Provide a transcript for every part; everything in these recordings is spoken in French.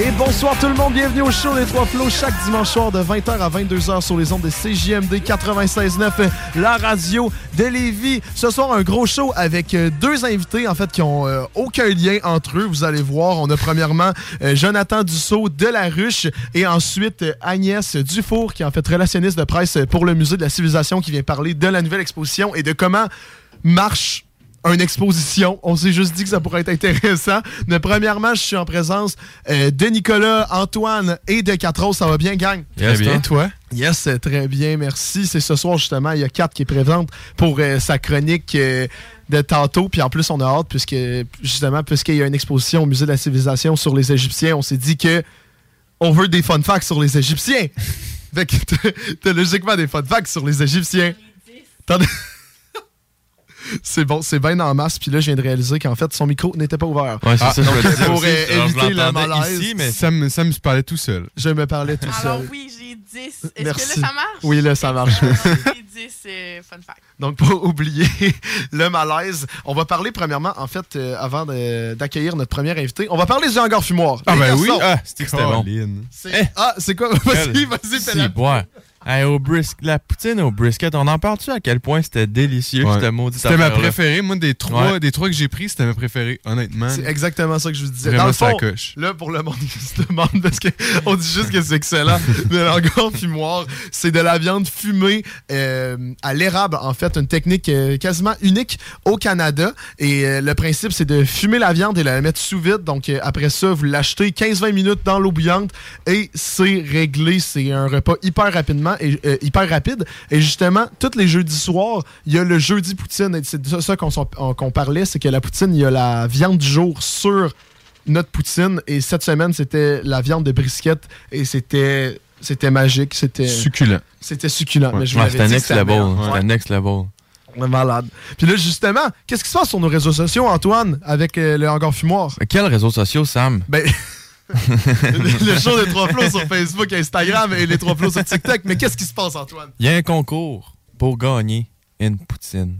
Et bonsoir tout le monde, bienvenue au show Les Trois Flots chaque dimanche soir de 20h à 22h sur les ondes de CJMD 96.9, la radio de Lévis. Ce soir, un gros show avec euh, deux invités en fait qui ont euh, aucun lien entre eux. Vous allez voir, on a premièrement euh, Jonathan Dussault de La Ruche et ensuite Agnès Dufour qui est en fait relationniste de presse pour le Musée de la Civilisation qui vient parler de la nouvelle exposition et de comment marche une exposition. On s'est juste dit que ça pourrait être intéressant. Mais premièrement, je suis en présence euh, de Nicolas, Antoine et de Catros. Ça va bien, gang? Yes, bien. toi? Yes, euh, très bien, merci. C'est ce soir, justement, il y a Kat qui est présente pour euh, sa chronique euh, de tantôt. Puis en plus, on a hâte, puisque, justement, puisqu'il y a une exposition au Musée de la Civilisation sur les Égyptiens, on s'est dit que on veut des fun facts sur les Égyptiens. fait que t'as- t'as logiquement des fun facts sur les Égyptiens. T'en- C'est bon, c'est bien en masse. Puis là, je viens de réaliser qu'en fait, son micro n'était pas ouvert. Ouais, c'est Ah, ça, je donc, pour aussi. euh, Alors, je éviter le l'entendais malaise, ici, mais- Ça me, ça me parlait tout seul. je me parlais tout Alors seul. oui, j'ai 10. Est-ce Merci. que là, ça marche? Oui, là, ça marche. Alors, j'ai 10 euh, fun fact. Donc, pour oublier le malaise, on va parler premièrement, en fait, euh, avant de- d'accueillir notre premier invité, on va parler du hangar fumoir. Ah ben oui, ah, c'était que c'était bon. C'est- Ah, c'est quoi? Vas-y, vas-y, t'as la- Si, ouais. Hey, au la poutine au brisket, on en parle-tu à quel point c'était délicieux, Ouais. maudite C'était ma préférée. Moi, des trois, Ouais. des trois que j'ai pris, c'était ma préférée, honnêtement. C'est exactement ça que je vous disais. Vraiment, Dans le ça fond, coche. là, pour le monde qui se demande, parce qu'on dit juste que c'est excellent, de l'hangar fumoir, c'est de la viande fumée euh, à l'érable, en fait, une technique euh, quasiment unique au Canada. Et euh, le principe, c'est de fumer la viande et la mettre sous vide. Donc, euh, après ça, vous l'achetez 15-20 minutes dans l'eau bouillante et c'est réglé. C'est un repas hyper rapidement et euh, hyper rapide. Et justement, tous les jeudis soirs, il y a le jeudi poutine. Et c'est de ça, ça qu'on parlait, c'est que la poutine, il y a la viande du jour sur notre poutine. Et cette semaine, c'était la viande de brisket. Et c'était c'était magique. C'était Succulent. c'était succulent. Mais je vous Ouais, c'était next c'était level. Ouais. next level. On est malade. Puis là, justement, qu'est-ce qui se passe sur nos réseaux sociaux, Antoine, avec euh, le hangar fumoir? Quels réseaux sociaux, Sam? Ben, le show des trois flots sur Facebook, Instagram et les trois flots sur TikTok. Mais qu'est-ce qui se passe, Antoine? Il y a un concours pour gagner une poutine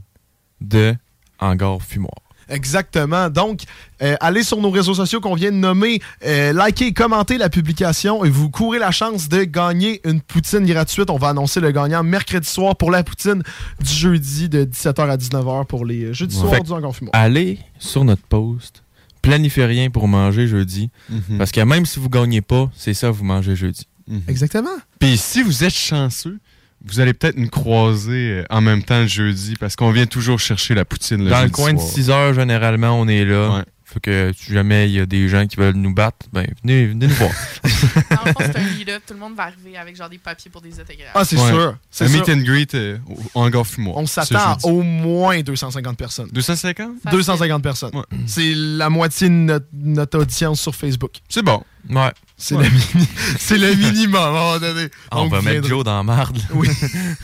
de hangar fumoir. Exactement. Donc, euh, allez sur nos réseaux sociaux qu'on vient de nommer, euh, likez, commentez la publication et vous courez la chance de gagner une poutine gratuite. On va annoncer le gagnant mercredi soir pour la poutine du jeudi de 17h à 19h pour les euh, jeudis Ouais. soirs du hangar fumoir. Allez sur notre post, planifiez rien pour manger jeudi. Mhm. Parce que même si vous gagnez pas, c'est ça, vous mangez jeudi. Mhm. Exactement. Puis si vous êtes chanceux, vous allez peut-être nous croiser euh, en même temps le jeudi parce qu'on vient toujours chercher la poutine le Dans le coin de soir. 6 heures, généralement, on est là. Ouais. Fait que si jamais il y a des gens qui veulent nous battre, ben venez, venez nous voir. Dans le fond, c'est un meet-up. Tout le monde va arriver avec genre des papiers pour des autographes. Ah, c'est Ouais. sûr. C'est Un sûr. meet and greet euh, au hangar fumoir. On s'attend au moins 250 personnes. 250? Facile. 250 personnes. Ouais. C'est la moitié de notre, notre audience sur Facebook. C'est bon. Ouais. C'est le, mini- c'est le minimum à un moment donné. On Donc, va mettre Joe dans la marde. là. Oui.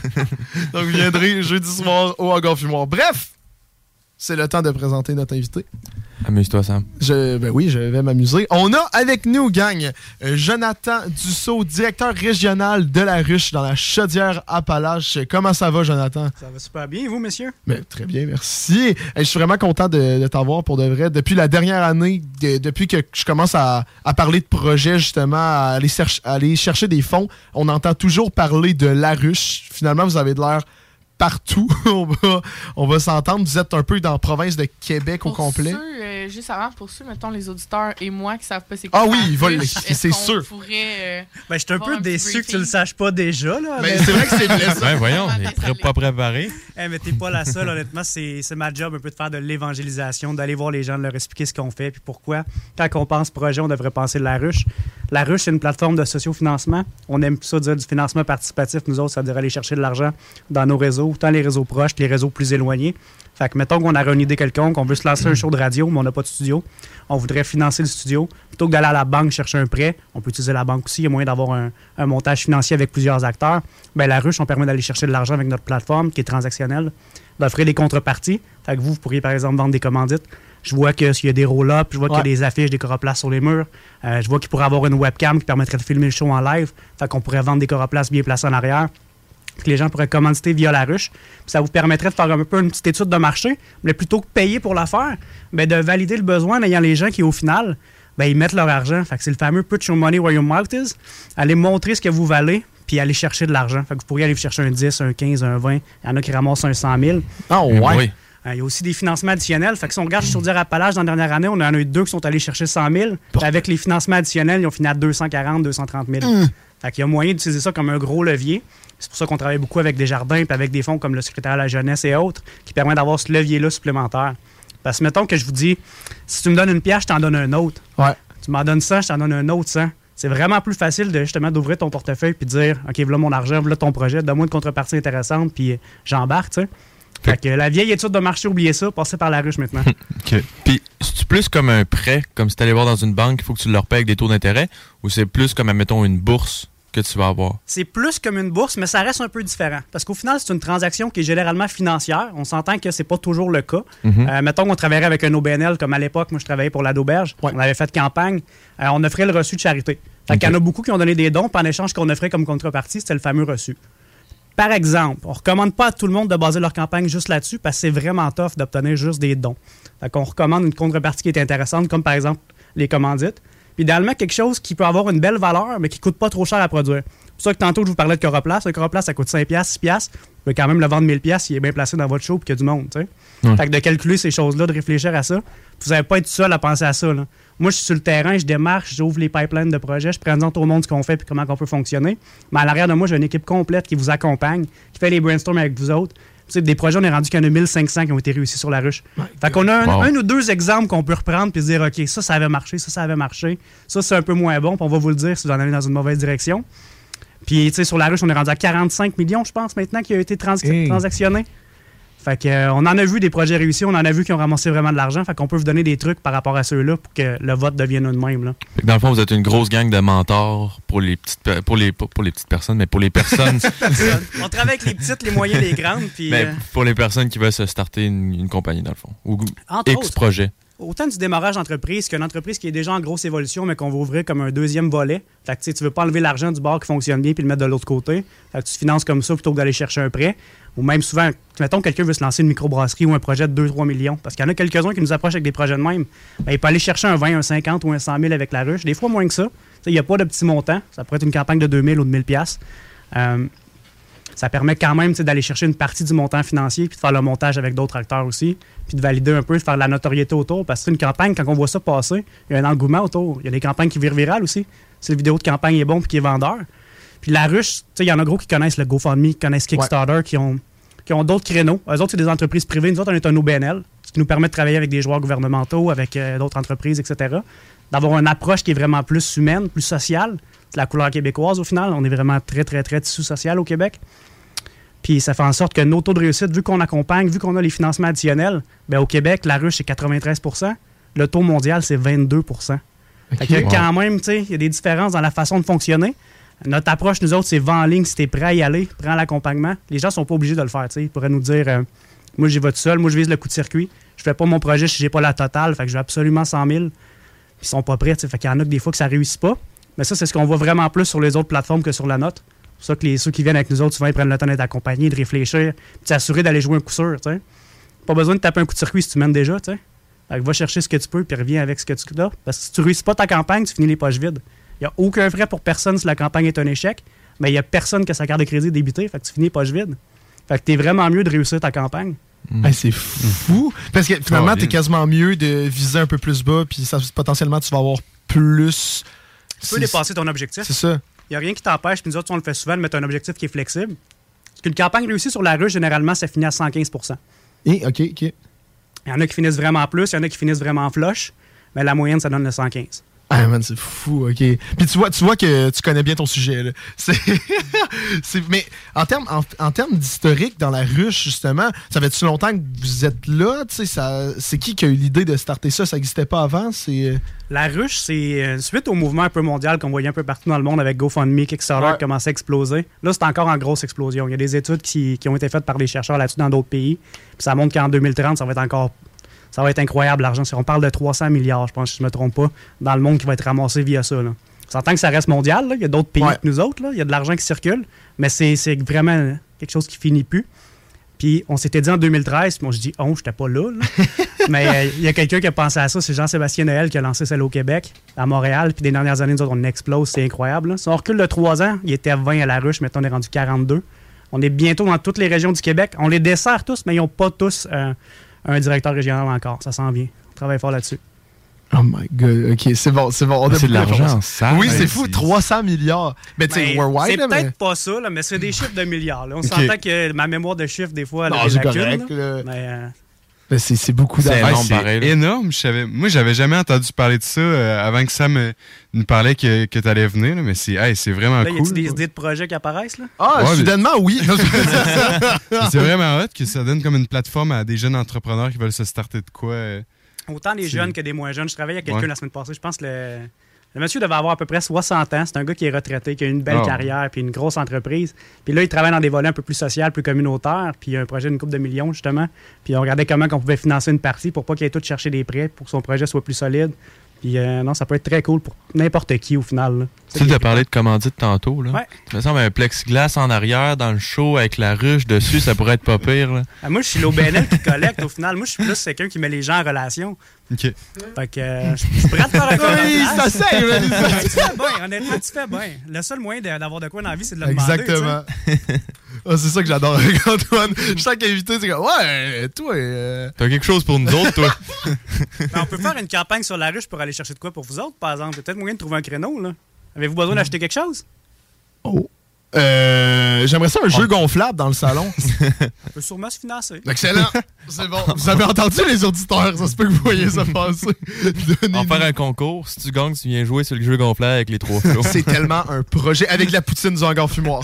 Donc, viendrez jeudi soir au Hangar Fumoir. Bref, c'est le temps de présenter notre invité. Amuse-toi, Sam. Je, ben oui, je vais m'amuser. On a avec nous, gang, euh, Jonathan Dussault, directeur régional de la ruche dans la Chaudière-Appalaches. Comment ça va, Jonathan? Ça va super bien, vous, messieurs? Ben, très bien, merci. Je suis vraiment content de, de t'avoir pour de vrai. Depuis la dernière année, de- depuis que je commence à, à parler de projets, justement, à aller, cherch- à aller chercher des fonds, on entend toujours parler de la ruche. Finalement, vous avez de l'air partout. on va, on va s'entendre. Vous êtes un peu dans la province de Québec au Pour complet. Ceux, euh, juste avant, pour ceux, mettons, les auditeurs et moi qui savent pas c'est Ah quoi oui, la ils veulent c'est sûr. pourrait, euh, Ben, je suis un peu un déçu que tu le saches pas déjà, là. Ben, mais- c'est vrai que c'est blessant. Ben voyons, Vraiment il est pré- désolé. pas préparé. Eh, mais t'es pas la seule, honnêtement. C'est c'est ma job un peu de faire de l'évangélisation, d'aller voir les gens, de leur expliquer ce qu'on fait, puis pourquoi. Quand on pense projet, on devrait penser de la ruche. La ruche, c'est une plateforme de sociofinancement. On aime ça dire du financement participatif. Nous autres, ça dirait aller chercher de l'argent dans nos réseaux, autant les réseaux proches que les réseaux plus éloignés. Fait que mettons qu'on a une idée quelconque, on veut se lancer un show de radio, mais on n'a pas de studio. On voudrait financer le studio. Plutôt que d'aller à la banque chercher un prêt, on peut utiliser la banque aussi. Il y a moyen d'avoir un, un montage financier avec plusieurs acteurs. Ben, la ruche, on permet d'aller chercher de l'argent avec notre plateforme qui est transactionnelle, d'offrir des contreparties. Fait que vous, vous pourriez par exemple vendre des commandites. Je vois que s'il y a des roll-ups, je vois qu'il y a des affiches, des coroplaces sur les murs. Euh, je vois qu'il pourrait avoir une webcam qui permettrait de filmer le show en live. Fait qu'on pourrait vendre des coroplaces bien placées en arrière que les gens pourraient commanditer via la ruche. Puis ça vous permettrait de faire un peu une petite étude de marché, mais plutôt que payer pour la faire, ben de valider le besoin en ayant les gens qui, au final, ben, ils mettent leur argent. Fait que c'est le fameux put your money where your mouth is. Allez montrer ce que vous valez, puis aller chercher de l'argent. Fait que vous pourriez aller chercher un 10, un 15, un 20. Il y en a qui ramassent un 100 000. Ah, Ben ouais. oui. Euh, Il y a aussi des financements additionnels. Fait que si on regarde sur dire Appalaches dans la dernière année, on en a eu deux qui sont allés chercher 100 000. Puis Avec les financements additionnels, ils ont fini à 240, 230 000. Fait qu'il y a moyen d'utiliser ça comme un gros levier. C'est pour ça qu'on travaille beaucoup avec des jardins et avec des fonds comme le secrétariat à la jeunesse et autres qui permet d'avoir ce levier-là supplémentaire. Parce que mettons que je vous dis, si tu me donnes une pièce, je t'en donne un autre. Ouais. Tu m'en donnes 100, je t'en donne un autre 100. C'est vraiment plus facile de justement d'ouvrir ton portefeuille puis de dire OK, voilà mon argent, voilà ton projet, donne-moi une contrepartie intéressante puis j'embarque, tu sais. Fait que la vieille étude de marché, oubliez ça, passez par la ruche maintenant. OK. Puis, c'est-tu plus comme un prêt, comme si tu allais voir dans une banque, il faut que tu leur payes avec des taux d'intérêt, ou c'est plus comme, admettons, une bourse que tu vas avoir? C'est plus comme une bourse, mais ça reste un peu différent. Parce qu'au final, c'est une transaction qui est généralement financière. On s'entend que c'est pas toujours le cas. Mhm. Euh, mettons qu'on travaillerait avec un OBNL, comme à l'époque, moi je travaillais pour la d'auberge. Ouais. On avait fait campagne. Euh, on offrait le reçu de charité. Fait qu'il y en a beaucoup qui ont donné des dons, puis en échange, qu'on offrait comme contrepartie, c'était le fameux reçu. Par exemple, on recommande pas à tout le monde de baser leur campagne juste là-dessus parce que c'est vraiment tough d'obtenir juste des dons. Fait qu'on recommande une contrepartie qui est intéressante, comme par exemple les commandites. Puis idéalement, quelque chose qui peut avoir une belle valeur, mais qui coûte pas trop cher à produire. C'est pour ça que tantôt, je vous parlais de Coroplace. Le Coroplace, ça coûte 5$, 6$. Vous pouvez quand même le vendre 1000$, s'il est bien placé dans votre show et qu'il y a du monde. Fait que de calculer ces choses-là, de réfléchir à ça. Vous n'allez pas être seul à penser à ça. là. Moi, je suis sur le terrain, je démarche, j'ouvre les pipelines de projets, je présente au monde ce qu'on fait et comment on peut fonctionner. Mais à l'arrière de moi, j'ai une équipe complète qui vous accompagne, qui fait les brainstorms avec vous autres. Tu sais, des projets, on est rendu qu'il y en a 1500 qui ont été réussis sur la ruche. Fait qu'on a un, Wow. un ou deux exemples qu'on peut reprendre puis se dire, OK, ça, ça avait marché, ça, ça avait marché. Ça, c'est un peu moins bon, puis on va vous le dire si vous en allez dans une mauvaise direction. Puis, tu sais, sur la ruche, on est rendu à 45 millions, je pense, maintenant, qui a été trans- Hey. transactionné. Fait que, euh, on en a vu des projets réussis, on en a vu qui ont ramassé vraiment de l'argent. Fait qu'on peut vous donner des trucs par rapport à ceux-là pour que le vote devienne de même. Là. Fait que dans le fond, vous êtes une grosse gang de mentors pour les petites, pe- pour les, pas pour les petites personnes, mais pour les personnes, on travaille avec les petites, les moyennes, les grandes. Puis, mais euh, pour les personnes qui veulent se starter une, une compagnie, dans le fond. Ou entre X autres, projet. autant du démarrage d'entreprise qu'une entreprise qui est déjà en grosse évolution, mais qu'on va ouvrir comme un deuxième volet. Fait que tu veux pas enlever l'argent du bar qui fonctionne bien puis le mettre de l'autre côté. Fait que tu te finances comme ça plutôt que d'aller chercher un prêt. Ou même souvent, mettons quelqu'un veut se lancer une microbrasserie ou un projet de 2-3 millions. Parce qu'il y en a quelques-uns qui nous approchent avec des projets de même. Ben, il peut aller chercher un 20, un 50 ou un 100 000 avec la ruche. Des fois moins que ça. Il n'y a pas de petit montant. Ça pourrait être une campagne de 2000 ou de 1000 pièces. ça permet quand même d'aller chercher une partie du montant financier puis de faire le montage avec d'autres acteurs aussi, puis de valider un peu, de faire de la notoriété autour. Parce que une campagne, quand on voit ça passer, il y a un engouement autour. Il y a des campagnes qui virent virales aussi. Si la vidéo de campagne est bon puis qui est vendeur. Puis la ruche, il y en a gros qui connaissent le GoFundMe, qui connaissent Kickstarter, qui ont, qui ont d'autres créneaux. Eux autres, c'est des entreprises privées. Nous autres, on est un OBNL. qui nous permet de travailler avec des joueurs gouvernementaux, avec euh, d'autres entreprises, etc. D'avoir une approche qui est vraiment plus humaine, plus sociale. C'est la couleur québécoise au final. On est vraiment très, très, très tissu social au Québec. Puis ça fait en sorte que nos taux de réussite, vu qu'on accompagne, vu qu'on a les financements additionnels, ben au Québec, la ruche, c'est 93% Le taux mondial, c'est 22 Fait que Ok. quand même, il y a des différences dans la façon de fonctionner. Notre approche, nous autres, c'est va en ligne si t'es prêt à y aller, prends l'accompagnement. Les gens sont pas obligés de le faire, tu sais. Ils pourraient nous dire, euh, moi, j'y vais tout seul, moi, je vise le coup de circuit. Je fais pas mon projet si j'ai pas la totale, fait que je veux absolument 100 000. Puis ils sont pas prêts, tu sais. Fait qu'il y en a que des fois que ça réussit pas. Mais ça, c'est ce qu'on voit vraiment plus sur les autres plateformes que sur la note. C'est pour ça que les, ceux qui viennent avec nous autres, souvent, ils prennent le temps d'être accompagnés, de réfléchir, de s'assurer d'aller jouer un coup sûr, tu sais. Pas besoin de taper un coup de circuit si tu mènes déjà, tu sais. Fait va chercher ce que tu peux, puis reviens avec ce que tu as. Parce que si tu réussis pas ta campagne, tu finis les poches vides. Il n'y a aucun frais pour personne si la campagne est un échec, mais il n'y a personne que sa carte de crédit débitée, fait que tu finis les poches vides. Fait que t'es vraiment mieux de réussir ta campagne. Ben, c'est fou. Parce que finalement, Oh, t'es quasiment mieux de viser un peu plus bas, puis ça, potentiellement, tu vas avoir plus. Tu peux dépasser ton objectif. C'est ça. Il n'y a rien qui t'empêche, puis nous autres, on le fait souvent, de mettre un objectif qui est flexible. Parce qu'une campagne réussie sur la rue, généralement, ça finit à 115% Et, OK, OK. Il y en a qui finissent vraiment plus, il y en a qui finissent vraiment flush, mais la moyenne, ça donne le 115. Ah, man, c'est fou, OK. Puis tu vois, tu vois que tu connais bien ton sujet, là. C'est... c'est- Mais en termes en, d'historique dans la ruche, justement, ça fait-tu longtemps que vous êtes là? Tu sais, ça... C'est qui qui a eu l'idée de starter ça? Ça n'existait pas avant? C'est... euh, La ruche, c'est euh, suite au mouvement un peu mondial qu'on voyait un peu partout dans le monde avec GoFundMe, Kickstarter qui commençait à exploser. Là, c'est encore en grosse explosion. Il y a des études qui, qui ont été faites par des chercheurs là-dessus dans d'autres pays. Puis ça montre qu'en 2030, ça va être encore. Ça va être incroyable l'argent. Si On parle de 300 milliards, je pense, si je ne me trompe pas, dans le monde qui va être ramassé via ça. Là. On s'entend que ça reste mondial. là. Il y a d'autres pays que nous autres. là. Il y a de l'argent qui circule. Mais c'est vraiment quelque chose qui finit plus. Puis on s'était dit en 2013, puis moi je dis oh, j'étais pas là. là. Mais euh, il y a quelqu'un qui a pensé à ça, c'est Jean-Sébastien Noël qui a lancé celle au Québec, à Montréal. Puis des dernières années, nous autres, on explose, c'est incroyable. là. Si on recule de 3 ans, il était à 20 à la ruche, maintenant on est rendu 42. On est bientôt dans toutes les régions du Québec. On les dessert tous, mais ils n'ont pas tous euh, un directeur régional encore. Ça s'en vient. On travaille fort là-dessus. Oh my god, ok, c'est bon, c'est bon. C'est de l'argent, ça. Oui, c'est fou, c'est- 300 milliards. Mais tu sais, Ben, worldwide, c'est mais- peut-être pas ça, là, mais c'est des chiffres de milliards. là. On s'entend que ma mémoire de chiffres, des fois, elle Non, lacunes, correct. Mais, euh, c'est c'est beaucoup d'argent. c'est énorme. Je savais, moi, j'avais jamais entendu parler de ça euh, avant que Sam me- nous parlait que, que tu allais venir. là, mais c'est hey, c'est vraiment là, y a cool. des idées de projets qui apparaissent, là? Ah, Ouais, mais- soudainement, oui. c'est vraiment hot que ça donne comme une plateforme à des jeunes entrepreneurs qui veulent se starter de quoi. euh. Autant des C'est- jeunes que des moins jeunes. Je travaillais avec quelqu'un Ouais. la semaine passée. Je pense que le, le monsieur devait avoir à peu près 60 ans. C'est un gars qui est retraité, qui a une belle Oh. carrière puis une grosse entreprise. Puis là, il travaille dans des volets un peu plus sociaux, plus communautaires. Puis il a un projet d'une coupe de millions, justement. Puis on regardait comment on pouvait financer une partie pour pas qu'il ait tout chercher des prêts, pour que son projet soit plus solide. Puis euh, non, ça peut être très cool pour n'importe qui au final. Tu ça as parlé de commandite tantôt. Là. Ouais. Il me semble un plexiglas en arrière dans le show avec la ruche dessus, ça pourrait être pas pire. Là. Ah, moi, je suis l'OBNL qui collecte au final. Moi, je suis plus quelqu'un qui met les gens en relation. OK. Fait que euh, je je suis prêt à te faire un cours Oui, ça sert, là, ça. Tu fais bien, honnêtement, tu fais bien. Le seul moyen de- d'avoir de quoi dans la vie, c'est de le demander. Exactement. Ah, c'est ça que j'adore avec Antoine. Chaque invité, c'est comme Ouais, toi. euh, T'as quelque chose pour nous autres, toi? tu sais. Mais on peut faire une campagne sur la ruche pour aller chercher de quoi pour vous autres, par exemple. Peut-être moyen de trouver un créneau, là. Avez-vous besoin d'acheter quelque chose? Euh, J'aimerais ça un jeu gonflable dans le salon. On peut sûrement se financer. Excellent. C'est bon. Vous avez entendu les auditeurs. Ça se peut que vous voyez ça passer. On va faire un concours. Si tu gagnes, tu viens jouer sur le jeu gonflable avec les trois flots. C'est tellement un projet avec de la poutine du hangar fumoir.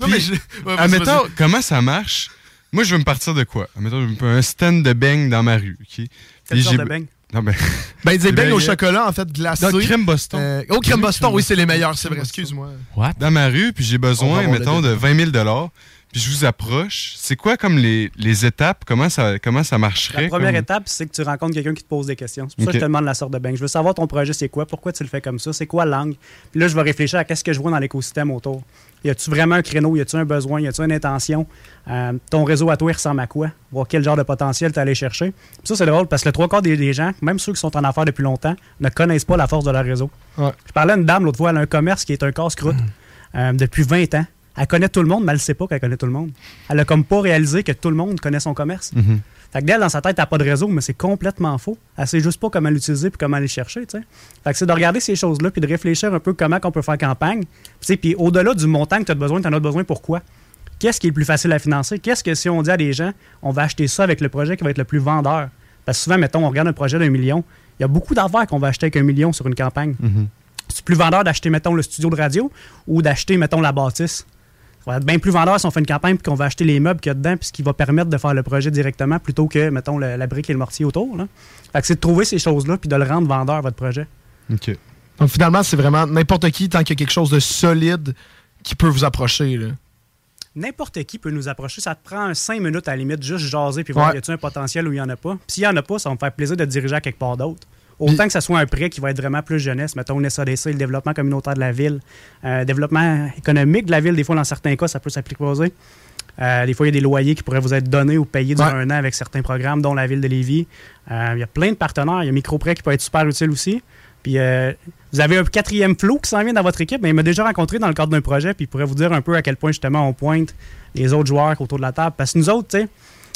Non, mais je- ouais, Admettons, comment ça marche? Moi, je veux me partir de quoi? Admettons, je veux un stand de beigne dans ma rue. OK? Quelle sorte de beigne? Non, ben... Ben, beignes Ben, au il y a- chocolat, en fait, glacés. Non, crème Boston. Euh, oh, crème Boston, oui, c'est les meilleurs, c'est vrai. Excuse-moi. Dans ma rue, puis j'ai besoin, mettons, de 20 000 puis je vous approche. C'est quoi comme les, les étapes? Comment ça, comment ça marcherait? La première comme- étape, c'est que tu rencontres quelqu'un qui te pose des questions. C'est pour ça que je te demande la sorte de beigne. Je veux savoir ton projet, c'est quoi, pourquoi tu le fais comme ça, c'est quoi l'angle. Puis là, je vais réfléchir à qu'est-ce que je vois dans l'écosystème autour. Y a-tu vraiment un créneau, y a-tu un besoin, y a-tu une intention? Euh, ton réseau à toi, il ressemble à quoi? Voir quel genre de potentiel tu allé chercher? Puis ça, c'est drôle parce que le trois quarts des, des gens, même ceux qui sont en affaires depuis longtemps, ne connaissent pas la force de leur réseau. Ouais. Je parlais à une dame l'autre fois, elle a un commerce qui est un casse-croûte euh, depuis 20 ans. Elle connaît tout le monde, mais elle ne sait pas qu'elle connaît tout le monde. Elle a comme pas réalisé que tout le monde connaît son commerce. Mhm. Fait que d'elle, dans sa tête, elle n'a pas de réseau, mais c'est complètement faux. Elle sait juste pas comment l'utiliser puis comment aller le chercher, tu sais. Fait que c'est de regarder ces choses-là puis de réfléchir un peu comment on peut faire campagne. Tu sais, Puis au-delà du montant que tu as besoin, tu en as besoin pourquoi. qu'est-ce qui est le plus facile à financer? Qu'est-ce que si on dit à des gens, on va acheter ça avec le projet qui va être le plus vendeur? Parce que souvent, mettons, on regarde un projet d'un million, il y a beaucoup d'affaires qu'on va acheter avec un million sur une campagne. C'est plus vendeur d'acheter, mettons, le studio de radio ou d'acheter, mettons, la bâtisse? Ça va être bien plus vendeur si on fait une campagne puis qu'on va acheter les meubles qu'il y a dedans puis ce qui va permettre de faire le projet directement plutôt que, mettons, le- la brique et le mortier autour. Là. Fait que c'est de trouver ces choses-là puis de le rendre vendeur, votre projet. OK. Donc finalement, c'est vraiment n'importe qui, tant qu'il y a quelque chose de solide qui peut vous approcher. là. N'importe qui peut nous approcher. Ça te prend 5 minutes à la limite, juste jaser puis voir Ouais. y a-t-il un potentiel ou il n'y en a pas. Puis s'il n'y en a pas, ça va me faire plaisir de te diriger à quelque part d'autre. Autant que ça soit un prêt qui va être vraiment plus jeunesse, mettons une SADC, le développement communautaire de la ville, euh, développement économique de la ville, des fois dans certains cas, ça peut s'appliquer. Euh, des fois, il y a des loyers qui pourraient vous être donnés ou payés durant Ouais. un an avec certains programmes, dont la ville de Lévis. Euh, il y a plein de partenaires. Il y a Microprêt qui peut être super utile aussi. Puis euh, vous avez un quatrième flot qui s'en vient dans votre équipe, mais il m'a déjà rencontré dans le cadre d'un projet, puis il pourrait vous dire un peu à quel point justement on pointe les autres joueurs autour de la table. Parce que nous autres, tu sais,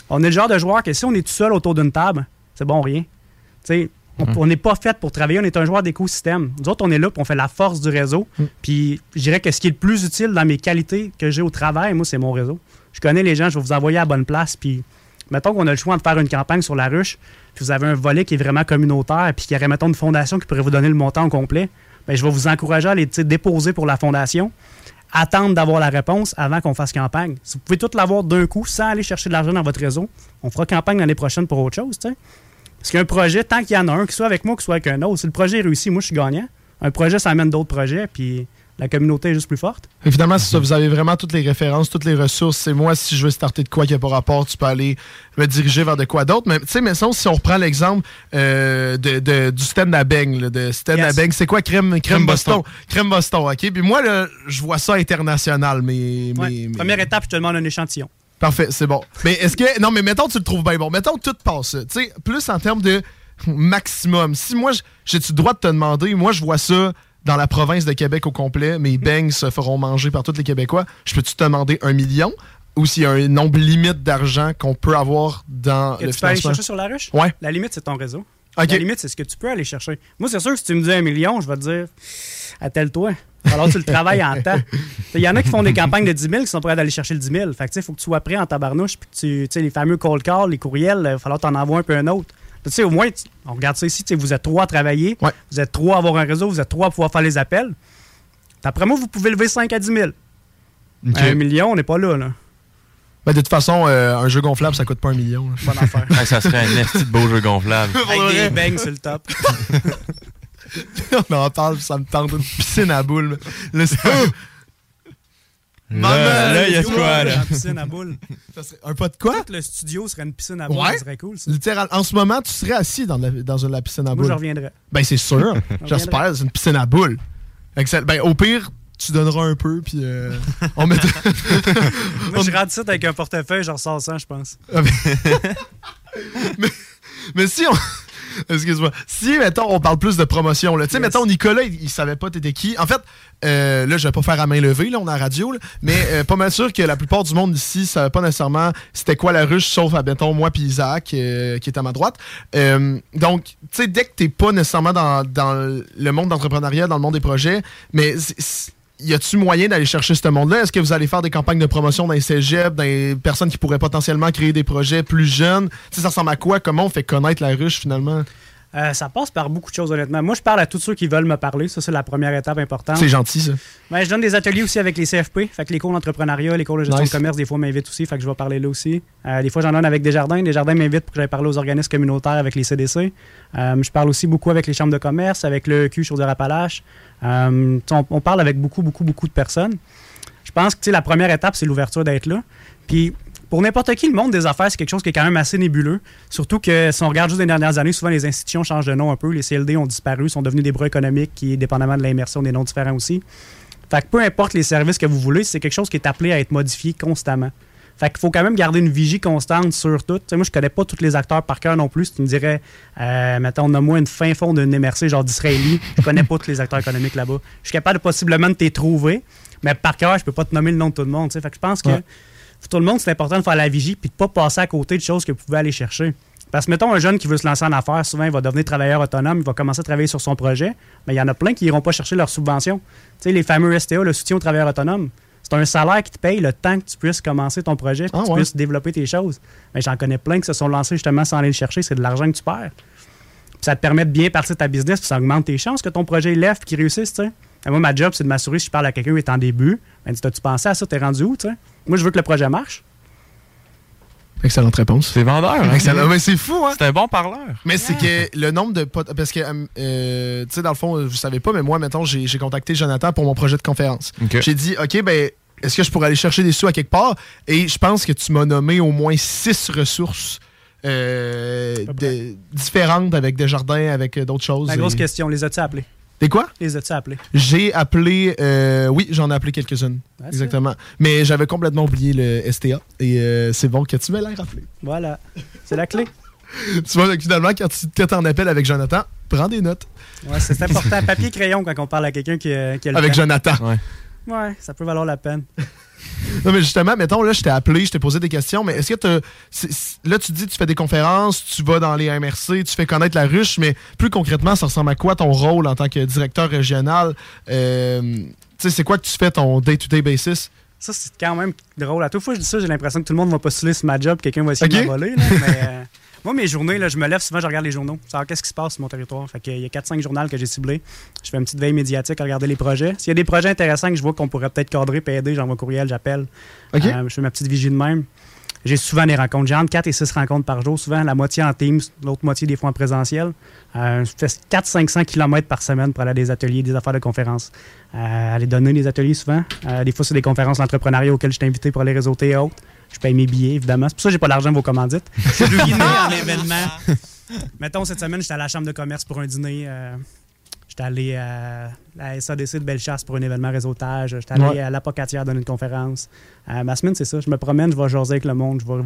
on est le genre de joueur que si on est tout seul autour d'une table, c'est bon rien. Tu sais, on Mhm. on n'est pas fait pour travailler, on est un joueur d'écosystème. Nous autres, on est là, puis on fait la force du réseau. Mhm. Puis je dirais que ce qui est le plus utile dans mes qualités que j'ai au travail, moi, c'est mon réseau. Je connais les gens, je vais vous envoyer à la bonne place, puis mettons qu'on a le choix de faire une campagne sur la ruche, puis vous avez un volet qui est vraiment communautaire, puis qu'il y aurait, mettons, une fondation qui pourrait vous donner le montant au complet, ben, je vais vous encourager à sais, déposer pour la fondation, attendre d'avoir la réponse avant qu'on fasse campagne. Si vous pouvez tout l'avoir d'un coup sans aller chercher de l'argent dans votre réseau, on fera campagne l'année prochaine pour autre chose, tu sais. Parce qu'un projet, tant qu'il y en a un, qu'il soit avec moi, qu'il soit avec un autre, si le projet est réussi, moi, je suis gagnant. Un projet, ça amène d'autres projets, puis la communauté est juste plus forte. Évidemment, c'est ça. Vous avez vraiment toutes les références, toutes les ressources. C'est moi, si je veux starter de quoi qui n'a pas rapport, tu peux aller me diriger vers de quoi d'autre. Mais tu sais, mais sinon, si on reprend l'exemple euh, de, de- du stand à beigne, là, de stand Yes. à beigne, c'est quoi? Crème, crème, Crème Boston? Boston. Crème Boston, OK? Puis moi, je vois ça international, mais. Ouais. mais- mais- Première étape, je te demande un échantillon. Parfait, c'est bon. Mais est-ce que. Non, mais mettons que tu le trouves bien bon. Mettons que tout passe. ça. Tu sais, plus en termes de maximum. Si moi, j'ai-tu le droit de te demander, moi, je vois ça dans la province de Québec au complet, mes beignes se feront manger par tous les Québécois. Je peux-tu te demander un million? Ou s'il y a un nombre limite d'argent qu'on peut avoir dans Que le tu peux aller chercher sur la ruche? Ouais. La limite, c'est ton réseau. OK. La limite, c'est ce que tu peux aller chercher. Moi, c'est sûr que si tu me dis un million, je vais te dire, attelle-toi. Alors, tu le travailles en temps. Il y en a qui font des campagnes de 10 000 qui sont prêts d'aller chercher le 10 000. Fait que, tu sais, il faut que tu sois prêt en tabarnouche. Puis, que tu sais, les fameux cold calls, les courriels, il va falloir t'en envoyer un peu un autre. Tu sais, au moins, on regarde ça ici, tu sais, vous êtes trois à travailler, Ouais. vous êtes trois à avoir un réseau, vous êtes trois à pouvoir faire les appels. D'après moi, vous pouvez lever 5 à 10 000. OK. Un million, on n'est pas là, là. Ben, de toute façon, euh, un jeu gonflable, ça coûte pas un million. Bonne affaire. Ouais, ça serait un de beau jeu gonflable. Avec des bangs sur le top. on en parle, ça me tente une piscine à boules. Là, c'est- Maman, Là, là, il y a quoi, Une là? piscine à boules. ça serait un pas de quoi? Le studio serait une piscine à boules. Ouais. Ça serait cool, ça. Littéral, en ce moment, tu serais assis dans, la, dans une- la piscine à Moi, boules. je reviendrai. Ben, c'est sûr. J'espère. C'est une piscine à boules. Ben, au pire, tu donneras un peu, puis euh, on mettra. Moi, je rentre ça avec un portefeuille, je ressors ça, je pense. mais, mais si on. Excuse-moi. Si, mettons, on parle plus de promotion, là. Tu sais, Yes. mettons, Nicolas, il, il savait pas t'étais qui. En fait, euh, là, je vais pas faire à main levée, là, on est à radio, là, mais euh, pas mal sûr que la plupart du monde ici savait pas nécessairement c'était quoi la ruche, sauf, à, mettons, moi puis Isaac, euh, qui est à ma droite. Euh, donc, tu sais, dès que t'es pas nécessairement dans, dans le monde d'entrepreneuriat, dans le monde des projets, mais y a-tu moyen d'aller chercher ce monde-là? Est-ce que vous allez faire des campagnes de promotion dans les cégeps, dans les personnes qui pourraient potentiellement créer des projets plus jeunes? Tu sais, ça ressemble à quoi? Comment on fait connaître la ruche, finalement? Euh, ça passe par beaucoup de choses, honnêtement. Moi, je parle à tous ceux qui veulent me parler. Ça, c'est la première étape importante. C'est gentil, ça. Ouais, je donne des ateliers aussi avec les CFP. Fait que les cours d'entrepreneuriat, les cours de gestion Nice. de commerce, des fois, m'invitent aussi. Fait que je vais parler là aussi. Euh, des fois, j'en donne avec Desjardins. Desjardins m'invite pour que j'aille parler aux organismes communautaires avec les CDC. Euh, je parle aussi beaucoup avec les chambres de commerce, avec le Chaudière-Appalaches. Euh, tu sais, on, on parle avec beaucoup, beaucoup, beaucoup de personnes. Je pense que la première étape, c'est l'ouverture d'être là. Puis pour n'importe qui, le monde des affaires, c'est quelque chose qui est quand même assez nébuleux. Surtout que si on regarde juste les dernières années, souvent les institutions changent de nom un peu. Les CLD ont disparu, sont devenus des bras économiques qui, dépendamment de l'immersion, des noms différents aussi. Fait que peu importe les services que vous voulez, c'est quelque chose qui est appelé à être modifié constamment. Fait qu'il faut quand même garder une vigie constante sur tout. Moi, je connais pas tous les acteurs par cœur non plus. Tu me dirais, euh, mettons, nomme-moi une fin fond d'une MRC genre d'Israéli, je connais pas tous les acteurs économiques là-bas. Je suis capable de possiblement de t'y trouver, mais par cœur, je peux pas te nommer le nom de tout le monde. Fait que je pense que. Pour tout le monde, c'est important de faire la vigie puis de pas passer à côté de choses que vous pouvez aller chercher. Parce que, mettons, un jeune qui veut se lancer en affaires, souvent, il va devenir travailleur autonome, il va commencer à travailler sur son projet, mais il y en a plein qui iront pas chercher leur subvention. Tu sais, les fameux STA, le soutien aux travailleurs autonomes, C'est un salaire qui te paye le temps que tu puisses commencer ton projet, Ah que tu ouais. puisses développer tes choses. Mais j'en connais plein qui se sont lancés justement sans aller le chercher. C'est de l'argent que tu perds. Puis ça te permet de bien partir ta business, puis ça augmente tes chances que ton projet lève, puis qu'il réussisse, tu sais. Et Moi, ma job, c'est de m'assurer si je parle à quelqu'un qui est en début. Ben, dis, t'as-tu pensé à ça? T'es rendu où, tu sais? Moi, je veux que le projet marche. Excellente réponse. C'est vendeur. hein? Excellent. Mais c'est fou, hein? C'est un bon parleur. Mais c'est que le nombre de potes. Parce que, euh, euh, tu sais, dans le fond, vous savez pas, mais moi, mettons, j'ai j'ai contacté Jonathan pour mon projet de conférence. Ok. J'ai dit, OK, ben, est-ce que je pourrais aller chercher des sous à quelque part? Et je pense que tu m'as nommé au moins six ressources euh, de- différentes avec des jardins, avec d'autres choses. La grosse Et- question, les as-tu appelés? Des quoi? Les as-tu appelés? J'ai appelé. euh, oui, j'en ai appelé quelques-unes. Ouais, Exactement. Mais j'avais complètement oublié le STA. Et euh, c'est bon que tu me l'aies rappelé. Voilà. C'est la clé. tu vois, finalement, quand tu t'en appelles avec Jonathan, prends des notes. Ouais, c'est important. Papier crayon quand on parle à quelqu'un qui, a- qui a le Avec temps. Jonathan. Ouais. Ouais, ça peut valoir la peine. Non, mais justement, mettons, là, je t'ai appelé, je t'ai posé des questions, mais est-ce que c'est- là, tu dis, tu fais des conférences, tu vas dans les MRC, tu fais connaître la ruche, mais plus concrètement, ça ressemble à quoi ton rôle en tant que directeur régional? Euh, tu sais, c'est quoi que tu fais ton day-to-day basis? Ça, c'est quand même drôle. À toute fois que je dis ça, j'ai l'impression que tout le monde va postuler sur ma job, quelqu'un va essayer de voler. là. Mais, euh, moi, mes journées, là, je me lève souvent, je regarde les journaux. Savoir qu'est-ce qui se passe sur mon territoire? Fait qu'il y a 4-5 journaux que j'ai ciblés. Je fais une petite veille médiatique à regarder les projets. S'il y a des projets intéressants que je vois qu'on pourrait peut-être cadrer, puis aider, j'envoie un courriel, j'appelle. Euh, je fais ma petite vigie de même. J'ai souvent des rencontres. J'ai entre 4 et 6 rencontres par jour, souvent la moitié en Teams, l'autre moitié des fois en présentiel. Euh, je fais 400-500 km par semaine pour aller à des ateliers, des affaires de conférences. Euh, aller donner des ateliers souvent. Euh, des fois, c'est des conférences d'entrepreneuriat auxquelles je suis invité pour aller réseauter et autres. Je paye mes billets, évidemment. C'est pour ça que j'ai pas l'argent de vos commandites. Je suis ruiné en événement. Mettons, cette semaine, j'étais à la Chambre de commerce pour un dîner. euh, j'étais allé à la SADC de Bellechasse pour un événement réseautage. J'étais allé Ouais. à l'Apocatière donner une conférence. Euh, ma semaine, c'est ça. Je me promène, je vais jaser avec le monde. Je vais,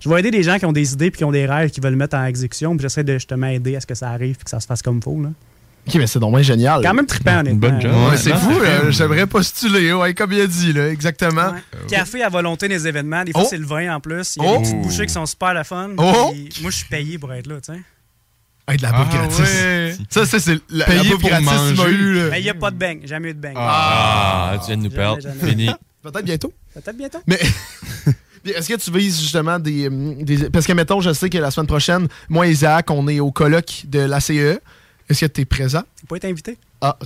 je vais aider des gens qui ont des idées puis qui ont des rêves qui veulent le mettre en exécution. Puis j'essaie de justement aider à ce que ça arrive puis que ça se fasse comme il faut. Là. Ok, mais c'est donc bien génial. Quand même trippant, honnêtement. bonne job. Ouais, c'est fou, j'aimerais postuler, ouais, comme il a dit, là, exactement. Ouais. Café à volonté des événements. Des fois, Oh. c'est le vin en plus. Il y a Oh. des petites bouchées qui sont super la fun. Oh. Moi, je suis payé pour être là, tu sais. Hey, de la bouffe Ah, gratis. ouais. Ça, ça, c'est la, la bouffe pour gratis qu'il m'a eu. là. Mais il n'y a pas de bang. Jamais eu de bang. Ah, tu viens de nous Jamais, perdre. jamais. Fini. Peut-être bientôt. Peut-être bientôt. Mais est-ce que tu vises justement des, hum, des- Parce que, mettons, je sais que la semaine prochaine, moi et Isaac, on est au colloque de la CE. Est-ce que tu es présent? T'as pas été invité. Ah.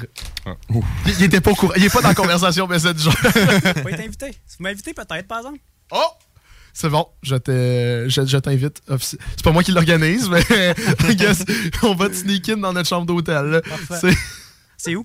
Il, il était pas au courant. Il est pas dans la conversation Messenger. T'as pas été invité. Si vous m'invitez, peut-être, par exemple. Oh! C'est bon, je te- je, je t'invite. C'est pas moi qui l'organise, mais on va te sneak in dans notre chambre d'hôtel. C'est où?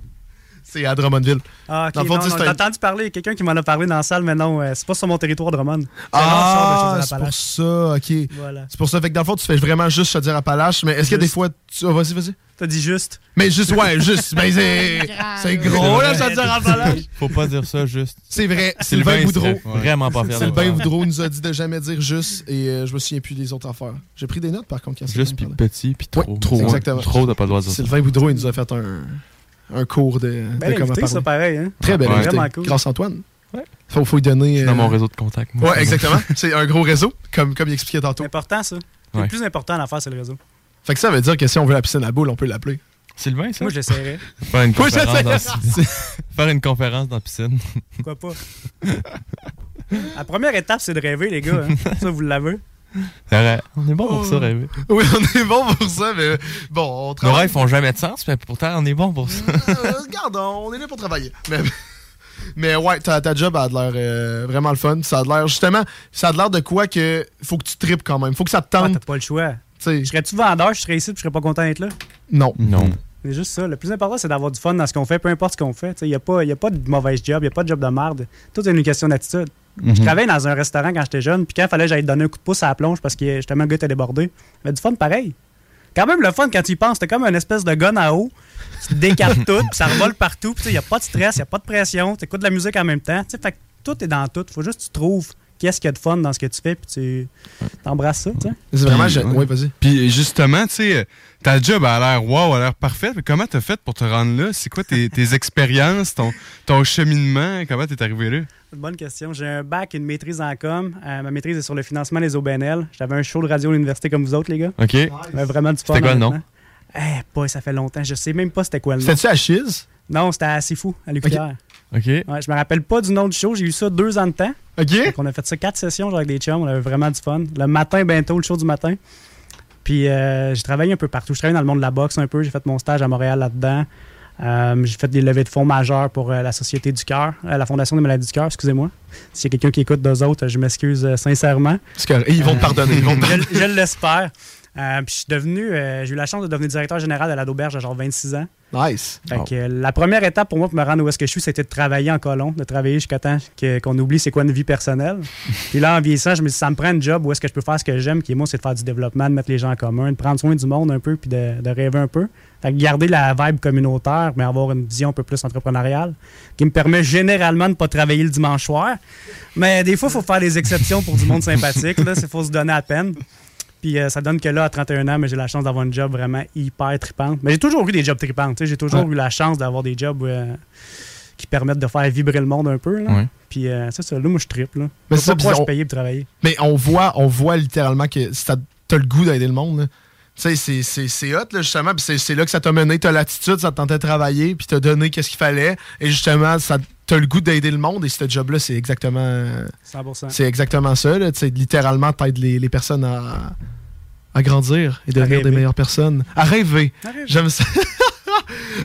C'est à Drummondville. Ah, ok. Fond, non, j'ai entendu parler. Quelqu'un qui m'en a parlé dans la salle, mais non, euh, c'est pas sur mon territoire Drummond. Ah, c'est pour ça, ok. Voilà. C'est pour ça. Fait que dans le fond, tu fais vraiment juste se dire à Palache, mais est-ce que des fois. Tu... ah, vas-y, vas-y. T'as dit juste. Mais juste, ouais, juste. Ben, c'est. C'est gros, là, ça dire à Palache. Faut pas dire ça juste. C'est vrai. Sylvain Boudreau. Vraiment pas fier de Sylvain. Boudreau nous a dit de jamais dire juste et euh, je me souviens plus des autres affaires. J'ai pris des notes par contre. quand Juste puis petit puis Ouais, trop. trop, exactement. Trop, t'as pas le droit de dire. Sylvain Boudreau, il nous a fait un, un cours de, de Belle comment invité, ça, pareil. Hein? Très belle Ouais. invité. Vraiment cool. Grâce Antoine. Ouais. Faut, faut lui donner. C'est dans euh, mon réseau de contact. moi. Ouais, exactement. C'est un gros réseau, comme, comme il expliquait tantôt. C'est important, ça. Ouais. Le plus important à l'affaire, c'est le réseau. Fait que ça veut dire que si on veut la piscine à boule, on peut l'appeler. Sylvain, ça? Moi, je l'essaierais. Faire une Moi, conférence dans. Faire une conférence dans la piscine. Pourquoi pas? La première étape, c'est de rêver, les gars. hein. Ça, vous l'avez. C'est vrai. On est bon pour ça, rêver. Oui, on est bon pour ça, mais bon, on Nos travaille. rêves font jamais de sens, mais pourtant, on est bon pour ça. Euh, regarde, on est là pour travailler. Mais, mais ouais, ta, ta job a de l'air euh, vraiment le fun. Ça a de l'air, justement, ça a de l'air de quoi que faut que tu tripes quand même. Faut que ça te Ah, tente. t'as pas le choix. tu sais. Je serais-tu vendeur, je serais ici, puis je serais pas content d'être là? non. Non. C'est juste ça. Le plus important, c'est d'avoir du fun dans ce qu'on fait, peu importe ce qu'on fait. Il n'y a, pas- y a pas de mauvaise job, il n'y a pas de job de merde. Tout est une question d'attitude. Je travaillais dans un restaurant quand j'étais jeune, puis quand il fallait que j'aille donner un coup de pouce à la plonge parce que justement le gars était débordé, il avait du fun pareil. Quand même le fun quand tu y penses, c'était comme une espèce de gun à eau. Tu te décales tout, puis ça revole partout, puis il n'y a pas de stress, il n'y a pas de pression, tu écoutes de la musique en même temps. Tu sais, Fait que tout est dans tout. faut juste que tu trouves qu'est-ce qu'il y a de fun dans ce que tu fais, puis tu t'embrasses ça. tu sais. C'est vraiment. Puis, je- ouais. Vas-y. Puis justement, tu sais, ta job a l'air wow, a l'air parfaite. Mais comment t'as fait pour te rendre là? C'est quoi tes, tes expériences, ton, ton cheminement? Comment t'es arrivé là? Bonne question. J'ai un bac et une maîtrise en com. Euh, ma maîtrise est sur le financement des OBNL. J'avais un show de radio à l'université comme vous autres, les gars. OK. J'avais vraiment du fun. C'était quoi le nom? Eh, pas, ça fait longtemps. Je sais même pas c'était quoi le nom. C'était-tu à Chiz? Non, c'était assez fou, à l'UQTR. OK. Ouais, je me rappelle pas du nom du show. J'ai eu ça deux ans de temps. OK. On a fait ça quatre sessions genre, avec des chums. On avait vraiment du fun. Le matin, bientôt, le show du matin. Puis euh, j'ai travaillé un peu partout. Je travaillais dans le monde de la boxe un peu. J'ai fait mon stage à Montréal là-dedans. Euh, j'ai fait des levées de fonds majeures pour euh, la Société du cœur, la Fondation des maladies du cœur, excusez-moi. S'il y a quelqu'un qui écoute d'eux autres, je m'excuse sincèrement. Ils vont te pardonner. Ils vont te je, pardonner. je l'espère. Euh, puis je suis devenu, euh, j'ai eu la chance de devenir directeur général de la d'auberge à genre 26 ans. Nice. Fait que, euh, la première étape pour moi pour me rendre où est-ce que je suis, c'était de travailler en colon, de travailler jusqu'à temps que- qu'on oublie c'est quoi une vie personnelle. Puis là, en vieillissant, je me dit, ça me prend un job où est-ce que je peux faire ce que j'aime, qui est moi, c'est de faire du développement, de mettre les gens en commun, de prendre soin du monde un peu, puis de, de rêver un peu. Fait que garder la vibe communautaire, mais avoir une vision un peu plus entrepreneuriale, qui me permet généralement de ne pas travailler le dimanche soir. Mais des fois, il faut faire des exceptions pour du monde sympathique. Il faut se donner à peine. Puis euh, ça donne que là, à 31 ans, mais j'ai la chance d'avoir un job vraiment hyper tripante. Mais j'ai toujours eu des jobs sais, J'ai toujours Ouais. eu la chance d'avoir des jobs euh, qui permettent de faire vibrer le monde un peu. là. Ouais. Puis euh, c'est ça, là, moi, je triple. Là. Mais c'est pourquoi puis je on- payais pour travailler. Mais on voit, on voit littéralement que si t'as le goût d'aider le monde, là. tu sais, c'est- hot, là, justement. puis c'est c'est là que ça t'a mené. T'as l'attitude, ça te tentait de travailler, puis t'as donné qu'est-ce qu'il fallait. Et justement, ça t'as le goût d'aider le monde. Et ce job-là, c'est exactement, 100%. c'est exactement ça. Là, littéralement, t'aides les, les personnes à, à grandir et devenir des meilleures personnes. À rêver. J'aime ça.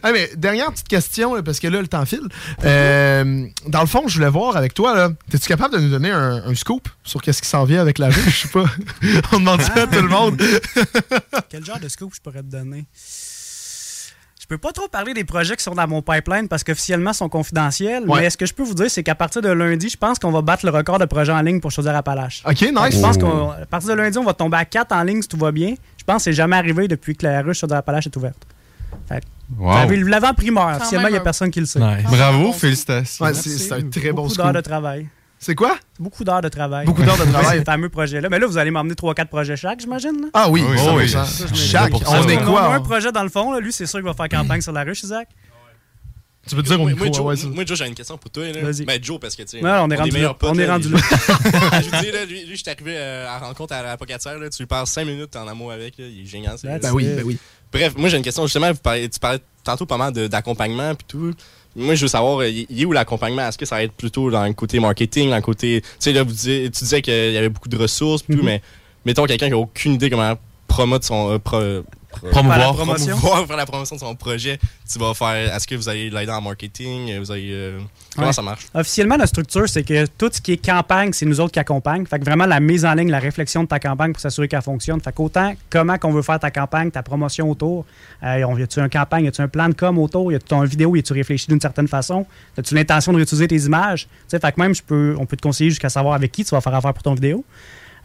Ah, mais dernière petite question, là, parce que là, le temps file. Euh, dans le fond, je voulais voir avec toi, là, es-tu capable de nous donner un, un scoop sur qu'est-ce qui s'en vient avec la rue? Je sais pas. On demande ça à tout le monde. Quel genre de scoop je pourrais te donner? Je peux pas trop parler des projets qui sont dans mon pipeline parce qu'officiellement ils sont confidentiels. Ouais. Mais ce que je peux vous dire, c'est qu'à partir de lundi, je pense qu'on va battre le record de projets en ligne pour Chaudière-Appalaches. OK, nice. Je pense qu'à partir de lundi, on va tomber à 4 en ligne si tout va bien. Je pense que c'est jamais arrivé depuis que la rue Chaudière-Appalaches est ouverte. Vous Wow. avez l'avant-primeur. Quand Officiellement, il n'y a personne qui le sait. Nice. Bravo, félicitations. Ouais, c'est un très bon d'heures de scoop. travail. C'est quoi? Beaucoup d'heures de travail. Beaucoup d'heures de travail. Ce fameux projet-là. Mais là, vous allez m'emmener 3-4 projets chaque, j'imagine. Ah oui, Oui, ça, oui. ça. Je me- Chaque, on est On a quoi? un on- projet dans le fond. Là. Lui, c'est sûr qu'il va faire campagne sur la ruche, Isaac. Tu peux te dire au Moi, micro, moi, Joe, ouais, ça. moi, Joe, j'ai une question pour toi. Là. Vas-y. Ben, Joe, parce que tu sais. Ouais, on est rendu là. potes, On est rendu là. je vous dis, là, lui, lui je suis arrivé euh, à la rencontre à la Pocatière. Là, tu lui parles 5 minutes en amour avec. Là, il est génial. Ben oui, ben oui. Bref, moi, j'ai une question. Justement, vous parlez- tu parlais tantôt pas mal de- d'accompagnement puis tout. Moi, je veux savoir, euh, il il est où l'accompagnement? Est-ce que ça va être plutôt dans le côté marketing, dans le côté. Tu sais, là, vous tu disais qu'il y avait beaucoup de ressources, puis tout, Mhm. mais mettons quelqu'un qui a aucune idée comment promouvoir son. euh, pro- Promouvoir. Faire la promotion. promouvoir, faire la promotion de son projet, tu vas faire. Est-ce que vous allez l'aider en marketing? Vous allez, euh, comment Ouais. ça marche? Officiellement, la structure, c'est que tout ce qui est campagne, c'est nous autres qui accompagnent. Fait que vraiment, la mise en ligne, la réflexion de ta campagne pour s'assurer qu'elle fonctionne. Fait qu'autant comment qu'on veut faire ta campagne, ta promotion autour. Euh, on- y a-tu une campagne, y a-tu un plan de com autour, y a-tu ton vidéo, y a-tu réfléchi d'une certaine façon, as-tu l'intention de réutiliser tes images? Tu sais, fait que même, je peux, on peut te conseiller jusqu'à savoir avec qui tu vas faire affaire pour ton vidéo.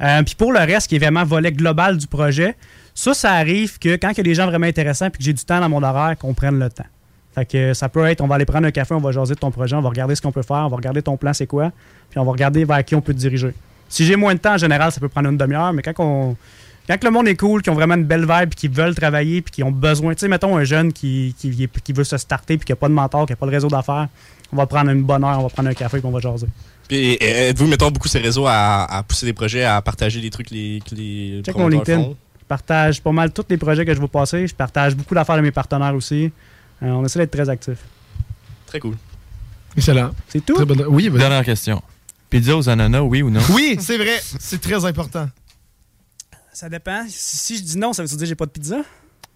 Euh, Puis pour le reste, qui est vraiment volet global du projet, ça, ça arrive que quand il y a des gens vraiment intéressants puis que j'ai du temps dans mon horaire, qu'on prenne le temps. Fait que ça peut être, on va aller prendre un café, on va jaser de ton projet, on va regarder ce qu'on peut faire, on va regarder ton plan, c'est quoi, puis on va regarder vers qui on peut te diriger. Si j'ai moins de temps, en général, ça peut prendre une demi-heure, mais quand on, quand le monde est cool, qui ont vraiment une belle vibe, puis qui veulent travailler, puis qui ont besoin, tu sais, mettons un jeune qui, qui, qui veut se starter, puis qui n'a pas de mentor, qui n'a pas de réseau d'affaires, on va prendre une bonne heure, on va prendre un café, puis on va jaser. Puis euh, êtes-vous, mettons, beaucoup ces réseaux à, à pousser des projets, à partager des trucs que les, que les Check mon promoteurs LinkedIn. font? Je partage pas mal tous les projets que je veux passer, je partage beaucoup d'affaires de mes partenaires aussi. Euh, on essaie d'être très actifs. Très cool. Excellent. C'est tout? Très bonne- Oui, vas-y. Dernière question. Pizza aux ananas, oui ou non? oui, c'est vrai. C'est très important. Ça dépend. Si, si je dis non, ça veut dire que j'ai pas de pizza?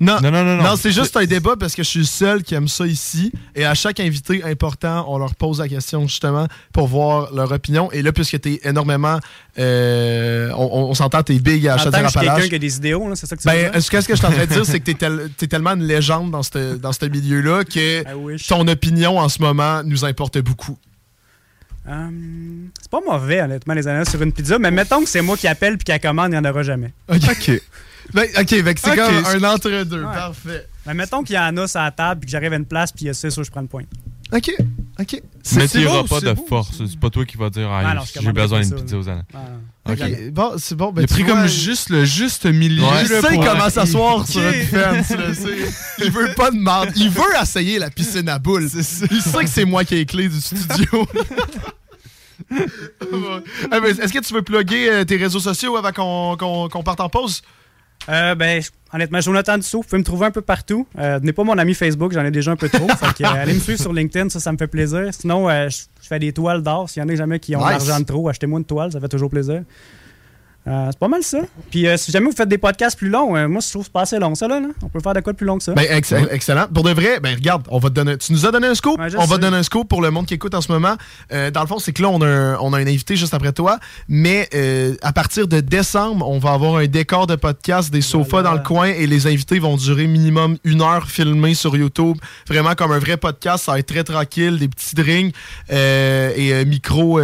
Non, Non, non, non, c'est juste un débat parce que je suis le seul qui aime ça ici. Et à chaque invité important, on leur pose la question justement pour voir leur opinion. Et là, puisque tu es énormément. euh, on on, s'entend, tu es big à tant que quelqu'un Chaudière-Appalaches. qui a des idéaux, là, c'est ça que tu veux Ben, dire? ce que, ce que je suis en train de dire, c'est que tu es, tellement une légende dans ce dans milieu-là que ton opinion en ce moment nous importe beaucoup. Euh, c'est pas mauvais, honnêtement, les ananas sur une pizza, mais mettons que c'est moi qui appelle puis qui la commande, il n'y en aura jamais. OK. Ben, OK, que c'est comme un entre-deux. Ouais. Parfait. Mais mettons qu'il y en a sur la table puis que j'arrive à une place puis c'est sûr je prends le point. OK. OK. Mais tu iras beau, pas de beau, force. C'est pas toi qui vas dire Ah je j'ai besoin d'une pizza aux ananas. Ah, OK. Bon, c'est bon. Ben, Il a pris vois, comme juste le juste milieu. Ouais. Il sait pour- comment s'asseoir sur une c'est- Il veut pas de marde. Il veut essayer la piscine à boules. Il sait que c'est moi qui ai les clés du studio. Ben, Est-ce que tu veux plugger euh, tes réseaux sociaux avant qu'on parte en pause? Euh, ben, honnêtement, Jonathan Dussault, vous pouvez me trouver un peu partout. Euh, N'est pas mon ami Facebook, j'en ai déjà un peu trop. fait que, euh, allez me suivre sur LinkedIn, ça, ça me fait plaisir. Sinon, euh, je je fais des toiles d'or. S'il y en a jamais qui ont Nice. l'argent de trop, achetez-moi une toile, ça fait toujours plaisir. Euh, c'est pas mal ça. Puis euh, si jamais vous faites des podcasts plus longs, euh, moi je trouve que c'est pas assez long ça là. là. On peut faire de quoi de plus long que ça. Ben, ex- excellent. Pour de vrai, ben regarde, on va te donner. Tu nous as donné un scoop. Ouais, on va te donner un scoop pour le monde qui écoute en ce moment. Euh, dans le fond, c'est que là, on a, un, on a un invité juste après toi. Mais euh, à partir de décembre, on va avoir un décor de podcast, des sofas dans le coin et les invités vont durer minimum une heure filmés sur YouTube. Vraiment comme un vrai podcast. Ça va être très tranquille, des petits drinks euh, et euh, micro.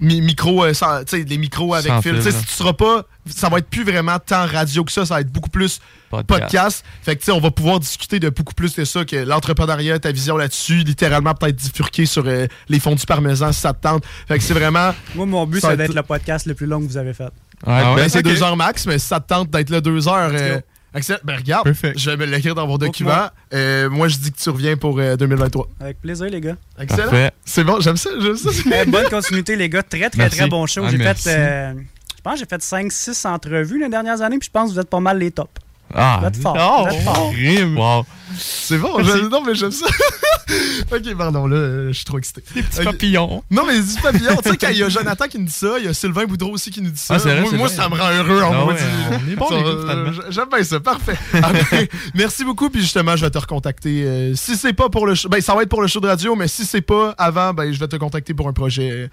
Mi- micro, euh, sans- les micros avec Sans fil. si tu seras pas, ça va être plus vraiment tant radio que ça, ça va être beaucoup plus Podcast. podcast. Fait que tu sais, on va pouvoir discuter de beaucoup plus de ça que l'entrepreneuriat, ta vision là-dessus, littéralement peut-être bifurquer sur euh, les fonds du parmesan si ça te tente. Fait que c'est vraiment. Moi, mon but, c'est d'être être- le podcast le plus long que vous avez fait. Ah ben, c'est deux heures max, mais si ça te tente d'être là deux heures. euh, excellent. Ben regarde, Perfect. je vais me l'écrire dans vos documents. moi. Euh, moi, je dis que tu reviens pour euh, 2023. Avec plaisir, les gars. Excellent. C'est bon, j'aime ça, j'aime ça. Eh, bonne continuité, les gars. Très, très, Merci. très bon show. Ah, j'ai fait. euh, je pense j'ai fait 5-6 entrevues les dernières années, puis je pense que vous êtes pas mal les tops. Ah, fort. oh. Wow. C'est bon, je- non, mais j'aime ça. ok, pardon, là, euh, je suis trop excité. Petit Ok. papillon. Non, mais dis papillon, tu sais, quand il y a Jonathan qui nous dit ça, il y a Sylvain Boudreau aussi qui nous dit ça. Ah, vrai, moi, ça me rend heureux en Ah moi. ouais, on est bon, les gars, finalement. J'aime bien ça, parfait. Ah, ben, merci beaucoup, puis justement, je vais te recontacter. euh, si c'est pas pour le show, ben ça va être pour le show de radio, mais si c'est pas avant, ben je vais te contacter pour un projet.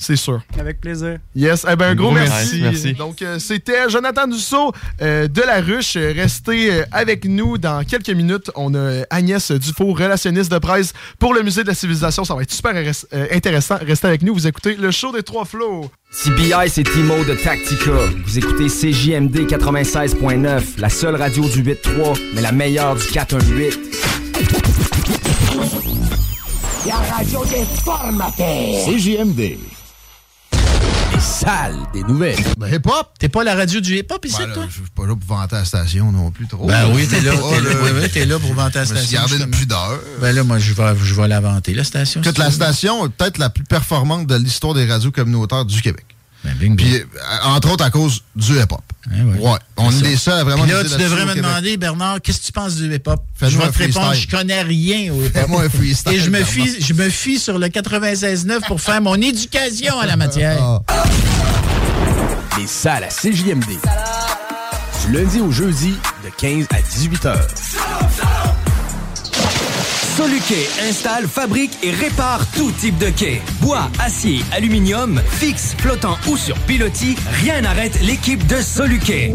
C'est sûr. Avec plaisir. Yes, eh ben, un gros gros merci. merci. Merci. Donc, euh, c'était Jonathan Dussault euh, de La Ruche. Euh, Restez euh, avec nous dans quelques minutes. On a Agnès Dufault, relationniste de presse pour le Musée de la Civilisation. Ça va être super euh, intéressant. Restez avec nous. Vous écoutez le show des Trois Flots. CBI, c'est Timo de Tactica. Vous écoutez CJMD 96.9, la seule radio du 8.3, mais la meilleure du 418. CJMD. Salles des nouvelles. Ben, hip-hop, t'es pas la radio du hip-hop ici, Ben toi? je suis pas là pour vanter la station non plus trop. Ben oui, t'es là, Oh, là, oui, pour vanter la Je station. gardé une justement. pudeur. Ben là, moi, je vais, je vais la vanter, la station. Toute la station est peut-être la plus performante de l'histoire des radios communautaires du Québec. Ben. Puis, euh, entre autres, à cause du hip-hop. Hein, ouais. Ouais. On est ça. des seuls à vraiment Puis là, tu devrais me Québec. demander, Bernard, qu'est-ce que tu penses du hip-hop? Je vais te répondre, je connais rien au hip-hop. Fais-moi un freestyle, Et je me, fie, je me fie sur le 96.9 pour faire mon éducation à la matière. Ah. Les salles à CJMD. Du lundi au jeudi, de 15 à 18 heures. Soluquet installe, fabrique et répare tout type de quai. Bois, acier, aluminium, fixe, flottant ou sur pilotis, rien n'arrête l'équipe de Soluquet.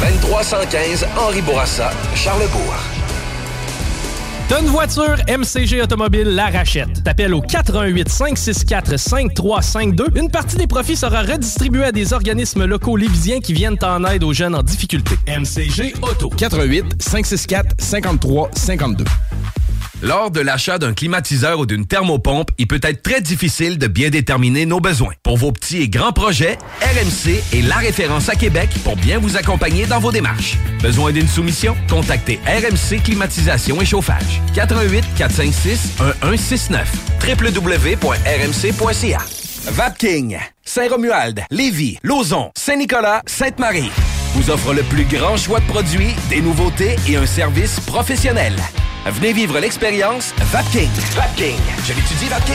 2315 Henri Bourassa, Charlebourg. T'as une voiture, MCG Automobile la rachète. T'appelles au 418 564 5352. Une partie des profits sera redistribuée à des organismes locaux lévisiens qui viennent en aide aux jeunes en difficulté. MCG Auto. 88 564 53 52. Lors de l'achat d'un climatiseur ou d'une thermopompe, il peut être très difficile de bien déterminer nos besoins. Pour vos petits et grands projets, RMC est la référence à Québec pour bien vous accompagner dans vos démarches. Besoin d'une soumission? Contactez RMC Climatisation et Chauffage. 88 456 1169 www.rmc.ca Vapking, Saint-Romuald, Lévis, Lauson, Saint-Nicolas, Sainte-Marie vous offre le plus grand choix de produits, des nouveautés et un service professionnel. Venez vivre l'expérience Vapking. Vapking. Je l'étudie, Vapking.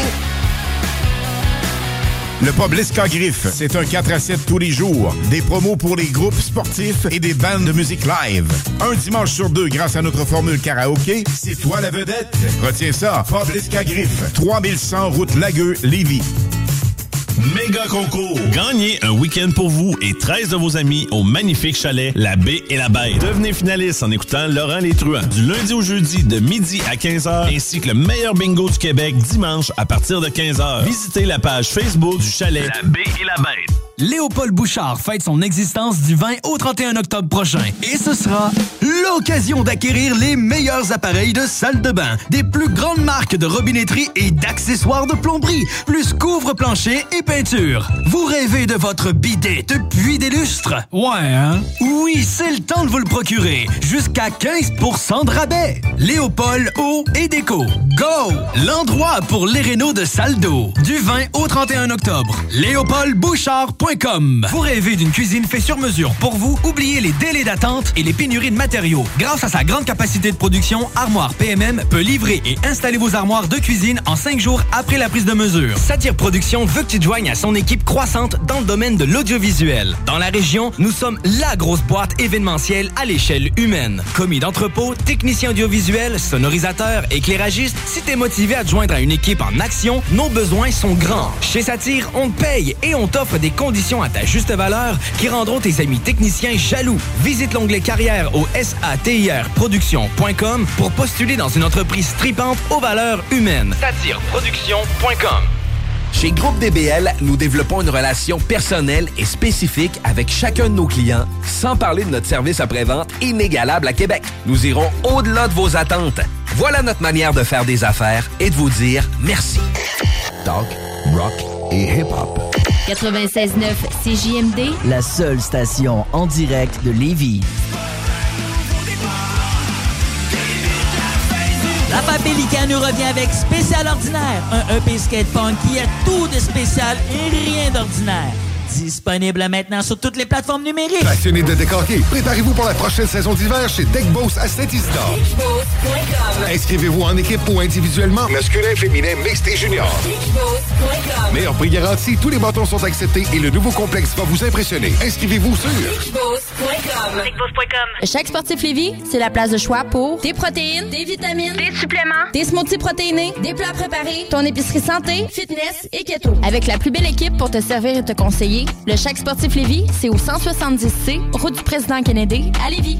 Le Poblisca Griffe, c'est un 4 à 7 tous les jours. Des promos pour les groupes sportifs et des bandes de musique live. Un dimanche sur deux grâce à notre formule karaoké, c'est toi la vedette. Retiens ça, Poblisca Griffe, 3100 route Lagueux, Lévis. Méga concours. Gagnez un week-end pour vous et 13 de vos amis au magnifique chalet La Baie et la Bête. Devenez finaliste en écoutant Laurent Les Truands du lundi au jeudi de midi à 15h ainsi que le meilleur bingo du Québec dimanche à partir de 15h. Visitez la page Facebook du chalet La Baie et la Bête. Léopold Bouchard fête son existence du 20 au 31 octobre prochain. Et ce sera l'occasion d'acquérir les meilleurs appareils de salle de bain, des plus grandes marques de robinetterie et d'accessoires de plomberie, plus couvre-plancher et peinture. Vous rêvez de votre bidet depuis des lustres? Ouais, hein? Oui, c'est le temps de vous le procurer. Jusqu'à 15% de rabais. Léopold Eau et Déco. Go! L'endroit pour les rénaux de salle d'eau. Du 20 au 31 octobre. LéopoldBouchard.com Vous rêvez d'une cuisine faite sur mesure pour vous? Oubliez les délais d'attente et les pénuries de matériaux. Grâce à sa grande capacité de production, Armoire PMM peut livrer et installer vos armoires de cuisine en 5 jours après la prise de mesure. Satire Production veut que tu te joignes à son équipe croissante dans le domaine de l'audiovisuel. Dans la région, nous sommes la grosse boîte événementielle à l'échelle humaine. Commis d'entrepôt, technicien audiovisuel, sonorisateur, éclairagiste, si t'es motivé à te joindre à une équipe en action, nos besoins sont grands. Chez Satire, on te paye et on t'offre des conditions à ta juste valeur qui rendront tes amis techniciens jaloux. Visite l'onglet carrière au satirproduction.com pour postuler dans une entreprise stripante aux valeurs humaines. Satireproduction.com Chez Groupe DBL, nous développons une relation personnelle et spécifique avec chacun de nos clients, sans parler de notre service après-vente inégalable à Québec. Nous irons au-delà de vos attentes. Voilà notre manière de faire des affaires et de vous dire merci. Talk, rock et hip-hop. 96.9 CJMD, La seule station en direct de Lévis. Raphaël Pélican nous revient avec Spécial Ordinaire, un EP skatepunk qui a tout de spécial et rien d'ordinaire. Disponible maintenant sur toutes les plateformes numériques. Passionné de décorquer, préparez-vous pour la prochaine saison d'hiver chez Deckboss à Saint-Isidore. Inscrivez-vous en équipe ou individuellement, masculin, féminin, mixte et junior. Meilleur prix garanti, tous les bâtons sont acceptés et le nouveau complexe va vous impressionner. Inscrivez-vous sur Chaque Sportif Lévis, c'est la place de choix pour des protéines, des vitamines, des suppléments, des smoothies protéinés, des plats préparés, ton épicerie santé, fitness et keto. Avec la plus belle équipe pour te servir et te conseiller, le Chaque Sportif Lévis, c'est au 170C, route du président Kennedy, à Lévis.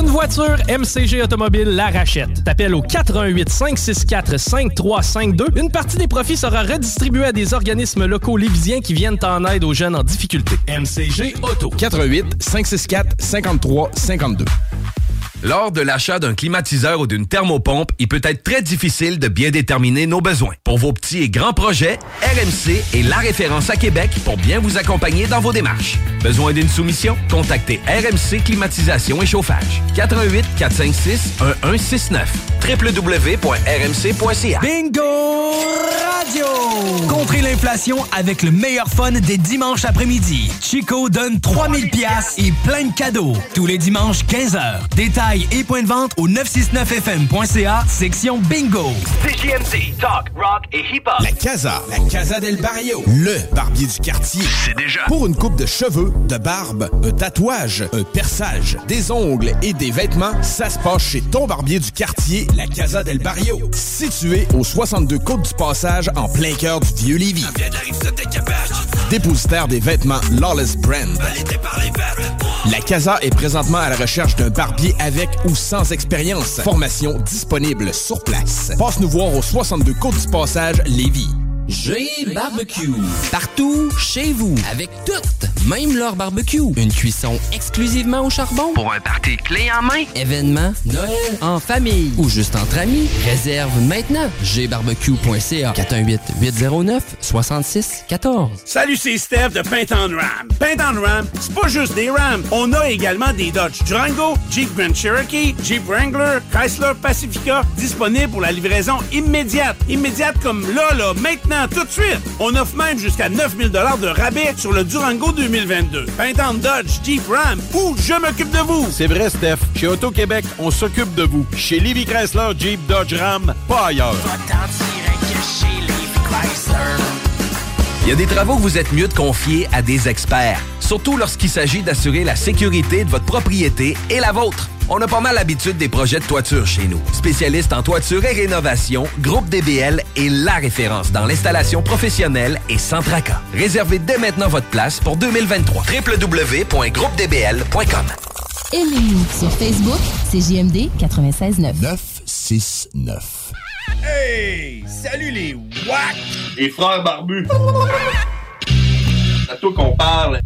Une voiture, MCG Automobile la rachète. T'appelles au 418 564 5352. Une partie des profits sera redistribuée à des organismes locaux lévisiens qui viennent en aide aux jeunes en difficulté. MCG Auto. 88 564 53 52. Lors de l'achat d'un climatiseur ou d'une thermopompe, il peut être très difficile de bien déterminer nos besoins. Pour vos petits et grands projets, RMC est la référence à Québec pour bien vous accompagner dans vos démarches. Besoin d'une soumission? Contactez RMC Climatisation et Chauffage. 88 456 1169 www.rmc.ca Bingo Radio! Contrez l'inflation avec le meilleur fun des dimanches après-midi. Chico donne 3000 pièces et plein de cadeaux. Tous les dimanches, 15h. Détails et points de vente au 969fm.ca, section Bingo. CJMD, talk, rock et hip-hop. La Casa, la Casa del Barrio, le barbier du quartier. C'est déjà. Pour une coupe de cheveux, de barbe, un tatouage, un perçage, des ongles et des vêtements, ça se passe chez ton barbier du quartier, la Casa del Barrio. Situé au 62 Côte du Passage, en plein cœur du vieux Lévis. Dépositaire des vêtements Lawless Brand. La Casa est présentement à la recherche d'un barbier avec ou sans expérience. Formation disponible sur place. Passe nous voir au 62 Côte du Passage, Lévis. G Barbecue. Partout, chez vous, avec toutes, même leur barbecue. Une cuisson exclusivement au charbon. Pour un party clé en main. Événement, Noël, en famille ou juste entre amis. Réserve maintenant. gbarbecue.ca 418 809 66 14. Salut, c'est Steph de Paint on Ram. Paint on Ram, c'est pas juste des Rams. On a également des Dodge Durango, Jeep Grand Cherokee, Jeep Wrangler, Chrysler Pacifica, disponibles pour la livraison immédiate. Immédiate comme là, là, maintenant, tout de suite. On offre même jusqu'à 9000 de rabais sur le Durango 2022. Paint on Dodge, Jeep Ram ou je m'occupe de vous. C'est vrai, Steph. Chez Auto-Québec, on s'occupe de vous. Chez Livy Chrysler, Jeep, Dodge, Ram, pas ailleurs. Il y a des travaux que vous êtes mieux de confier à des experts, surtout lorsqu'il s'agit d'assurer la sécurité de votre propriété et la vôtre. On a pas mal l'habitude des projets de toiture chez nous. Spécialiste en toiture et rénovation, Groupe DBL est la référence dans l'installation professionnelle et sans tracas. Réservez dès maintenant votre place pour 2023. www.groupedbl.com Aimez-nous sur Facebook, c'est JMD 96.9. 969. Hey! Salut les WAC! Les frères barbus! C'est à toi qu'on parle.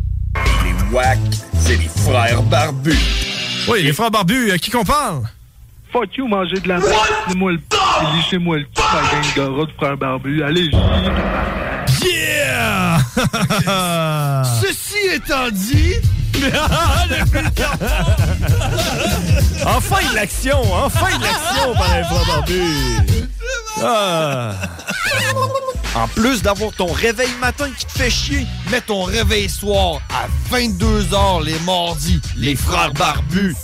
Les WAC, c'est les frères barbus. Oui, les frères barbus, à qui qu'on parle? Fuck you, manger de la merde. Lissez-moi le p. Lissez-moi le p, ma gang de frères barbus. Allez, Yeah! Ceci étant dit. Enfin de l'action, enfin de l'action par les frères barbus. Ah. En plus d'avoir ton réveil matin qui te fait chier, mets ton réveil soir à 22h les mardis, les frères barbus.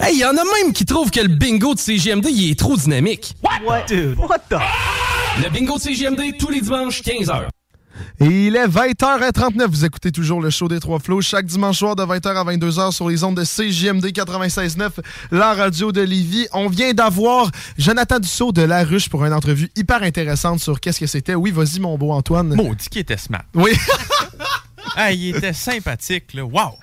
Hey, y en a même qui trouvent que le bingo de CGMD il est trop dynamique. What? Dude, what the? Le bingo de CGMD tous les dimanches 15h. Et il est 20h39. Vous écoutez toujours le show des Trois Flots chaque dimanche soir de 20h à 22h sur les ondes de CJMD 96.9, la radio de Lévis. On vient d'avoir Jonathan Dussault de La Ruche pour une entrevue hyper intéressante sur qu'est-ce que c'était? Oui, vas-y, mon beau Antoine. Maudit qui était smart. Oui. ah, il était sympathique, là. Wow!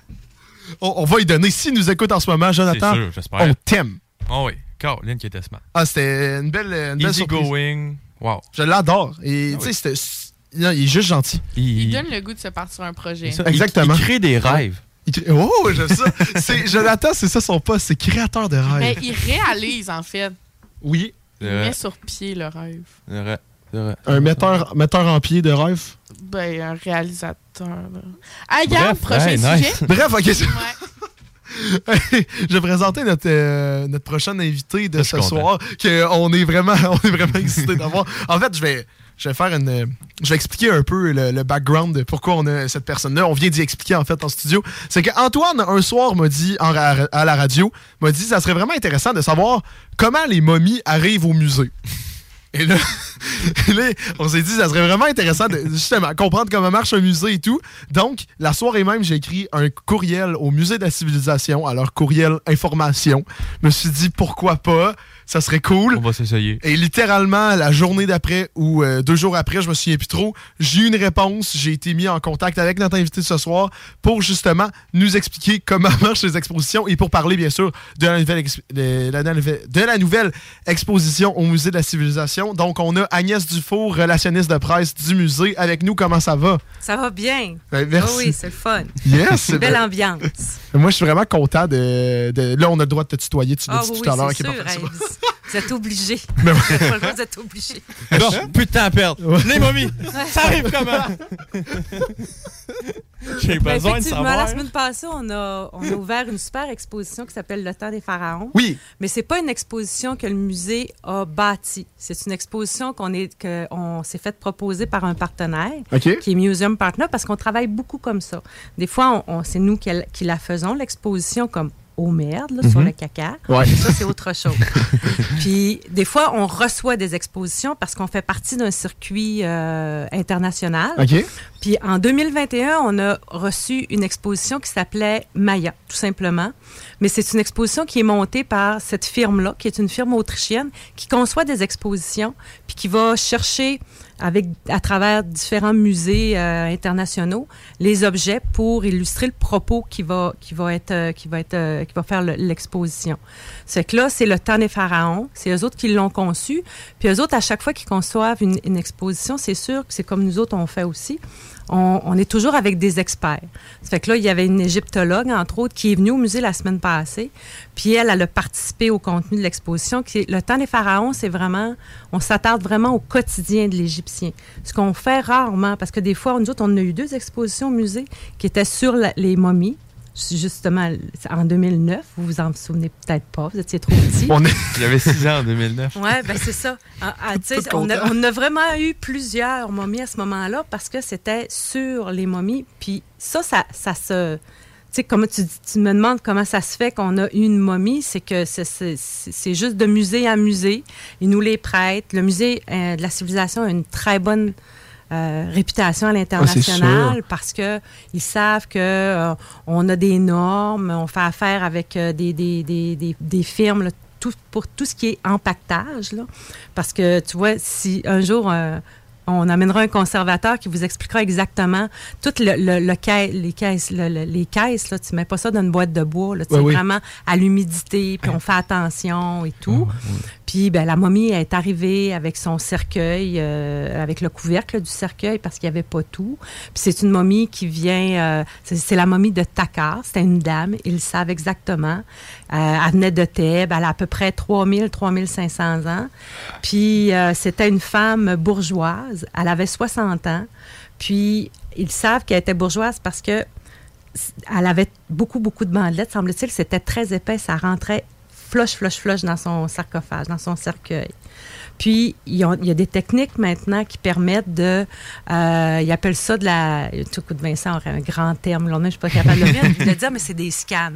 On, on va lui donner, s'il nous écoute en ce moment, Jonathan, sûr, on t'aime. Oh oui, Caroline qui était smart. Ah, c'était une belle, une belle Easy surprise. going. Wow. Je l'adore. Et Ah tu sais, oui. c'était- non, il est juste gentil. Il donne le goût de se partir sur un projet. Ça, Exactement. Il, il crée des rêves. Il crée- Oh, j'aime ça. C'est- Jonathan, c'est ça son poste, c'est créateur de Mais rêves. il réalise, en fait. Oui. Il met sur pied le rêve. C'est vrai. C'est vrai. Un metteur, metteur en pied de rêve? Ben, un réalisateur. là. Ah, regarde, Bref, prochain hey, sujet. nice. Bref, ok. Ouais. je vais présenter notre, euh, notre prochain invité de Je ce soir, qu'on est vraiment, on est vraiment excité d'avoir. En fait, je vais, je vais faire une, je vais expliquer un peu le, background de pourquoi on a cette personne-là. On vient d'y expliquer en fait en studio. C'est que Antoine un soir m'a dit à la radio, m'a dit, ça serait vraiment intéressant de savoir comment les momies arrivent au musée. Et là, et là, on s'est dit, ça serait vraiment intéressant de justement comprendre comment marche un musée et tout. Donc, la soirée même, j'ai écrit un courriel au Musée de la Civilisation, leur courriel information. Je me suis dit, pourquoi pas? Ça serait cool. On va s'essayer. Et littéralement, la journée d'après ou euh, deux jours après, je me souviens plus trop, j'ai eu une réponse. J'ai été mis en contact avec notre invité de ce soir pour justement nous expliquer comment marchent les expositions et pour parler, bien sûr, de la nouvelle, exp- de la, nouvelle- de la nouvelle exposition au Musée de la Civilisation. Donc, on a Agnès Dufour, relationniste de presse du musée, avec nous. Comment ça va? Ça va bien. Ben, merci. Oui, oui, c'est le fun. Yes, Une belle ben- ambiance. Moi, je suis vraiment content de, de- Là, on a le droit de te tutoyer. Tu l'as Ah dit oui, tout à l'heure. Vous êtes obligés. Ben Vous êtes obligés. Bon, plus de temps à perdre. Les momies, ça arrive comment? J'ai Ben, besoin de effectivement, savoir. la semaine passée, on a, on a ouvert une super exposition qui s'appelle Le temps des pharaons. Oui. Mais c'est pas une exposition que le musée a bâtie. C'est une exposition qu'on est que on s'est fait proposer par un partenaire qui est Museum Partner parce qu'on travaille beaucoup comme ça. Des fois, on, on- c'est nous qui, qui la faisons l'exposition comme oh merde là, sur Mhm. le caca. Ouais. Ça c'est autre chose. Puis des fois, on reçoit des expositions parce qu'on fait partie d'un circuit euh, international. Puis en 2021, on a reçu une exposition qui s'appelait Maya, tout simplement. Mais c'est une exposition qui est montée par cette firme-là, qui est une firme autrichienne, qui conçoit des expositions, puis qui va chercher avec à travers différents musées euh, internationaux les objets pour illustrer le propos qui va qui va être euh, qui va être euh, qui va faire le- l'exposition. C'est que là c'est le temps des pharaons, c'est eux autres qui l'ont conçu, puis eux autres à chaque fois qu'ils conçoivent une, une exposition, c'est sûr que c'est comme nous autres on fait aussi. On, est toujours avec des experts. Ça fait que là, il y avait une égyptologue, entre autres, qui est venue au musée la semaine passée. Puis elle, elle a participé au contenu de l'exposition. qui Le temps des pharaons, c'est vraiment, on s'attarde vraiment au quotidien de l'Égyptien. Ce qu'on fait rarement, parce que des fois, nous autres, on a eu deux expositions au musée qui étaient sur les momies. Justement, en 2009, vous vous en souvenez peut-être pas, vous étiez trop petit. J'avais 6 ans en 2009. Oui, ben c'est ça. Ah, ah, on, a, on vraiment eu plusieurs momies à ce moment-là parce que c'était sur les momies. Puis ça, ça, ça se... Tu sais, comment tu, tu me demandes comment ça se fait qu'on a eu une momie, c'est que c'est- juste de musée en musée. Ils nous les prêtent. Le musée euh, de la civilisation a une très bonne euh, réputation à l'international sûr. parce que ils savent que euh, on a des normes, on fait affaire avec euh, des, des, des, des, des firmes là, tout, pour tout ce qui est empaquetage. Là. Parce que tu vois, si un jour on amènera un conservateur qui vous expliquera exactement toutes le, le- le les caisses, le- le- les caisses, là, tu mets pas ça dans une boîte de bois, là, tu Oui, sais, oui. vraiment à l'humidité, puis on fait attention et tout. Puis ben, la momie est arrivée avec son cercueil, euh, avec le couvercle du cercueil parce qu'il n'y avait pas tout. Puis c'est une momie qui vient, euh, c'est la momie de Takar, c'était une dame, ils le savent exactement. Euh, elle venait de Thèbes, elle a à peu près 3000, 3500 ans. Puis c'était une femme bourgeoise, elle avait 60 ans. Puis ils savent qu'elle était bourgeoise parce que elle avait beaucoup, beaucoup de bandelettes, semble-t-il. C'était très épais, ça rentrait flush, flush, flush dans son sarcophage, dans son cercueil. Puis, il y a des techniques maintenant qui permettent de... euh, ils appellent ça de la... Tout coup de Vincent aurait un grand terme, là, je ne suis pas capable de le dire, mais c'est des scans.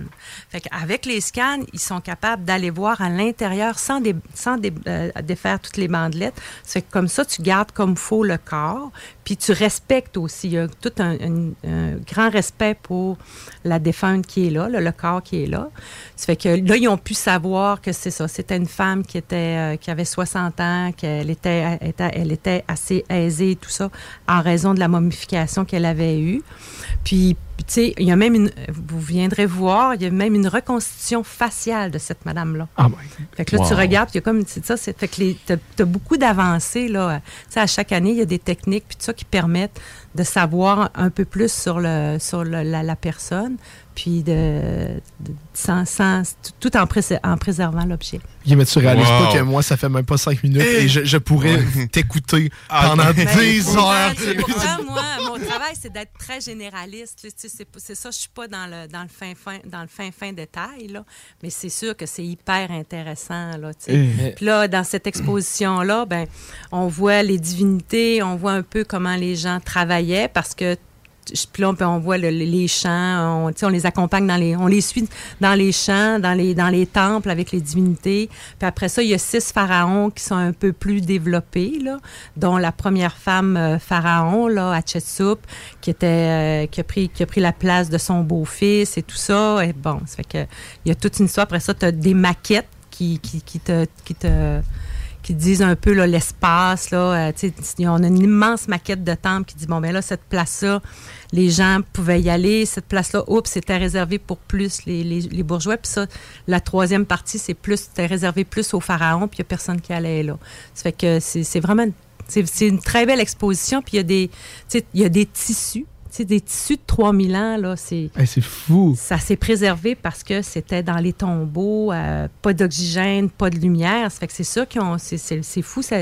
Fait qu'avec les scans, ils sont capables d'aller voir à l'intérieur sans, dé- sans dé- euh, défaire toutes les bandelettes. C'est comme ça, tu gardes comme faut le corps, puis tu respectes aussi. Il y a tout un, grand respect pour la défunte qui est là, le corps qui est là. Ça que là, ils ont pu savoir que c'est ça. C'était une femme qui était euh, qui avait 60 ans, qu'elle était, était- assez aisée tout ça en raison de la momification qu'elle avait eue. Puis, tu sais, il y a même une, vous viendrez voir, il y a même une reconstitution faciale de cette madame-là. Ah ouais. Fait que là, tu regardes, puis il y a comme, c'est ça, c'est, fait que t'as, t'as beaucoup d'avancées, là. Tu sais, à chaque année, il y a des techniques, puis tout ça, qui permettent de savoir un peu plus sur, le, sur le- la, la personne, puis de, de- sans, sans- tout en, prés- en préservant l'objet. Mais tu réalises Wow. pas que moi, ça fait même pas 5 minutes et je, je pourrais t'écouter Ah, pendant ben, 10 pourtant, heures. pourtant, moi, mon travail, c'est d'être très généraliste. Tu sais, c'est, ça, je suis pas dans le, dans le fin fin, dans le fin fin détail, là. Mais c'est sûr que c'est hyper intéressant, là. Eh. Puis là, dans cette exposition-là, ben, on voit les divinités, on voit un peu comment les gens travaillaient parce que puis là, on, voit le- les champs, on, on les accompagne dans les, on les suit dans les champs, dans les, dans les temples avec les divinités. Puis après ça, il y a six pharaons qui sont un peu plus développés, là, dont la première femme euh, pharaon, là, Hatshepsut, qui était, euh, qui a pris, qui a pris la place de son beau-fils et tout ça. Et bon, ça fait que il y a toute une histoire. Après ça, tu des maquettes qui, qui, qui te, qui te qui disent un peu là, l'espace. Là, euh, tu sais, on a une immense maquette de temple qui dit, bon, ben là, cette place-là, les gens pouvaient y aller. Cette place-là, oups, c'était réservé pour plus les, les, les bourgeois. Puis ça, la troisième partie, c'est plus, c'était réservé plus aux pharaons, puis il n'y a personne qui allait là. Ça fait que c'est c'est vraiment... C'est une très belle exposition, puis y a des, il y a des tissus. Sais, des tissus de 3000 ans, là, c'est... Hey, c'est fou. Ça s'est préservé parce que c'était dans les tombeaux, euh, pas d'oxygène, pas de lumière. Ça fait que c'est ça qui ont. C'est, fou, ça,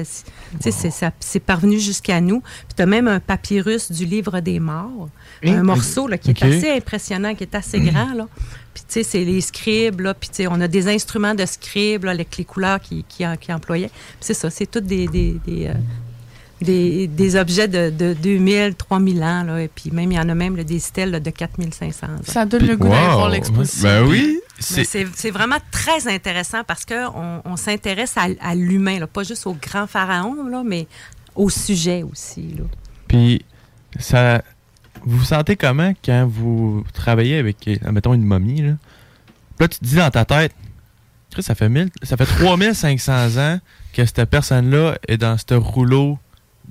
c'est- ça- parvenu jusqu'à nous. Puis tu as même un papyrus du livre des morts, un morceau là, qui est assez impressionnant, qui est assez grand. Là. Puis tu sais, c'est les scribes, là, puis tu sais, on a des instruments de scribes là, avec les couleurs qu'ils qui, qui employaient. Puis c'est ça, c'est des. des, des, euh, des, des objets de, de 2000, 3000 ans, là, et puis même, il y en a même là, des stèles là, de 4500 ans. Ça donne le goût d'aller voir l'exposition. Ben oui. Mais C'est c'est vraiment très intéressant parce qu'on on, s'intéresse à, à l'humain, là, pas juste au grand pharaon, là, mais au sujet aussi. Là. Puis, ça. Vous vous sentez comment quand vous travaillez avec, mettons, une momie, là? Puis là, tu te dis dans ta tête, Chris, ça fait, 1000 ça fait 3500 ans que cette personne-là est dans ce rouleau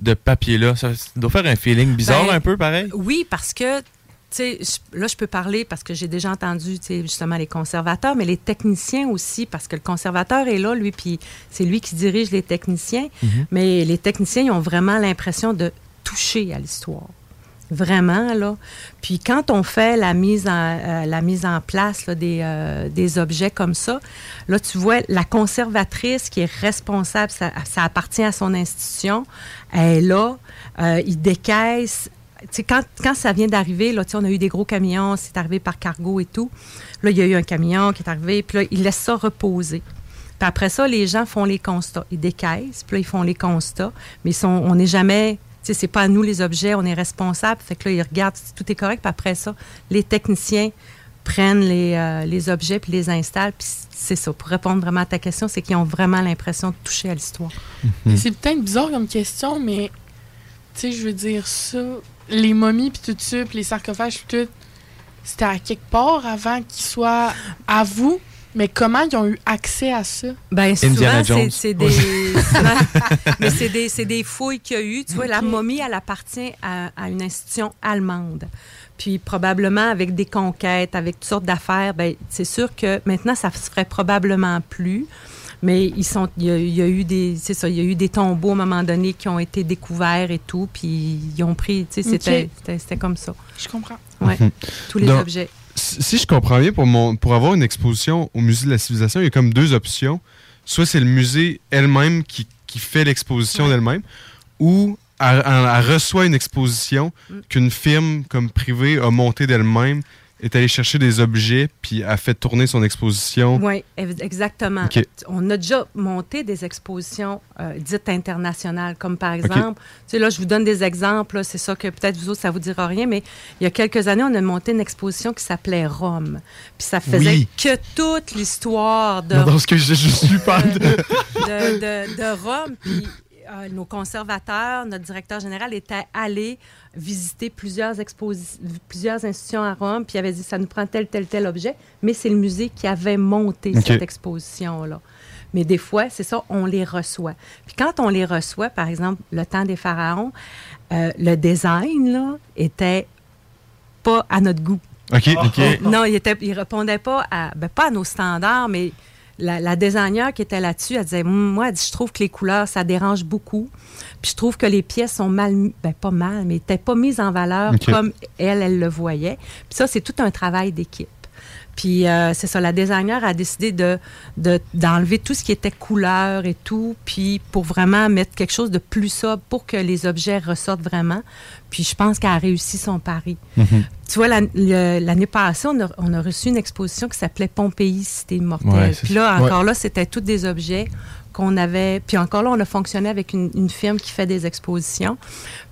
de papier-là? Ça doit faire un feeling bizarre Ben, un peu, pareil? Oui, parce que, tu sais, là, je peux parler parce que j'ai déjà entendu, tu sais, justement, les conservateurs, mais les techniciens aussi, parce que le conservateur est là, lui, puis c'est lui qui dirige les techniciens. Mhm. Mais les techniciens, ils ont vraiment l'impression de toucher à l'histoire. Vraiment, là. Puis quand on fait la mise en, euh, la mise en place des, euh, des objets comme ça, là, tu vois, la conservatrice qui est responsable, ça, appartient à son institution, elle est là, euh, il décaisse. Quand, quand ça vient d'arriver, là, on a eu des gros camions, c'est arrivé par cargo et tout. Là, il y a eu un camion qui est arrivé, puis là, il laisse ça reposer. Puis après ça, les gens font les constats. Ils décaissent, puis là, ils font les constats. Mais ils sont, on n'est jamais... Sais, c'est pas à nous les objets, on est responsable. Fait que là, ils regardent si tout est correct. Puis après ça, les techniciens prennent les, euh, les objets puis les installent. Puis c'est ça. Pour répondre vraiment à ta question, c'est qu'ils ont vraiment l'impression de toucher à l'histoire. C'est peut-être bizarre comme question, mais tu sais, je veux dire ça. Les momies puis tout ça, puis les sarcophages tout, c'était à quelque part avant qu'ils soient à vous? Mais comment ils ont eu accès à ça? Ben Indiana souvent, c'est- des, souvent- mais c'est des, c'est des fouilles qu'il y a eu. Tu vois, la momie, elle appartient à, à une institution allemande. Puis probablement avec des conquêtes, avec toutes sortes d'affaires, ben c'est sûr que maintenant, ça se ferait probablement plus. Mais ils sont, il y a, il y a eu des, c'est ça, il y a eu des tombeaux à un moment donné qui ont été découverts et tout, puis ils ont pris, tu sais, c'était, Ok. c'était, comme ça. Je comprends. Ouais, Mhm. tous les Donc, objets. Si je comprends bien, pour, mon, pour avoir une exposition au Musée de la Civilisation, il y a comme deux options. Soit c'est le musée elle-même qui, qui fait l'exposition d'elle-même, ou elle, elle- elle reçoit une exposition Mm. qu'une firme comme privée a montée d'elle-même, est allée chercher des objets, puis a fait tourner son exposition. Oui, exactement. On a déjà monté des expositions euh, dites internationales, comme par exemple, tu sais, là, je vous donne des exemples, c'est ça que peut-être vous autres, ça vous dira rien, mais il y a quelques années, on a monté une exposition qui s'appelait Rome. Puis ça faisait Oui. que toute l'histoire de, Non, dans ce que j'ai juste lu parle de... de, de- de Rome. Puis euh, nos conservateurs, notre directeur général était allé visiter plusieurs, plusieurs institutions à Rome, puis il avait dit ça nous prend tel, tel, tel objet, mais c'est le musée qui avait monté cette exposition-là. Mais des fois, c'est ça, on les reçoit. Puis quand on les reçoit, par exemple, le temps des pharaons, euh, le design, là, était pas à notre goût. OK, OK. Non, il, était, il répondait pas à, ben, pas à nos standards, mais la, la designer qui était là-dessus, elle disait, Hum, moi, elle dit, je trouve que les couleurs, ça dérange beaucoup. Puis je trouve que les pièces sont mal, ben pas mal, mais n'étaient pas mises en valeur comme elle, elle le voyait. Puis ça, c'est tout un travail d'équipe. Puis euh, c'est ça, la designer a décidé de, de- d'enlever tout ce qui était couleur et tout, puis pour vraiment mettre quelque chose de plus sobre pour que les objets ressortent vraiment. Puis je pense qu'elle a réussi son pari. Mhm. Tu vois, la- l'année passée, on a, on a reçu une exposition qui s'appelait Pompéi, Cité immortelle. Ouais, puis là, encore Ouais. là, c'était tous des objets qu'on avait. Puis encore là, on a fonctionné avec une, une firme qui fait des expositions.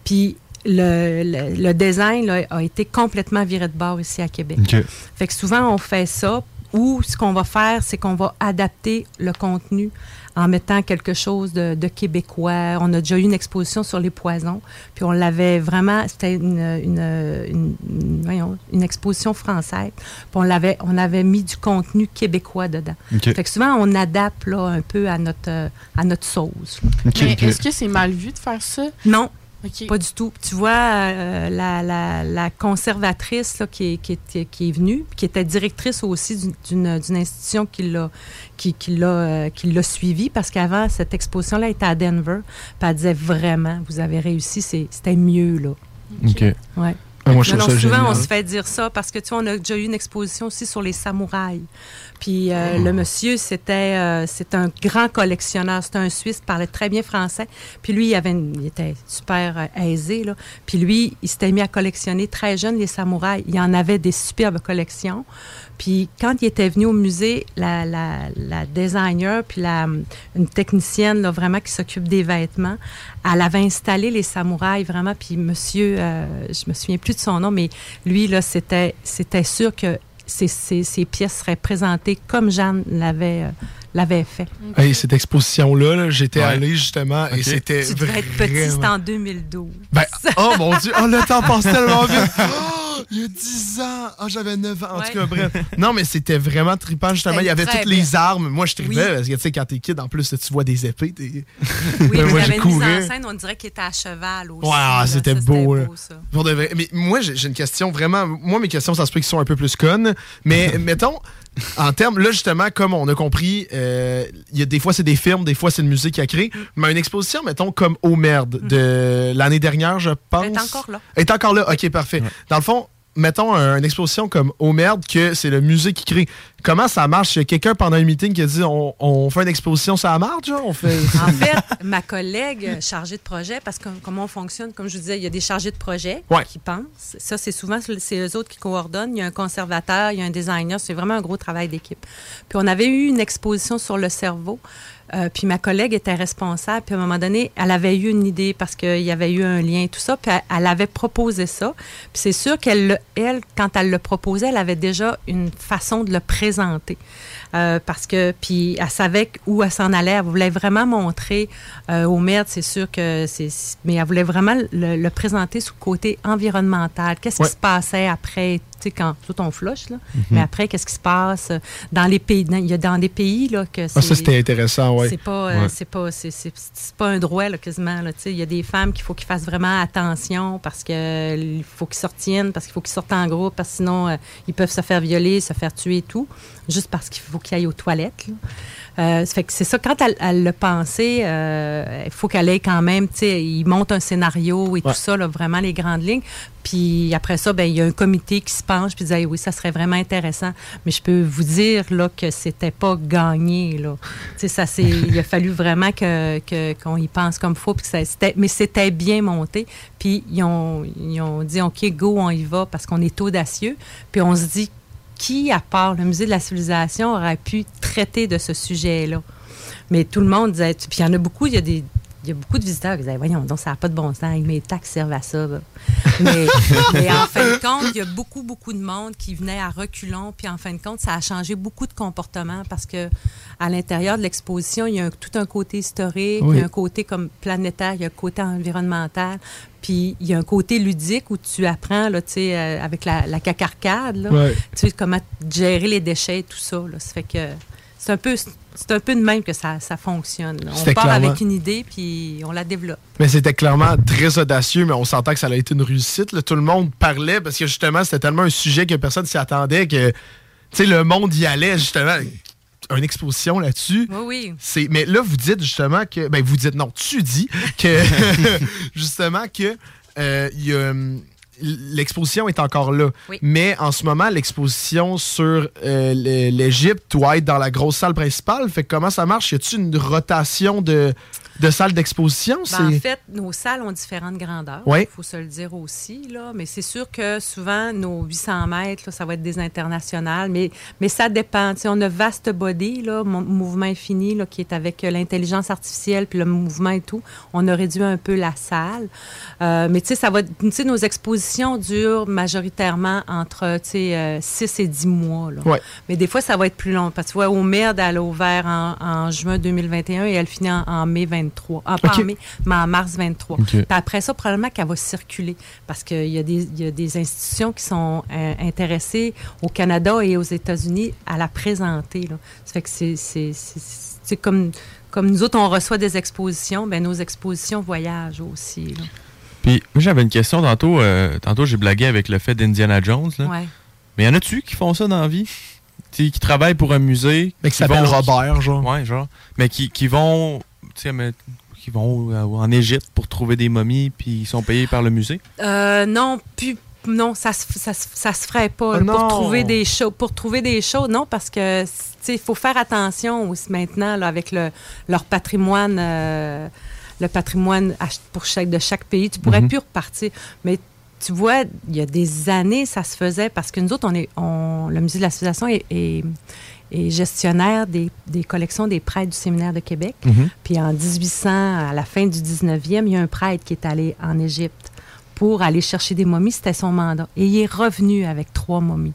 Puis le, le- le design là, a été complètement viré de bord ici à Québec. OK. Fait que souvent, on fait ça. Ou ce qu'on va faire, c'est qu'on va adapter le contenu en mettant quelque chose de, de québécois. On a déjà eu une exposition sur les poisons, puis on l'avait vraiment, c'était une, une, une- une- voyons, une exposition française, puis on l'avait, on avait mis du contenu québécois dedans. OK. Fait que souvent, on adapte là, un peu à notre, à notre sauce. là. Mais est-ce que c'est mal vu de faire ça? Non. Pas du tout. Tu vois, euh, la, la- la conservatrice là, qui, est, qui, est, qui est venue, qui était directrice aussi d'une- institution qui l'a qui, qui l'a euh, qui l'a suivie, parce qu'avant, cette exposition-là était à Denver. Puis elle disait vraiment, vous avez réussi, c'est- c'était mieux, là. OK. Ouais. Ah, moi, je ça souvent, génial. on se fait dire ça parce que, tu vois, on a déjà eu une exposition aussi sur les samouraïs. Puis euh, le monsieur, c'était euh, c'est un grand collectionneur. C'était un Suisse, parlait très bien français. Puis lui, il, avait une- il était super euh, aisé. Là. Puis lui, il s'était mis à collectionner très jeune les samouraïs. Il en avait des superbes collections. Puis quand il était venu au musée, la, la, la designer, puis la, une technicienne là, vraiment qui s'occupe des vêtements, elle avait installé les samouraïs vraiment. Puis monsieur, euh, je me souviens plus de son nom, mais lui, là, c'était, c'était sûr que ces, ces, ces pièces seraient présentées comme Jeanne l'avait, euh, l'avait fait. Hey, cette exposition-là, là, j'étais Ouais. allé justement et c'était Tu devrais être petit, c'était en 2012. Ben, oh mon Dieu, oh, le temps passe tellement vite. Il y a 10 ans! Ah, j'avais 9 ans. En Ouais. tout cas, bref. Non, mais c'était vraiment trippant, justement. Il y avait toutes les armes. Moi, je tripais Oui. parce que, tu sais, quand t'es kid, en plus, tu vois des épées. Oui, Ben, mais moi, il y j'ai avait une mise couru. en scène, on dirait qu'il était à cheval aussi. Ouais, ah, c'était Ça, beau. là. ça. Pour de vrai. Mais moi, j'ai une question vraiment. Moi, mes questions, ça se peut qu'ils sont un peu plus connes. Mais mettons, en termes, là, justement, comme on a compris, euh, il y a des fois, c'est des films, des fois, c'est une musique qui a créé. Mais une exposition, mettons, comme Au Merde de l'année dernière, je pense. Elle est encore là. Elle est encore là. OK, parfait. Dans le fond, mettons un- une exposition comme Au Merde, que c'est le musée qui crée. Comment ça marche? Il y a quelqu'un pendant un meeting qui a dit on, on fait une exposition la marge, genre? On fait. En fait, ma collègue chargée de projet, parce que comment on fonctionne, comme je vous disais, il y a des chargés de projet Ouais. qui pensent. Ça, c'est souvent, c'est eux autres qui coordonnent. Il y a un conservateur, il y a un designer. C'est vraiment un gros travail d'équipe. Puis on avait eu une exposition sur le cerveau. Euh, puis ma collègue était responsable. Puis à un moment donné, elle avait eu une idée parce qu'il y avait eu un lien et tout ça. Puis elle, elle avait proposé ça. Puis c'est sûr qu'elle, le- elle, quand elle le proposait, elle avait déjà une façon de le présenter. Euh, parce que, puis elle savait où elle s'en allait. Elle voulait vraiment montrer euh, au maire, c'est sûr que c'est. Mais elle voulait vraiment le, le présenter sous le côté environnemental. Qu'est-ce Ouais. qui se passait après, sais, quand tout on flush, là. Mhm. Mais après, qu'est-ce qui se passe dans les pays. Il y a dans des pays, là, que c'est. Ah, ça, c'était intéressant. C'est pas, euh, Ouais. c'est pas, c'est, c'est- c'est pas un droit, là, quasiment, là. Tu sais, il y a des femmes qu'il faut qu'ils fassent vraiment attention parce qu'il faut qu'ils sortent parce qu'il faut qu'ils sortent en groupe, parce que sinon, euh, ils peuvent se faire violer, se faire tuer et tout, juste parce qu'il faut qu'ils aillent aux toilettes. Euh, ça fait que c'est ça, quand elle, elle le pensait, euh, il faut qu'elle ait quand même, tu sais, il monte un scénario et Ouais. tout ça, là, vraiment les grandes lignes. Puis après ça, ben il y a un comité qui se penche puis dit Hey, oui, ça serait vraiment intéressant. Mais je peux vous dire là que c'était pas gagné là. Tu sais, ça c'est, il a fallu vraiment que, que- qu'on y pense comme faut puis ça, c'était, mais c'était bien monté. Puis ils ont, ils ont dit ok go on y va parce qu'on est audacieux. Puis on se dit qui à part le musée de la civilisation aurait pu traiter de ce sujet là. Mais tout le monde disait, puis il y en a beaucoup, il y a des il y a beaucoup de visiteurs qui disaient, voyons, donc ça n'a pas de bon sens, mes taxes servent à ça. Mais, mais en fin de compte, il y a beaucoup, beaucoup de monde qui venait à reculons, puis en fin de compte, ça a changé beaucoup de comportements parce que à l'intérieur de l'exposition, il y a un- tout un côté historique, il y a un côté comme planétaire, il y a un côté environnemental, puis il y a un côté ludique où tu apprends, là, tu sais, euh, avec la, la cacarcade, là, Ouais. tu sais, comment gérer les déchets et tout ça. Là. Ça fait que c'est un peu c'est un peu de même que ça, ça fonctionne. On part clairement- avec une idée puis on la développe. Mais c'était clairement très audacieux, mais on s'entend que ça a été une réussite. là. Tout le monde parlait parce que justement, c'était tellement un sujet que personne s'y attendait que tu sais, le monde y allait justement. Une exposition là-dessus. Oui, oui. C'est, mais là, vous dites justement que. Ben, vous dites, non, tu dis que. justement que. euh, y a, hum, L'exposition est encore là. Oui. Mais en ce moment, l'exposition sur euh, l'Égypte doit être dans la grosse salle principale. Fait que comment ça marche? Y a-t-il une rotation de, de salles d'exposition? Ben, en fait, nos salles ont différentes grandeurs. Ouais. Il faut se le dire aussi. Là. Mais c'est sûr que souvent, nos 800 mètres, là, ça va être des internationales. Mais, mais ça dépend. Tu sais, on a Vaste Body, là, Mo- Mouvement Infini, là, qui est avec euh, l'intelligence artificielle puis le mouvement et tout. On a réduit un peu la salle. Euh, mais ça va. Nos expositions durent majoritairement entre sais, 6 et 10 mois. Là. Ouais. Mais des fois, ça va être plus long. Parce que tu vois, au Merde, elle a ouvert en, en juin 2021 et elle finit en, en mai 23. Ah, pas en mai, mais en mars 23. Ok. Puis après ça, probablement qu'elle va circuler parce qu'il y, a des- il y a des institutions qui sont euh, intéressées au Canada et aux États-Unis à la présenter. Là. Ça fait que c'est- comme, comme nous autres, on reçoit des expositions, ben nos expositions voyagent aussi. là. Puis, moi, j'avais une question tantôt. euh, tantôt, j'ai blagué avec le fait d'Indiana Jones. là. Ouais. Mais y en a-tu qui font ça dans la vie? Tu sais, qui travaillent pour un musée. Mais qui s'appelle Robert, genre. Ouais, genre. Mais qui, qui vont. Tu sais, mais- qui vont euh, en Égypte pour trouver des momies, puis ils sont payés par le musée? Euh, non, plus, non, ça se, ça, se- ça se ferait pas Oh là, pour trouver des choses. Pour trouver des choses, non, parce que tu sais, il faut faire attention aussi maintenant là, avec le, leur patrimoine, euh, le patrimoine pour chaque de chaque pays. Tu pourrais Mhm. plus repartir, mais tu vois, il y a des années, ça se faisait parce que nous autres, on est, on, le musée de la civilisation est, est- est gestionnaire des, des collections des prêtres du séminaire de Québec. Mhm. Puis en 1800, à la fin du 19e, il y a un prêtre qui est allé en Égypte pour aller chercher des momies. C'était son mandat. Et il est revenu avec trois momies.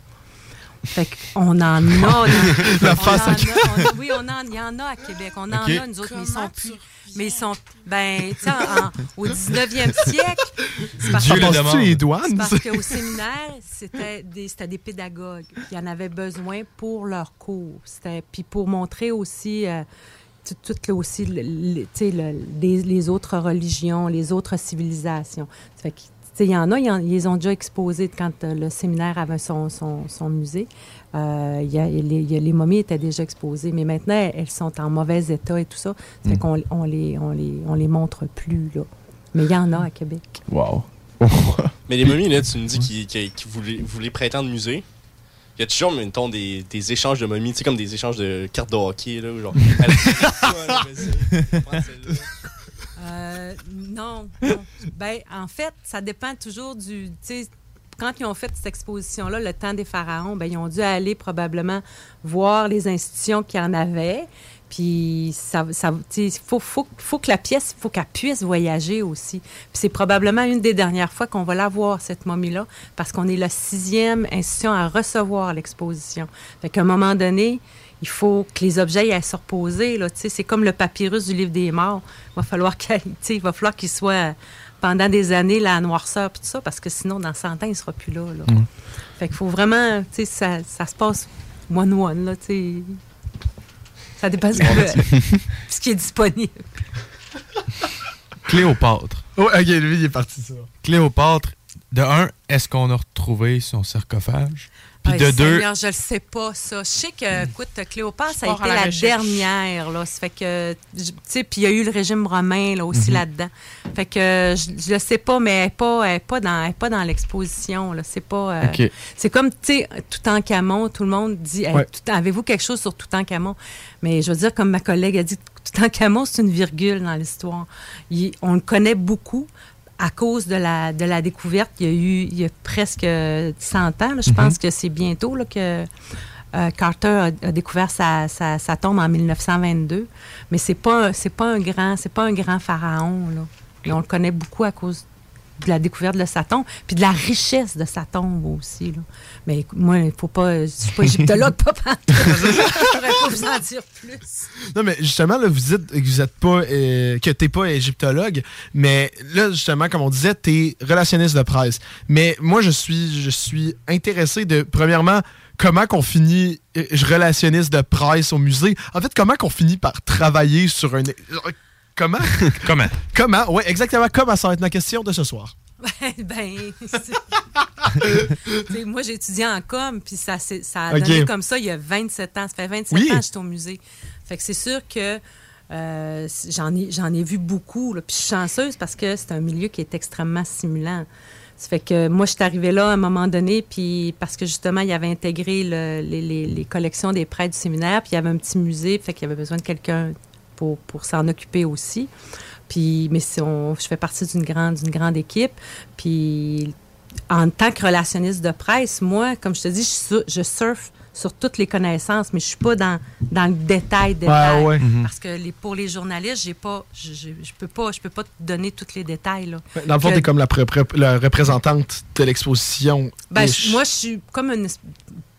Fait qu'on en a. dans- La on face en à- a- on Oui, on en, il y en a à Québec. On en a, nous autres, mais ils sont plus. Mais ils sont. Ben, tu sais, au 19e siècle. c'est parce- parce qu'au séminaire, c'était des, c'était des pédagogues. qui en avaient besoin pour leurs cours. C'était- Puis pour montrer aussi. euh, tout- toutes aussi le- le- tu sais, le- les, les autres religions, les autres civilisations. Ça fait il y en a, ils, en- ils les ont déjà exposés quand euh, le séminaire avait son, son, son musée. Euh, il y a- les, il y a- les momies étaient déjà exposées, mais maintenant, elles sont en mauvais état et tout ça. Ça fait Mm. qu'on on les, on, les, on les montre plus, là. Mais il y en a à Québec. Wow. Mais les momies, là, tu me dis qu'ils prêter de musée. Il y a toujours, mettons, des, des échanges de momies, tu sais, comme des échanges de cartes de hockey, là, ou genre. Euh, non. Ben, en fait, ça dépend toujours du. Quand ils ont fait cette exposition-là, le temps des pharaons, ben, ils ont dû aller probablement voir les institutions qu'il y en avait. Puis, ça, ça, sais, faut, faut, faut que la pièce, il puisse voyager aussi. Puis, c'est probablement une des dernières fois qu'on va la voir, cette momie-là, parce qu'on est la sixième institution à recevoir l'exposition. Fait qu'à un moment donné, il faut que les objets aient se reposer. Là, tu sais, c'est comme le papyrus du livre des morts. Il va falloir qu'il tu sais, il va falloir qu'il soit pendant des années la noirceur puis tout ça, parce que sinon, dans 100 ans, il ne sera plus là. là. Fait qu'il faut vraiment, tu sais, ça, ça se passe one-one, là, tu sais. Ça dépend ce, que- ce qui est disponible. Cléopâtre. Oh, ok, lui, il est parti ça. Cléopâtre, de un, est-ce qu'on a retrouvé son sarcophage? Puis de deux, Seigneur, je le sais pas, ça. Je sais que, écoute, Cléopâtre, ça a été la dernière, là. Ça fait que, tu sais, puis il y a eu le régime romain, là, aussi Mhm. là-dedans. Fait que, je, je le sais pas, mais elle n'est pas, elle est pas dans, elle est pas dans l'exposition, là. C'est pas... euh. C'est comme, tu sais, Toutankhamon, tout le monde dit, Hey, Ouais. tout- avez-vous quelque chose sur Toutankhamon? Mais je veux dire, comme ma collègue a dit, Toutankhamon, c'est une virgule dans l'histoire. On le connaît beaucoup à cause de la, de la découverte. Il y a eu, il y a presque 100 ans, là, je Mhm. pense que c'est bientôt là, que euh, Carter a, a découvert sa, sa- sa tombe en 1922. Mais c'est pas, c'est pas un grand, c'est pas un grand pharaon. Là. Et on le connaît beaucoup à cause de la découverte de sa tombe, puis de la richesse de sa tombe aussi. Là. Mais moi, il faut pas, je suis pas égyptologue, pas. Je pas vous en dire plus. Non, mais justement, là, vous dites que vous êtes pas, euh, que t'es pas égyptologue, mais là, justement, comme on disait, t'es relationniste de presse. Mais moi, je suis, je suis intéressé de, premièrement, comment qu'on finit euh, relationniste de presse au musée. En fait, comment qu'on finit par travailler sur un... Comment? comment? Comment? Oui, exactement. Comment ça va être ma question de ce soir? ben, moi, j'ai étudié en com, puis ça, s'est- ça a donné comme ça il y a 27 ans. Ça fait 27 Oui. ans que j'étais au musée. Fait que c'est sûr que euh, j'en ai, j'en ai vu beaucoup. là. Puis je suis chanceuse parce que c'est un milieu qui est extrêmement stimulant. Ça fait que moi, je suis arrivée là à un moment donné, puis parce que justement, il y avait intégré le- les, les- les collections des prêtres du séminaire, puis il y avait un petit musée, fait qu'il y avait besoin de quelqu'un pour, pour s'en occuper aussi. Puis, mais si on, je fais partie d'une grande, d'une grande équipe. Puis, en tant que relationniste de presse, moi, comme je te dis, je, je surfe sur toutes les connaissances, mais je suis pas dans, dans le détail, détail. ouais. Parce que les, pour les journalistes, j'ai pas, je, je, je peux pas, je peux pas te donner tous les détails. Là. Dans le fond, Que- t'es comme la, pré- pré- la représentante de l'exposition. ben, moi, je suis comme une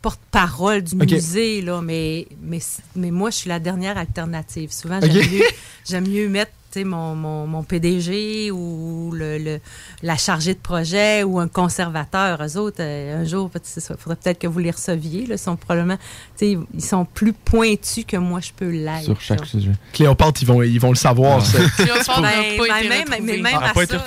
porte-parole du musée, là, mais, mais, mais moi, je suis la dernière alternative. Souvent, j'aime mieux, j'aime mieux mettre tu sais, mon, mon, mon PDG ou le, le- la chargée de projet ou un conservateur. Eux autres, euh, un jour, il faudrait peut-être que vous les receviez. Là, ils sont probablement, tu sais, ils sont plus pointus que moi, je peux l'être. Sur chaque sujet. Cléopâtre, ils vont, ils vont le savoir. ça. Ben, Cléopâtre n'a pas ben, été même, mais même Ah, à pas ça,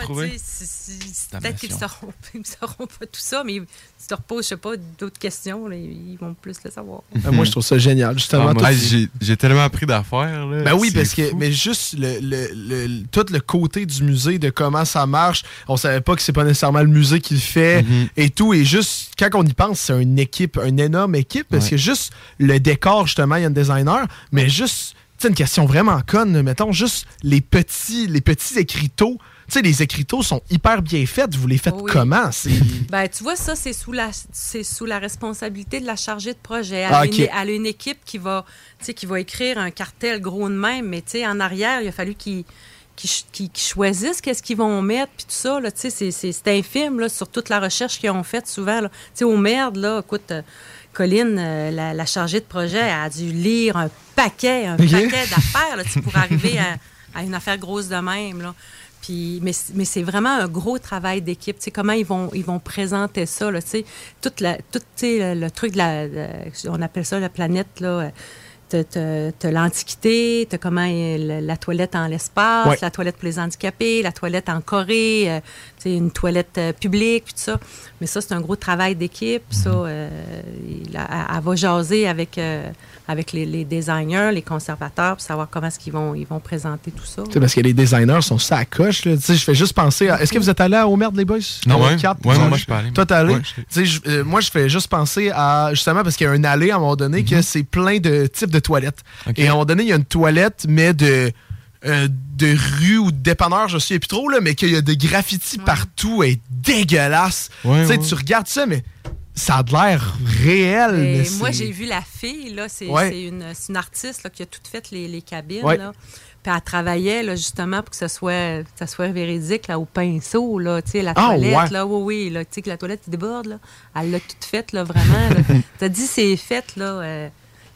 peut-être qu'ils ne sauront pas tout ça, mais si tu leur poses, je sais pas, d'autres questions, là, ils vont plus le savoir. Euh, moi, je trouve ça génial, justement. Ah, j'ai- tellement appris d'affaires. Ben oui, C'est parce que mais juste le, le- le- tout le côté du musée, de comment ça marche, on savait pas que c'est pas nécessairement le musée qui le fait Mhm. et tout. Et juste quand on y pense, c'est une équipe, une énorme équipe, parce Ouais. que juste le décor, justement, il y a un designer, mais juste, tu sais, une question vraiment conne, mettons, juste les petits, les petits écriteaux. Sais, les écriteaux sont hyper bien faits. Vous les faites Oui. comment? C'est... Ben, tu vois, ça, c'est sous la, c'est sous la responsabilité de la chargée de projet. Elle, Ah, a, ok. une, elle a une équipe qui va, qui va écrire un cartel gros de même, mais en arrière, il a fallu qu'ils qu'ils ch- qu'ils- qu'ils choisissent qu'est-ce qu'ils vont mettre, puis tout ça, là, tu sais, c'est- infime, là, sur toute la recherche qu'ils ont faite souvent, là. Tu sais, au merde, là, écoute, euh, Colline, euh, la, la chargée de projet, a dû lire un paquet, un paquet d'affaires là, tu sais, pour arriver à, à une affaire grosse de même. Là. Puis, mais mais c'est vraiment un gros travail d'équipe. Tu sais, comment ils vont, ils vont présenter ça. Là, tu sais, toute la, tout, tu sais, le, le truc de la, de- on appelle ça la planète. Là, euh, T'as- l'Antiquité, t'as comment est la, la toilette en l'espace, Ouais. la toilette pour les handicapés, la toilette en Corée, euh, une toilette euh, publique, puis tout ça. Mais ça, c'est un gros travail d'équipe. Ça, euh, il a- elle, va jaser avec, euh, avec les, les designers, les conservateurs, pour savoir comment est-ce qu'ils vont, ils vont présenter tout ça. Tu sais, parce que les designers sont ça à coche. Là. Tu sais, Je fais juste penser à. Est-ce que vous êtes allé au Merde, les boys? Non, ouais. Cap? Ouais, Toi, moi, je suis pas allé. Toi, t'es allé? Ouais, euh, moi, je fais juste penser à. Justement, parce qu'il y a un allée à un moment donné que c'est plein de types de toilettes. Et à un moment donné, il y a une toilette, mais de. Euh, de rue ou de dépanneur, je sais plus trop, là, mais qu'il y a des graffitis partout et dégueulasse. Ouais, tu sais, ouais. tu regardes ça, mais ça a de l'air réel. Mais moi, j'ai vu la fille, là, c'est une, artiste là, qui a tout fait les, les cabines. Ouais. Là. Puis elle travaillait là, justement pour que ça soit, que ça soit véridique là, au pinceau, là, tu sais, la Ah, toilette, ouais. là, oui, oui, là, tu sais, que la toilette déborde, là, elle l'a toute faite, là, vraiment. T'as dit c'est fait, là. euh,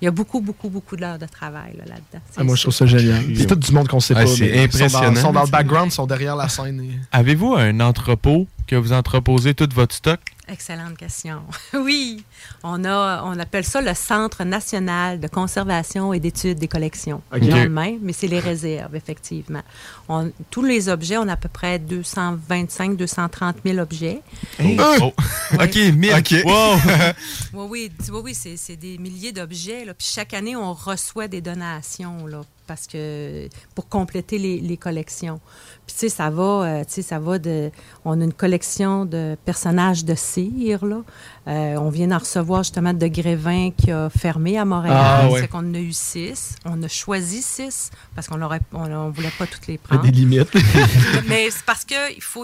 il y a beaucoup, beaucoup, beaucoup d'heures de travail là, là-dedans. Ah, moi, je trouve ça génial. C'est tout du monde qu'on sait Ah, pas. c'est mais ils sont impressionnant. Sont dans le background, ils sont derrière la scène. et- Avez-vous un entrepôt que vous entreposez tout votre stock? Excellente question. Oui, on a, on appelle ça le Centre national de conservation et d'études des collections. OK. Non le même, mais c'est les réserves, effectivement. On- tous les objets, on a à peu près 225, 230 000 objets. Oh. Oh. OK, 1000. OK. Wow. Oui, oui, c'est des milliers d'objets. Puis chaque année, on reçoit des donations là, parce que pour compléter les, les collections. Puis tu sais, ça va, euh, tu sais, ça va de. On a une collection de personnages de cire là. Euh, on vient d'en recevoir justement de Grévin qui a fermé à Montréal. Ah, ouais. C'est qu'on en a eu six. On a choisi six parce qu'on aurait, on, on voulait pas toutes les Il y a prendre. des limites. Mais c'est parce qu'ils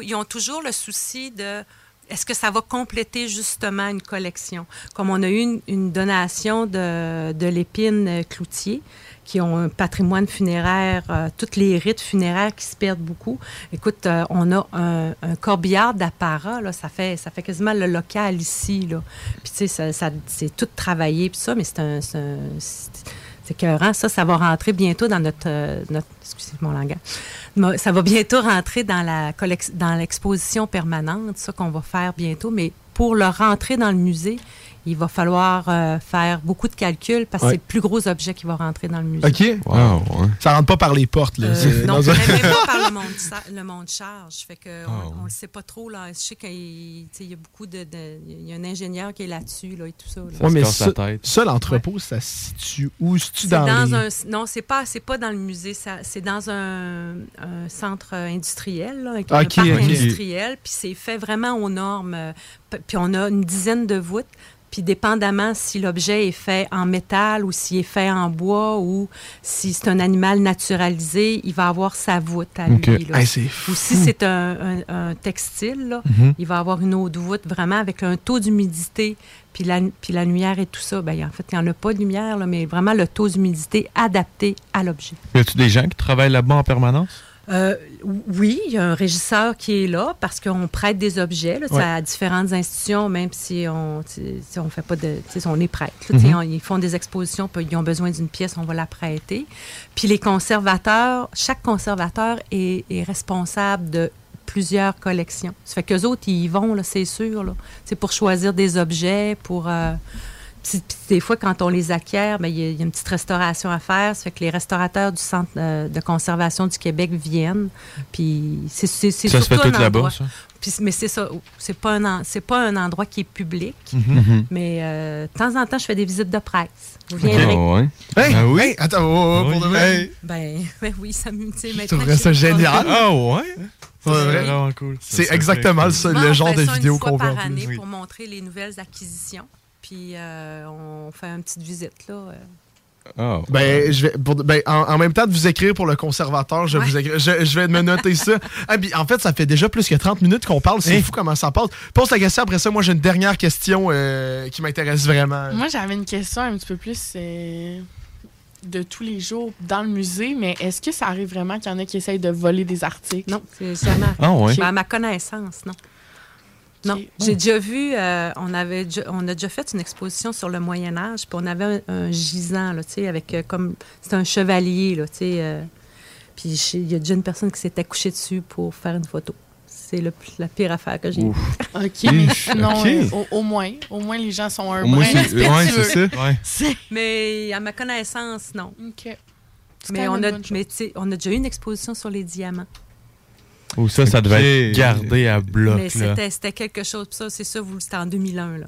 ils ont toujours le souci de est-ce que ça va compléter justement une collection? Comme on a eu une, une donation de, de l'épine euh, Cloutier, qui ont un patrimoine funéraire, euh, toutes les rites funéraires qui se perdent beaucoup. Écoute, euh, on a un, corbillard d'apparat, là, ça fait, ça fait quasiment le local ici. Là. Puis tu sais, ça, c'est tout travaillé, puis ça, mais c'est un... c'est écœurant. Ça, ça va rentrer bientôt dans notre... euh, notre excusez mon langage. Ça va bientôt rentrer dans la dans l'exposition permanente, ça qu'on va faire bientôt. Mais pour le rentrer dans le musée, il va falloir euh, faire beaucoup de calculs parce que Ouais. c'est le plus gros objet qui va rentrer dans le musée. OK? Ça rentre pas par les portes. Là. Euh, non, dans un- même même pas par le monde, le monde charge. Fait que Ah, on, on le sait pas trop. Là. Je sais qu'il y a beaucoup de, de- Il y a un ingénieur qui est là-dessus là, et tout ça. là. Ouais, mais ça, ça, l'entrepôt, ça se situe où? C'est dans, dans, les- un non c'est pas c'est pas dans le musée ça c'est dans un, un centre industriel là, avec un parc industriel puis c'est fait vraiment aux normes euh, puis on a une dizaine de voûtes puis dépendamment si l'objet est fait en métal ou s'il est fait en bois ou si c'est un animal naturalisé, il va avoir sa voûte à lui. là. Hey, c'est ou si c'est un, un- un textile, là, Mhm. il va avoir une autre voûte vraiment avec un taux d'humidité puis la, puis la lumière et tout ça. Ben, en fait, il n'y en a pas de lumière, là, mais vraiment le taux d'humidité adapté à l'objet. Y a-tu des gens qui travaillent là-bas en permanence? Euh, oui, il y a un régisseur qui est là parce qu'on prête des objets là, Ouais. à différentes institutions, même si on si on fait pas de, on est prête. là, Mhm. on- ils font des expositions, puis ils ont besoin d'une pièce, on va la prêter. Puis les conservateurs, chaque conservateur est, est responsable de plusieurs collections. Ça fait qu'eux autres, ils y vont, là, c'est sûr. là. C'est pour choisir des objets, pour... euh, des fois, quand on les acquiert, ben, il y, a- il y a une petite restauration à faire. Ça fait que les restaurateurs du Centre euh, de conservation du Québec viennent. Puis c'est c'est- c'est Ça se fait un tout là-bas, endroit- ça? Puis, mais c'est ça. C'est pas, un en- c'est pas un endroit qui est public. Mhm. Mais euh, de temps en temps, je fais des visites de presse. Vous viendrez. Ah ouais. Hey, Ah oui? hey, attends, oh, oh, pour Oui. de vrai. Hey. Ben, ben oui, ça me. tu sais, Je maintenant trouverais que ça génial. Ah ouais? Pour C'est vrai. vraiment cool. C'est exactement ça, Souvent, le genre de vidéo qu'on veut. par année Oui. pour montrer les nouvelles acquisitions. Puis euh, on fait une petite visite là. euh. Ah. Ben, je vais, pour- ben, en, en même temps de vous écrire pour le conservateur, je, vais vous écrire- je, je vais me noter ça. Ah, puis, en fait, ça fait déjà plus que 30 minutes qu'on parle. C'est Hein? fou comment ça passe. Pose la question après ça. Moi, j'ai une dernière question euh, qui m'intéresse vraiment. Moi, j'avais une question un petit peu plus euh, de tous les jours dans le musée, mais est-ce que ça arrive vraiment qu'il y en a qui essayent de voler des articles? Non, c'est jamais. Ah ouais? Ben, à ma connaissance, non. Non, j'ai déjà vu, euh, on, avait on a déjà fait une exposition sur le Moyen Âge, puis on avait un, un gisant, là, tu sais, avec euh, comme, c'était un chevalier, là, tu sais, euh, puis il y a déjà une personne qui s'était couchée dessus pour faire une photo. C'est la pire affaire que j'ai vue. OK, ok. euh, au, au moins, au moins, les gens sont un Au moins, brin c'est- ouais, respectueux. c'est ça. Mais à ma connaissance, non. OK. C'est Mais on a, mais tu sais, on a déjà eu une exposition sur les diamants. Ou ça, ça devait être gardé à bloc. Mais là. c'était, c'était quelque chose. Puis ça, c'est ça, vous, c'était en 2001. Là.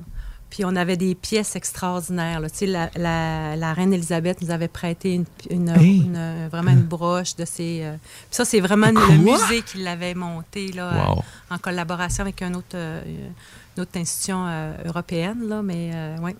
Puis on avait des pièces extraordinaires. Là. Tu sais, La, la, la reine Elisabeth nous avait prêté une, une- Hey. une- vraiment une broche de ses. euh, Puis ça, c'est vraiment Quoi? le musée qui l'avait monté là, Wow. euh, en collaboration avec un autre, euh, une autre institution euh, européenne. Là, mais euh, ouais,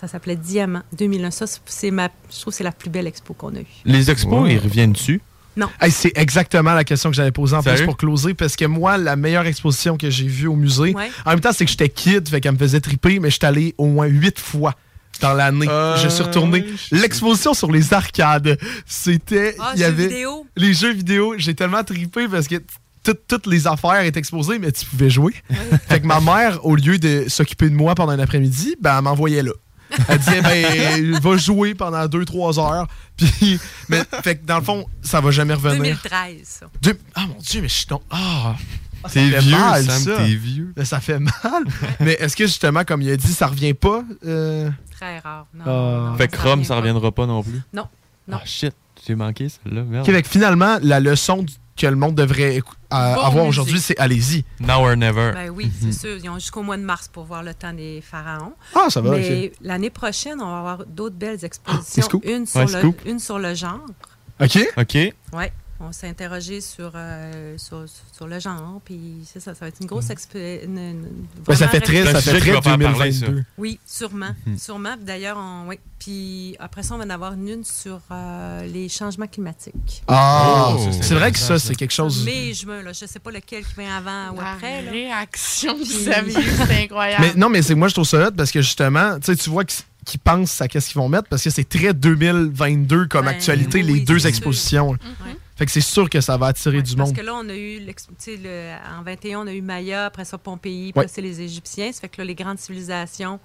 ça s'appelait Diamant 2001. Ça, c'est ma, je trouve que c'est la plus belle expo qu'on a eue. Les expos, ils reviennent dessus. Non. Hey, c'est exactement la question que j'avais posée en plus pour closer, parce que moi, la meilleure exposition que j'ai vue au musée, Ouais. en même temps, c'est que j'étais kid, fait qu'elle me faisait triper, mais j'étais allé au moins huit fois dans l'année. Euh, je suis retourné. L'exposition sur les arcades, c'était... Ah, il y jeux avait vidéo? Les jeux vidéo, j'ai tellement trippé parce que tout- toutes les affaires étaient exposées, mais tu pouvais jouer. fait que ma mère, au lieu de s'occuper de moi pendant un après-midi, ben, elle m'envoyait là. Elle disait, ben, va jouer pendant 2-3 heures. Puis, mais, fait que dans le fond, ça va jamais revenir. 2013, ça. Ah mon dieu, mais je suis donc. Ah! Ah, T'es vieux, mal, Sam, ça. t'es vieux. Mais ça fait mal. mais est-ce que justement, comme il a dit, ça revient pas? euh? Très rare. Non, Ah. non, fait que ça Rome, revient ça reviendra pas non plus. Non, non. Ah shit, j'ai manqué celle-là. Merde. Ok, fait que finalement, la leçon du- que le monde devrait euh, avoir aujourd'hui, c'est allez-y. Now or never. Ben oui, c'est sûr. Ils ont jusqu'au mois de mars pour voir le temps des pharaons. Ah, ça va, Mais ok. l'année prochaine, on va avoir d'autres belles expositions. une, sur Ouais, le, scoop. une sur le genre. OK. OK. Oui. On s'est interrogé sur, euh, sur, sur le genre, puis c'est ça, ça va être une grosse une- Ben, ça fait un ça fait qui parler, 2022. Oui, sûrement. Mhm. Sûrement. D'ailleurs, on, oui. Puis après ça, on va en avoir une sur euh, les changements climatiques. Ah, Oh, c'est vrai que ça, c'est quelque chose. Mais juin, là, je ne sais pas lequel qui vient avant ou La après. Là. réaction que c'est incroyable. Mais non, mais c'est moi je trouve ça hot parce que justement, tu sais, tu vois qu'ils qu'ils pensent à qu'est-ce qu'ils vont mettre parce que c'est très 2022 comme Ben, actualité, oui, les deux expositions. Fait que c'est sûr que ça va attirer du Parce monde. que là, on a eu, le- en 21, on a eu Maya, après ça Pompéi, Ouais. là, c'est les Égyptiens. Ça fait que là, les grandes civilisations,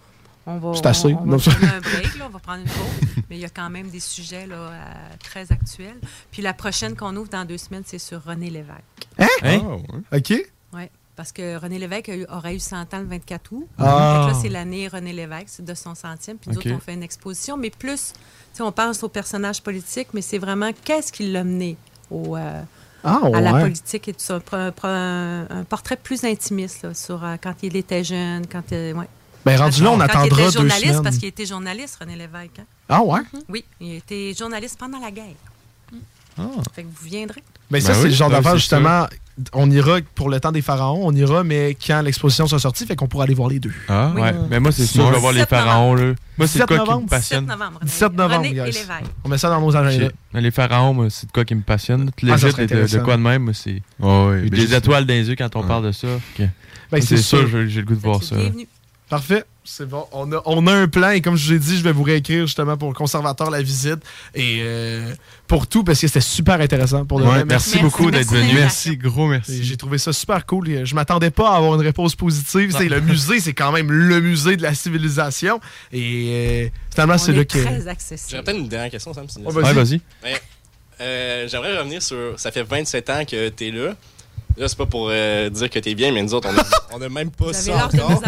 on va, C'est assez. on, on Non, va ça- prendre un break, là, on va prendre une pause. mais il y a quand même des sujets là, euh, très actuels. Puis la prochaine qu'on ouvre dans deux semaines, c'est sur René Lévesque. Hein? Hein? OK. Oui, parce que René Lévesque a eu- aurait eu 100 ans le 24 août. Ah. Là, c'est l'année René Lévesque, c'est de son centième. Puis nous autres, on fait une exposition, mais plus, tu sais, on pense au personnage politique, mais c'est vraiment qu'est-ce qui l'a mené au, euh, Ah, à la politique et tout ça. Un, portrait plus intimiste là, sur euh, quand il était jeune, quand, euh, ouais. Ben, rendu là, on Quand attendra il était deux journaliste, semaines. parce qu'il était journaliste, René Lévesque. hein. Ah, ouais? Oui, il était journaliste pendant la guerre. Ah. Fait que vous viendrez. Ben, ça, Ben c'est oui, le genre ben, d'affaire, c'est justement. On ira pour le temps des pharaons, on ira, mais quand l'exposition sera sortie, fait qu'on pourra aller voir les deux. Ah, Ouais, mais moi, c'est sûr, je vais voir les 17 pharaons. Là. Moi, c'est 17 de quoi qui novembre. me 17 passionne. novembre. 17 novembre, René et guys. Lévesque. On met ça dans nos agendas. Les pharaons, moi, c'est de quoi qui me passionne. Tout Ah, ça l'Égypte serait et de, de quoi de même, moi, c'est. Oh, ben, des étoiles dans les yeux quand on Ouais. parle de ça. Ben, c'est sûr, sûr. j'ai le goût de voir ça. Bienvenue. Parfait. C'est bon. On a, on a un plan et comme je vous ai dit, je vais vous réécrire justement pour le conservateur la visite et euh, pour tout parce que c'était super intéressant pour le Ouais, vrai. merci, Merci, beaucoup d'être venu. Merci, gros merci. J'ai trouvé ça super cool. Et Je m'attendais pas à avoir une réponse positive. C'est le musée, c'est quand même le musée de la civilisation. Et euh, finalement, c'est que. très accessible. J'aurais peut-être une dernière question, Sam. si tu me Ouais, laisses. Ouais, vas-y. Ben, euh, J'aimerais revenir sur. Ça fait 27 ans que t'es là. Là, c'est pas pour euh, dire que t'es bien, mais nous autres, on a, on a même pas Vous ça de encore.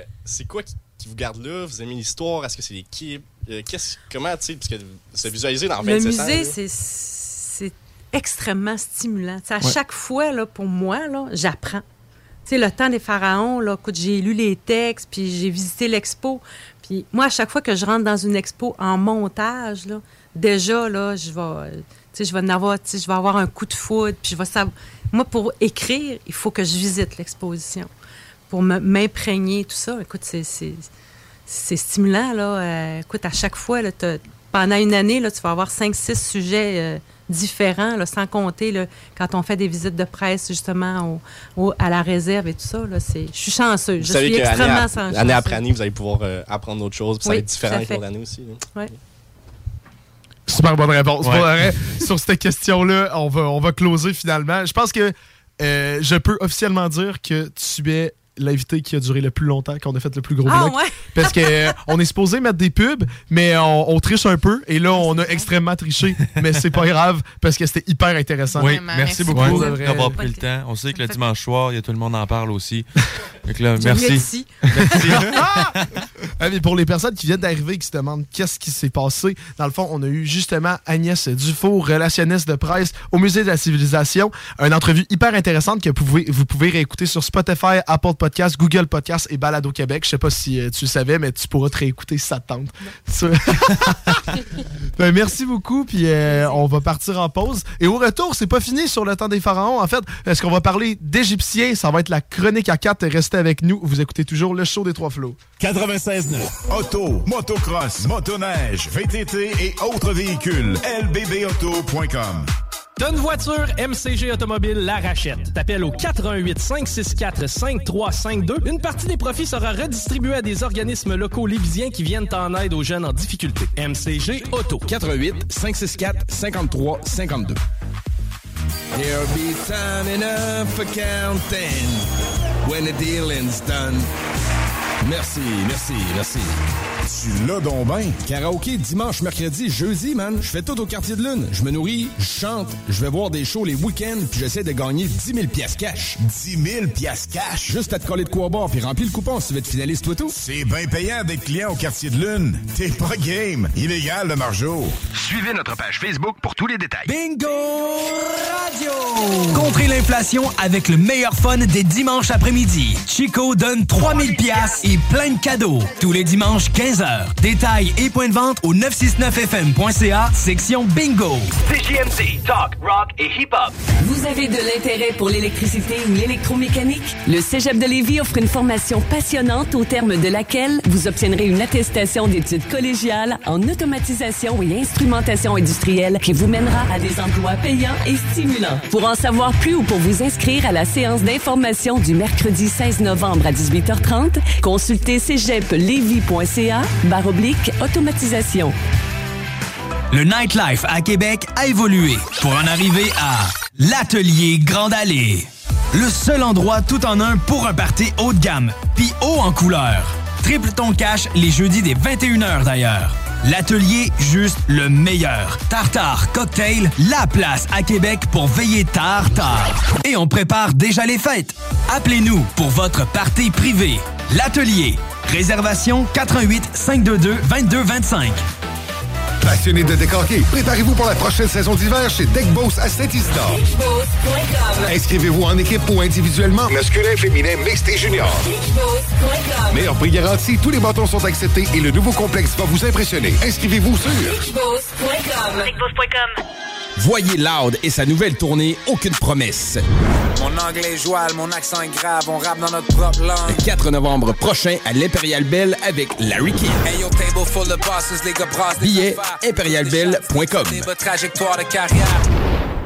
Euh, c'est quoi qui, qui vous garde là? Vous aimez l'histoire? Est-ce que c'est l'équipe? Euh, qu'est-ce- comment, tu sais, parce que c'est visualisé dans 27 Le ans. musée, là. c'est- c'est extrêmement stimulant. À Ouais. chaque fois, là, pour moi, là, j'apprends. Tu sais, le temps des pharaons, là, écoute, j'ai lu les textes, puis j'ai visité l'expo. Puis moi, à chaque fois que je rentre dans une expo en montage, là, déjà, là, je vais, tu sais, je vais en avoir, tu sais, je vais avoir un coup de foudre, puis je vais savoir. Moi, pour écrire, il faut que je visite l'exposition pour me- m'imprégner, tout ça. Écoute, c'est- c'est c'est stimulant, là. Euh, écoute, à chaque fois, là, t'as- pendant une année, là, tu vas avoir cinq, six sujets euh, différents, là, sans compter là, quand on fait des visites de presse, justement, au- au- à la réserve et tout ça. Là, c'est- je suis chanceuse. Vous Je savez suis que extrêmement année, chanceuse. année après année, vous allez pouvoir euh, apprendre d'autres choses. Puis ça Oui, va être différent fait. d'année aussi. Super bonne réponse. Ouais. Pour le vrai, sur cette question-là, on va, on va closer finalement. Je pense que euh, je peux officiellement dire que tu es l'invité qui a duré le plus longtemps, qu'on a fait le plus gros Ah, bloc. ouais? Parce que euh, on est supposé mettre des pubs, mais on, on triche un peu. Et là, on a extrêmement triché. mais c'est pas grave, parce que c'était hyper intéressant. Oui, merci beaucoup d'avoir pris le temps. On sait que le dimanche soir, il y a tout le monde en parle aussi. Que là, merci. ici. Ah, mais pour les personnes qui viennent d'arriver et qui se demandent qu'est-ce qui s'est passé, dans le fond, on a eu justement Agnès Dufour, relationniste de presse au Musée de la Civilisation. Une entrevue hyper intéressante que vous pouvez, vous pouvez réécouter sur Spotify, Apple Google Podcasts et Balado Québec. Je sais pas si euh, tu le savais, mais tu pourras te réécouter si ça te tente. Ça- Ben, merci beaucoup, puis euh, on va partir en pause. Et au retour, c'est pas fini sur le temps des pharaons. En fait, est-ce qu'on va parler d'Égyptiens? Ça va être la chronique à 4. Restez avec nous. Vous écoutez toujours le show des trois flots. 96.9. Auto, motocross, motoneige, VTT et autres véhicules. lbbauto.com. Une voiture, MCG Automobile la rachète. T'appelles au 418 564 5352. Une partie des profits sera redistribuée à des organismes locaux lévisiens qui viennent en aide aux jeunes en difficulté. MCG Auto. 88 564 53 52. There'll be time enough for counting when the done. Merci, merci, merci. Tu l'as donc ben. Karaoké dimanche, mercredi, jeudi, man. Je fais tout au quartier de lune. Je me nourris, je chante, je vais voir des shows les week-ends, puis j'essaie de gagner 10 000 piastres cash. 10 000 piastres cash? Juste à te coller de quoi boire, puis remplis le coupon si tu veux être finaliste, toi tout. C'est bien payant d'être client au quartier de lune. T'es pas game. Illégal, le margeau. Suivez notre page Facebook pour tous les détails. Bingo Radio! Contrez l'inflation avec le meilleur fun des dimanches après-midi. Chico donne 3000 pièces et plein de cadeaux. Tous les dimanches, 15h. Détails et points de vente au 969fm.ca, section Bingo. CJMD, talk, rock et hip-hop. Vous avez de l'intérêt pour l'électricité ou l'électromécanique? Le Cégep de Lévis offre une formation passionnante au terme de laquelle vous obtiendrez une attestation d'études collégiales en automatisation et instrumentation industrielle qui vous mènera à des emplois payants et stimulants. Pour en savoir plus ou pour vous inscrire à la séance d'information du mercredi 16 novembre à 18h30, consultez cégeplevy.ca barre oblique automatisation. Le nightlife à Québec a évolué pour en arriver à l'Atelier Grande Allée. Le seul endroit tout en un pour un party haut de gamme, puis haut en couleur. Triple ton cash les jeudis des 21h d'ailleurs. L'atelier, juste le meilleur. Tartare, cocktail, la place à Québec pour veiller tard, tard. Et on prépare déjà les fêtes. Appelez-nous pour votre party privé. L'atelier. Réservation 88 522 2225. Passionné de décorquer, préparez-vous pour la prochaine saison d'hiver chez Deck Boss à Saint-Isidore. Inscrivez-vous en équipe ou individuellement, masculin, féminin, mixte et junior. Meilleur prix garanti, tous les bâtons sont acceptés et le nouveau complexe va vous impressionner. Inscrivez-vous sur Voyez Loud et sa nouvelle tournée Aucune promesse. Mon anglais joual, mon accent est grave, on rappe dans notre propre langue. Le 4 novembre prochain à l'Imperial Bell avec Larry King. Hey. Des votre trajectoire de carrière.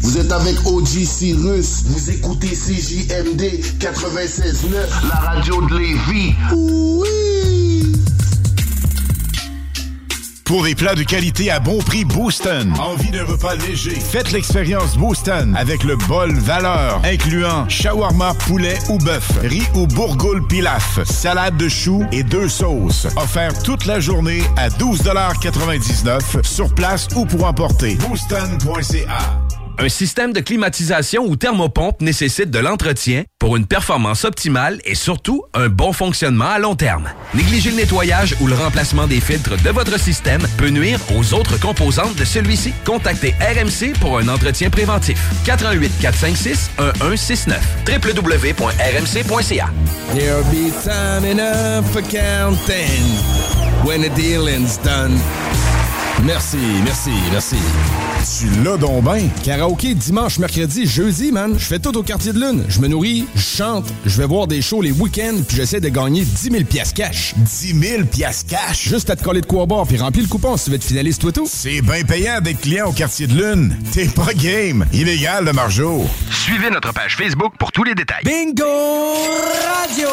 vous êtes avec OG Cyrus, vous écoutez CJMD 96.9, la radio de Lévis. Oui. Pour des plats de qualité à bon prix, Booston. Envie d'un repas léger? Faites l'expérience Booston avec le bol valeur, incluant shawarma poulet ou bœuf, riz ou bourgoule pilaf, salade de choux et deux sauces. Offert toute la journée à 12,99 sur place ou pour emporter. Booston.ca Un système de climatisation ou thermopompe nécessite de l'entretien pour une performance optimale et surtout un bon fonctionnement à long terme. Négliger le nettoyage ou le remplacement des filtres de votre système peut nuire aux autres composantes de celui-ci. Contactez RMC pour un entretien préventif. 88 456 1169 www.rmc.ca There'll be time enough for counting when the dealing's done. Merci, merci, merci. Tu l'as donc ben. Karaoké dimanche, mercredi, jeudi, man. Je fais tout au quartier de lune. Je me nourris, je chante, je vais voir des shows les week-ends, puis j'essaie de gagner 10 000 piastres cash. 10 000 piastres cash? Juste à te coller de quoi boire, puis remplir le coupon si tu veux être finaliste, toi tout. C'est bien payant d'être client au quartier de lune. T'es pas game. Illégal de Margeau. Suivez notre page Facebook pour tous les détails. Bingo Radio!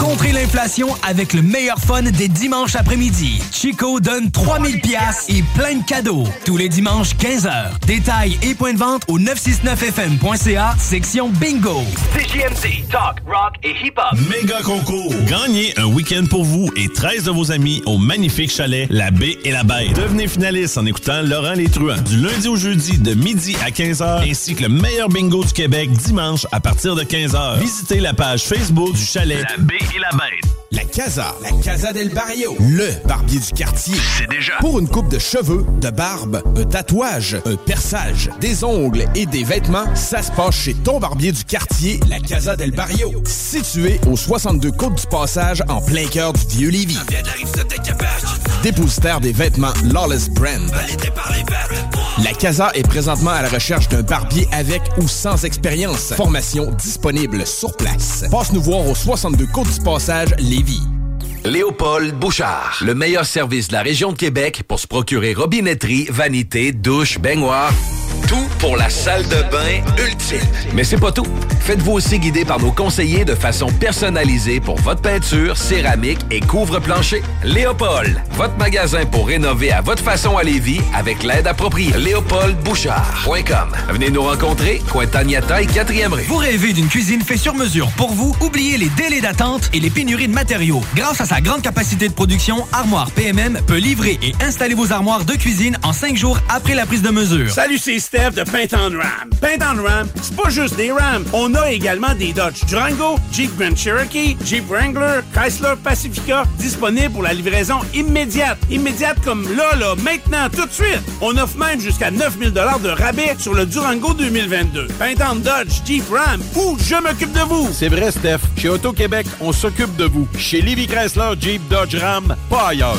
Contrez l'inflation avec le meilleur fun des dimanches après-midi. Chico donne 3000 pièces et plein de cadeaux. Tous les dimanches, 15h. Détails et points de vente au 969fm.ca, section Bingo. CJMD, talk, rock et hip-hop. Méga concours. Gagnez un week-end pour vous et 13 de vos amis au magnifique chalet La Baie et la Bête. Devenez finaliste en écoutant Laurent Les Truands du lundi au jeudi de midi à 15h ainsi que le meilleur bingo du Québec dimanche à partir de 15h. Visitez la page Facebook du chalet La Baie et la Bête. La Casa. La Casa del Barrio. Le barbier du quartier. C'est déjà. Pour une coupe de cheveux, de barbe, un tatouage, un perçage, des ongles et des vêtements, ça se passe chez ton barbier du quartier, la Casa del Barrio. Situé au 62 Côte du Passage, en plein cœur du vieux Lévis. Dépositaire des vêtements Lawless Brand. La Casa est présentement à la recherche d'un barbier avec ou sans expérience. Formation disponible sur place. Passe nous voir au 62 Côte du Passage, Lévis. Léopold Bouchard, le meilleur service de la région de Québec pour se procurer robinetterie, vanité, douche, baignoire. Tout pour la salle de bain ultime. Mais c'est pas tout. Faites-vous aussi guider par nos conseillers de façon personnalisée pour votre peinture, céramique et couvre-plancher. Léopold, votre magasin pour rénover à votre façon à Lévis avec l'aide appropriée. LéopoldBouchard.com. Venez nous rencontrer, Cointagnata et 4e rue. Vous rêvez d'une cuisine faite sur mesure pour vous? Oubliez les délais d'attente et les pénuries de matériaux. Grâce à grande capacité de production, Armoire PMM peut livrer et installer vos armoires de cuisine en cinq jours après la prise de mesure. Salut, c'est Steph de Paint on Ram. Paint on Ram, c'est pas juste des Rams. On a également des Dodge Durango, Jeep Grand Cherokee, Jeep Wrangler, Chrysler Pacifica, disponibles pour la livraison immédiate. Immédiate comme là, là, maintenant, tout de suite. On offre même jusqu'à 9000 de rabais sur le Durango 2022. Paint on Dodge, Jeep Ram, ou je m'occupe de vous. C'est vrai, Steph. Chez Auto-Québec, on s'occupe de vous. Chez Livy Chrysler, Jeep, Dodge, Ram, pas ailleurs.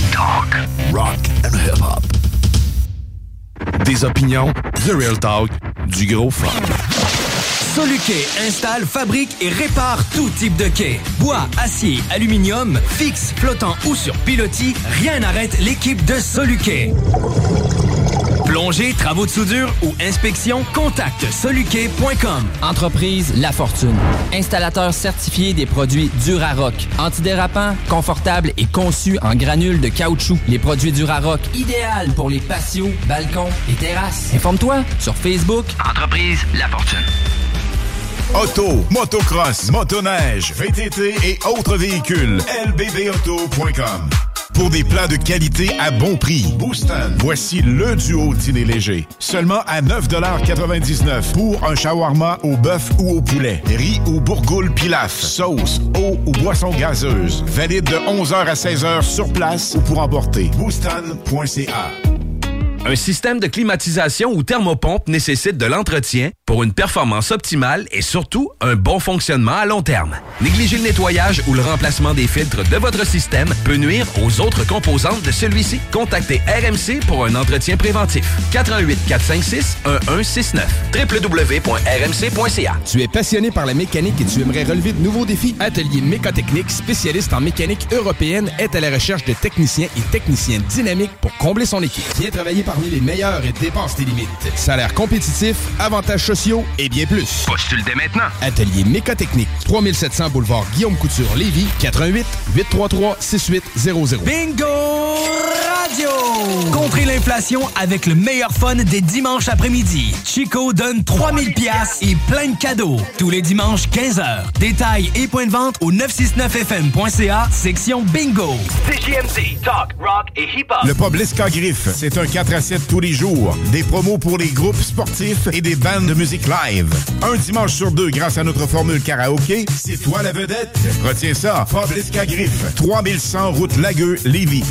Rock and hip-hop. Des opinions, the real talk, du gros fun. Soluquet installe, fabrique et répare tout type de quai. Bois, acier, aluminium, fixe, flottant ou sur pilotis, rien n'arrête l'équipe de Soluquet. Plongée, travaux de soudure ou inspection, contacte soluquet.com. Entreprise La Fortune. Installateur certifié des produits Durarock. Antidérapant, confortable et conçu en granules de caoutchouc. Les produits Durarock, idéal pour les patios, balcons et terrasses. Informe-toi sur Facebook. Entreprise La Fortune. Auto, motocross, motoneige, VTT et autres véhicules. lbbauto.com pour des plats de qualité à bon prix. Booston. Voici le duo dîner léger. Seulement à 9,99 pour un shawarma au bœuf ou au poulet. Riz ou bourgoule pilaf. Sauce, eau ou boisson gazeuse. Valide de 11h à 16h sur place ou pour emporter. Booston.ca Un système de climatisation ou thermopompe nécessite de l'entretien pour une performance optimale et surtout un bon fonctionnement à long terme. Négliger le nettoyage ou le remplacement des filtres de votre système peut nuire aux autres composantes de celui-ci. Contactez RMC pour un entretien préventif. 88 456 1169 www.rmc.ca. Tu es passionné par la mécanique et tu aimerais relever de nouveaux défis? Atelier Mécotechnique, spécialiste en mécanique européenne, est à la recherche de techniciens et techniciens dynamiques pour combler son équipe. Viens travailler par parmi les meilleurs et dépense tes limites. Salaire compétitif, avantages sociaux et bien plus. Postule dès maintenant. Atelier mécotechnique, 3700 boulevard Guillaume Couture, Lévis, 88 833 6800. Bingo Radio! Contrez l'inflation avec le meilleur fun des dimanches après-midi. Chico donne 3000 pièces et plein de cadeaux. Tous les dimanches, 15h. Détails et points de vente au 969fm.ca, section Bingo. CJMD, talk, rock et hip-hop. Le pub Griffe, c'est un 4 à 7 tous les jours. Des promos pour les groupes sportifs et des bandes de musique live. Un dimanche sur deux grâce à notre formule karaoké, c'est toi la vedette. Retiens ça, pub L'Esca Griffe, 3100 route Lagueux, Lévis.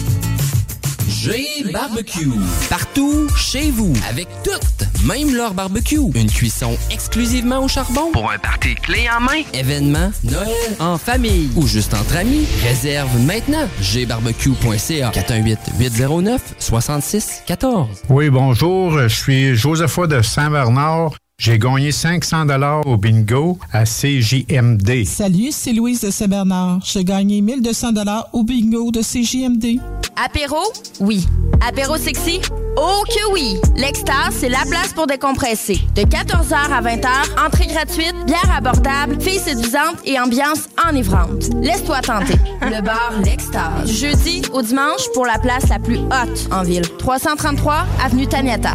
G Barbecue. Partout, chez vous, avec toutes, même leur barbecue. Une cuisson exclusivement au charbon. Pour un party clé en main. Événement, Noël, en famille ou juste entre amis. Réserve maintenant. gbarbecue.ca 418-809-6614. Oui, bonjour. Je suis Josepha de Saint-Bernard. J'ai gagné 500 dollars au bingo à CJMD. Salut, c'est Louise de Saint-Bernard. J'ai gagné 1200 dollars au bingo de CJMD. Apéro? Oui. Apéro sexy? Oh que oui! L'Extase, c'est la place pour décompresser. De 14h à 20h, entrée gratuite, bière abordable, filles séduisantes et ambiance enivrante. Laisse-toi tenter. Le bar L'Extase. Du jeudi au dimanche pour la place la plus haute en ville. 333 Avenue Taniata.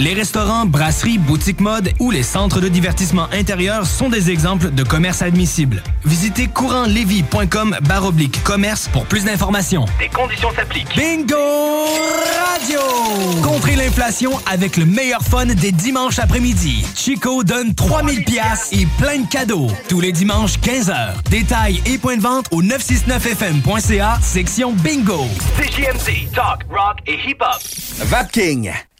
Les restaurants, brasseries, boutiques mode ou les centres de divertissement intérieur sont des exemples de commerce admissible. Visitez courantlevis.com baroblique commerce pour plus d'informations. Des conditions s'appliquent. Bingo Radio! Contrez l'inflation avec le meilleur fun des dimanches après-midi. Chico donne 3000 pièces et plein de cadeaux. Tous les dimanches, 15h. Détails et points de vente au 969fm.ca, section Bingo. CJMD, talk, rock et hip-hop. Vapking,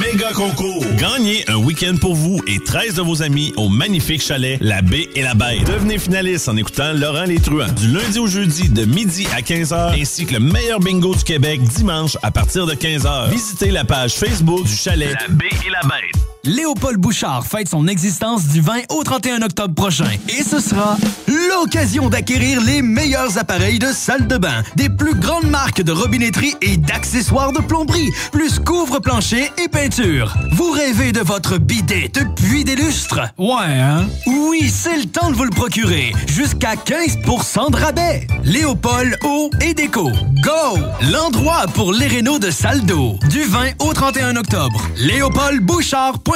Méga concours. Gagnez un week-end pour vous et 13 de vos amis au magnifique chalet La Baie et la Bête. Devenez finaliste en écoutant Laurent Les Truands du lundi au jeudi de midi à 15h ainsi que le meilleur bingo du Québec dimanche à partir de 15h. Visitez la page Facebook du chalet La Baie et la Bête. Léopold Bouchard fête son existence du 20 au 31 octobre prochain. Et ce sera l'occasion d'acquérir les meilleurs appareils de salle de bain, des plus grandes marques de robinetterie et d'accessoires de plomberie, plus couvre-plancher et peinture. Vous rêvez de votre bidet depuis des lustres? Ouais, hein? Oui, c'est le temps de vous le procurer. Jusqu'à 15% de rabais. Léopold Eau et Déco. Go! L'endroit pour les rénaux de salle d'eau. Du 20 au 31 octobre. LéopoldBouchard.com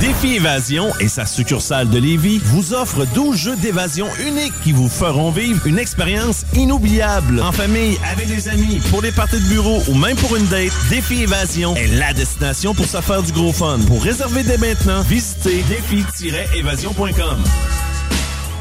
Défi Évasion et sa succursale de Lévis vous offre 12 jeux d'évasion uniques qui vous feront vivre une expérience inoubliable. En famille, avec des amis, pour les parties de bureau ou même pour une date, Défi Évasion est la destination pour se faire du gros fun. Pour réserver dès maintenant, visitez défi-évasion.com.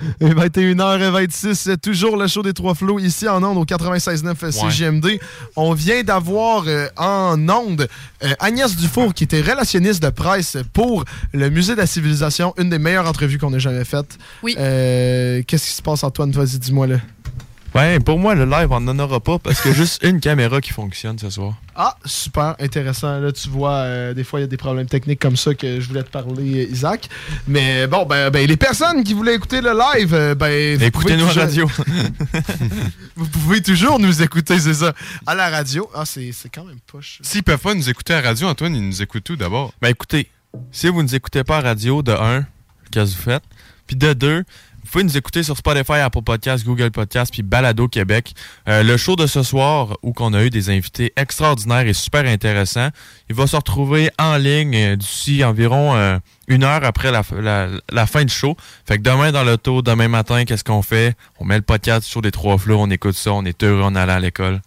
Et 21h26, c'est toujours le show des Trois Flots ici en ondes au 96.9 CGMD. On vient d'avoir euh, en ondes euh, Agnès Dufour qui était relationniste de presse pour le Musée de la Civilisation, une des meilleures entrevues qu'on ait jamais faites. Oui. Euh, Qu'est-ce qui se passe Antoine? Vas-y, dis-moi là. Ben, pour moi, le live, on n'en aura pas parce qu'il y a juste une caméra qui fonctionne ce soir. Ah, super intéressant. Là, tu vois, euh, des fois, il y a des problèmes techniques comme ça que je voulais te parler, Isaac. Mais bon, ben, ben, les personnes qui voulaient écouter le live, euh, ben. Écoutez-nous toujours- radio. vous pouvez toujours nous écouter, c'est ça. À la radio. Ah, c'est c'est quand même poche. S'ils peuvent pas nous écouter à la radio, Antoine, ils nous écoutent tout d'abord? Ben écoutez, si vous ne nous écoutez pas à radio, de un, qu'est-ce que vous faites? Puis de deux, vous pouvez nous écouter sur Spotify, Apple Podcasts, Google Podcasts, puis Balado Québec. Euh, le show de ce soir, où qu'on a eu des invités extraordinaires et super intéressants, il va se retrouver en ligne euh, d'ici environ euh, une heure après la, la- la fin du show. Fait que demain dans l'auto, demain matin, qu'est-ce qu'on fait? On met le podcast sur des trois flots, on écoute ça, on est heureux en allant à l'école.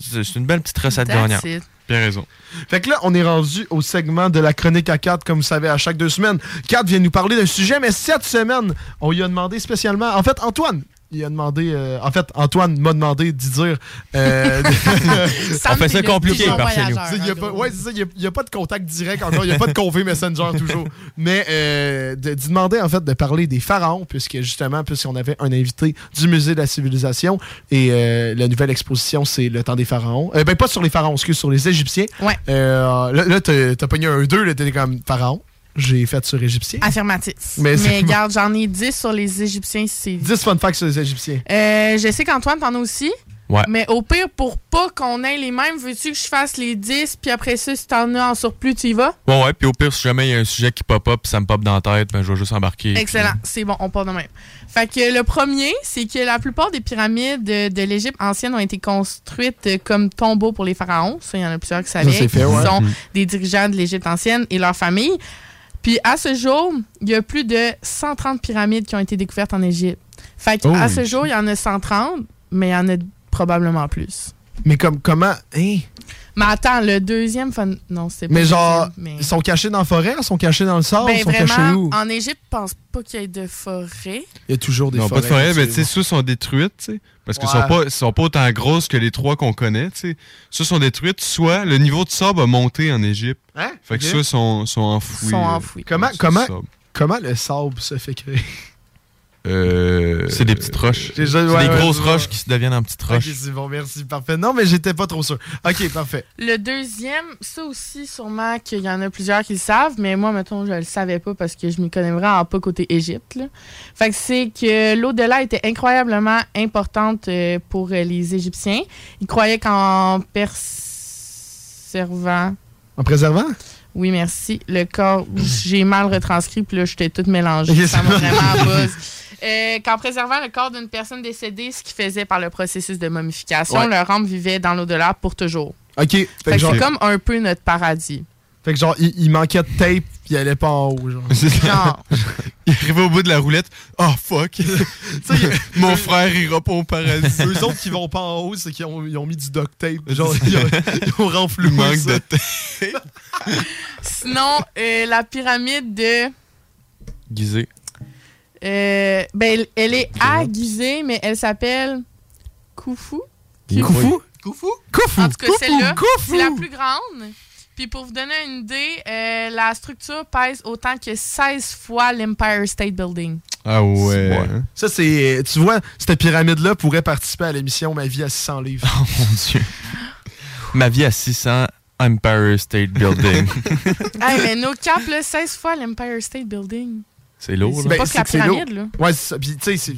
C'est c'est une belle petite recette That's gagnante. it. Bien raison. Fait que là, on est rendu au segment de la chronique à 4, comme vous savez, à chaque deux semaines. 4 vient nous parler d'un sujet, mais cette semaine, on lui a demandé spécialement. En fait, Antoine. Il a demandé. euh, en fait, Antoine m'a demandé d'y dire. euh, On fait ça compliqué par chez nous. Il y a pas- ouais, c'est ça. Il n'y a, pas de contact direct encore. Il n'y a pas de convé Messenger toujours. Mais euh, de- d'y demander, en fait, de parler des pharaons, puisque justement, puisqu'on avait un invité du Musée de la Civilisation. Et euh, la nouvelle exposition, c'est le temps des pharaons. Euh, ben, pas sur les pharaons, excuse, sur les Égyptiens. Ouais. Euh, là, là, t'as t'as pogné un 2, là, t'étais comme pharaon. J'ai fait sur Égyptien. Affirmatif. Mais regarde, j'en ai 10 sur les Égyptiens. C'est... 10 fun facts sur les Égyptiens. Euh, je sais qu'Antoine, t'en as aussi. Ouais. Mais au pire, pour pas qu'on ait les mêmes, veux-tu que je fasse les 10, puis après ça, si t'en as en surplus, tu y vas? Bon, ouais, puis au pire, si jamais il y a un sujet qui pop up, ça me pop dans la tête, ben je vais juste embarquer. Excellent, c'est bon, on part de même. Fait que le premier, c'est que la plupart des pyramides de, de l'Égypte ancienne ont été construites comme tombeaux pour les pharaons. Ça, il y en a plusieurs qui savaient. c'est fait, qui ouais. sont Mhm. des dirigeants de l'Égypte ancienne et leurs familles. Puis à ce jour, il y a plus de 130 pyramides qui ont été découvertes en Égypte. Fait qu'à ce jour, il y en a 130, mais il y en a probablement plus. Mais comme, comment. Hein? Mais attends, le deuxième, fun... non, c'est pas Mais genre, deuxième, mais- ils sont cachés dans la forêt, ils sont cachés dans le sable, Ben, ils sont cachés vraiment, où? en Égypte, je pense pas qu'il y ait de forêt. Il y a toujours des non, forêts. pas de forêt, mais tu sais, ceux sont détruites, tu sais. Parce qu'ils Ouais. sont pas, sont pas autant grosses que les trois qu'on connaît, tu sais. Ceux sont détruites, soit le niveau de sable a monté en Égypte. Hein? Fait que ceux sont, sont enfouis. Sont euh, enfouis. Comment, comment, sable. comment le sable se fait créer? Euh, C'est des petites roches. J'ai- C'est ouais, des ouais, grosses roches qui se deviennent en petites Ok, roches. c'est bon, merci, parfait. Non, mais j'étais pas trop sûr. Ok, parfait. Le deuxième, ça aussi, sûrement qu'il y en a plusieurs qui le savent, mais moi, mettons, je le savais pas parce que je m'y connais vraiment pas côté Égypte. là. Fait que c'est que l'au-delà était incroyablement importante euh, pour euh, les Égyptiens. Ils croyaient qu'en perservant. En préservant? Oui, merci. Le corps, j'ai mal retranscrit, puis là, j'étais toute mélangée. Ça m'a vraiment buzz. Euh, qu'en préservant le corps d'une personne décédée, ce qu'ils faisaient par le processus de momification, Ouais. leur âme vivait dans l'au-delà pour toujours. Ok. Fait, Fait que genre, c'est comme un peu notre paradis. fait que genre, il, il manquait de tape, puis il allait pas en haut, genre. Genre. Il arrive au bout de la roulette. Oh fuck! Mon frère ira pas au paradis. Eux autres qui vont pas en haut, c'est qu'ils ont, ils ont mis du duct tape. Genre, ils ont, ils ont renfloué Il manque ça. de Sinon, euh, la pyramide de. Gizé. Euh, ben, elle est Gizeh, mais elle s'appelle Khufu. Khufu? Khufu? Khufu! En tout cas, celle-là, c'est la plus grande. Puis pour vous donner une idée, euh, la structure pèse autant que 16 fois l'Empire State Building. Ah ouais. Ouais. Ça, c'est. Tu vois, cette pyramide-là pourrait participer à l'émission Ma vie à 600 livres. Oh mon dieu. Ma vie à 600 Empire State Building. hey, mais nos cap, là, 16 fois l'Empire State Building. C'est lourd, C'est pas que la c'est pyramide, lourd. là. Ouais, c'est ça. Puis, tu sais,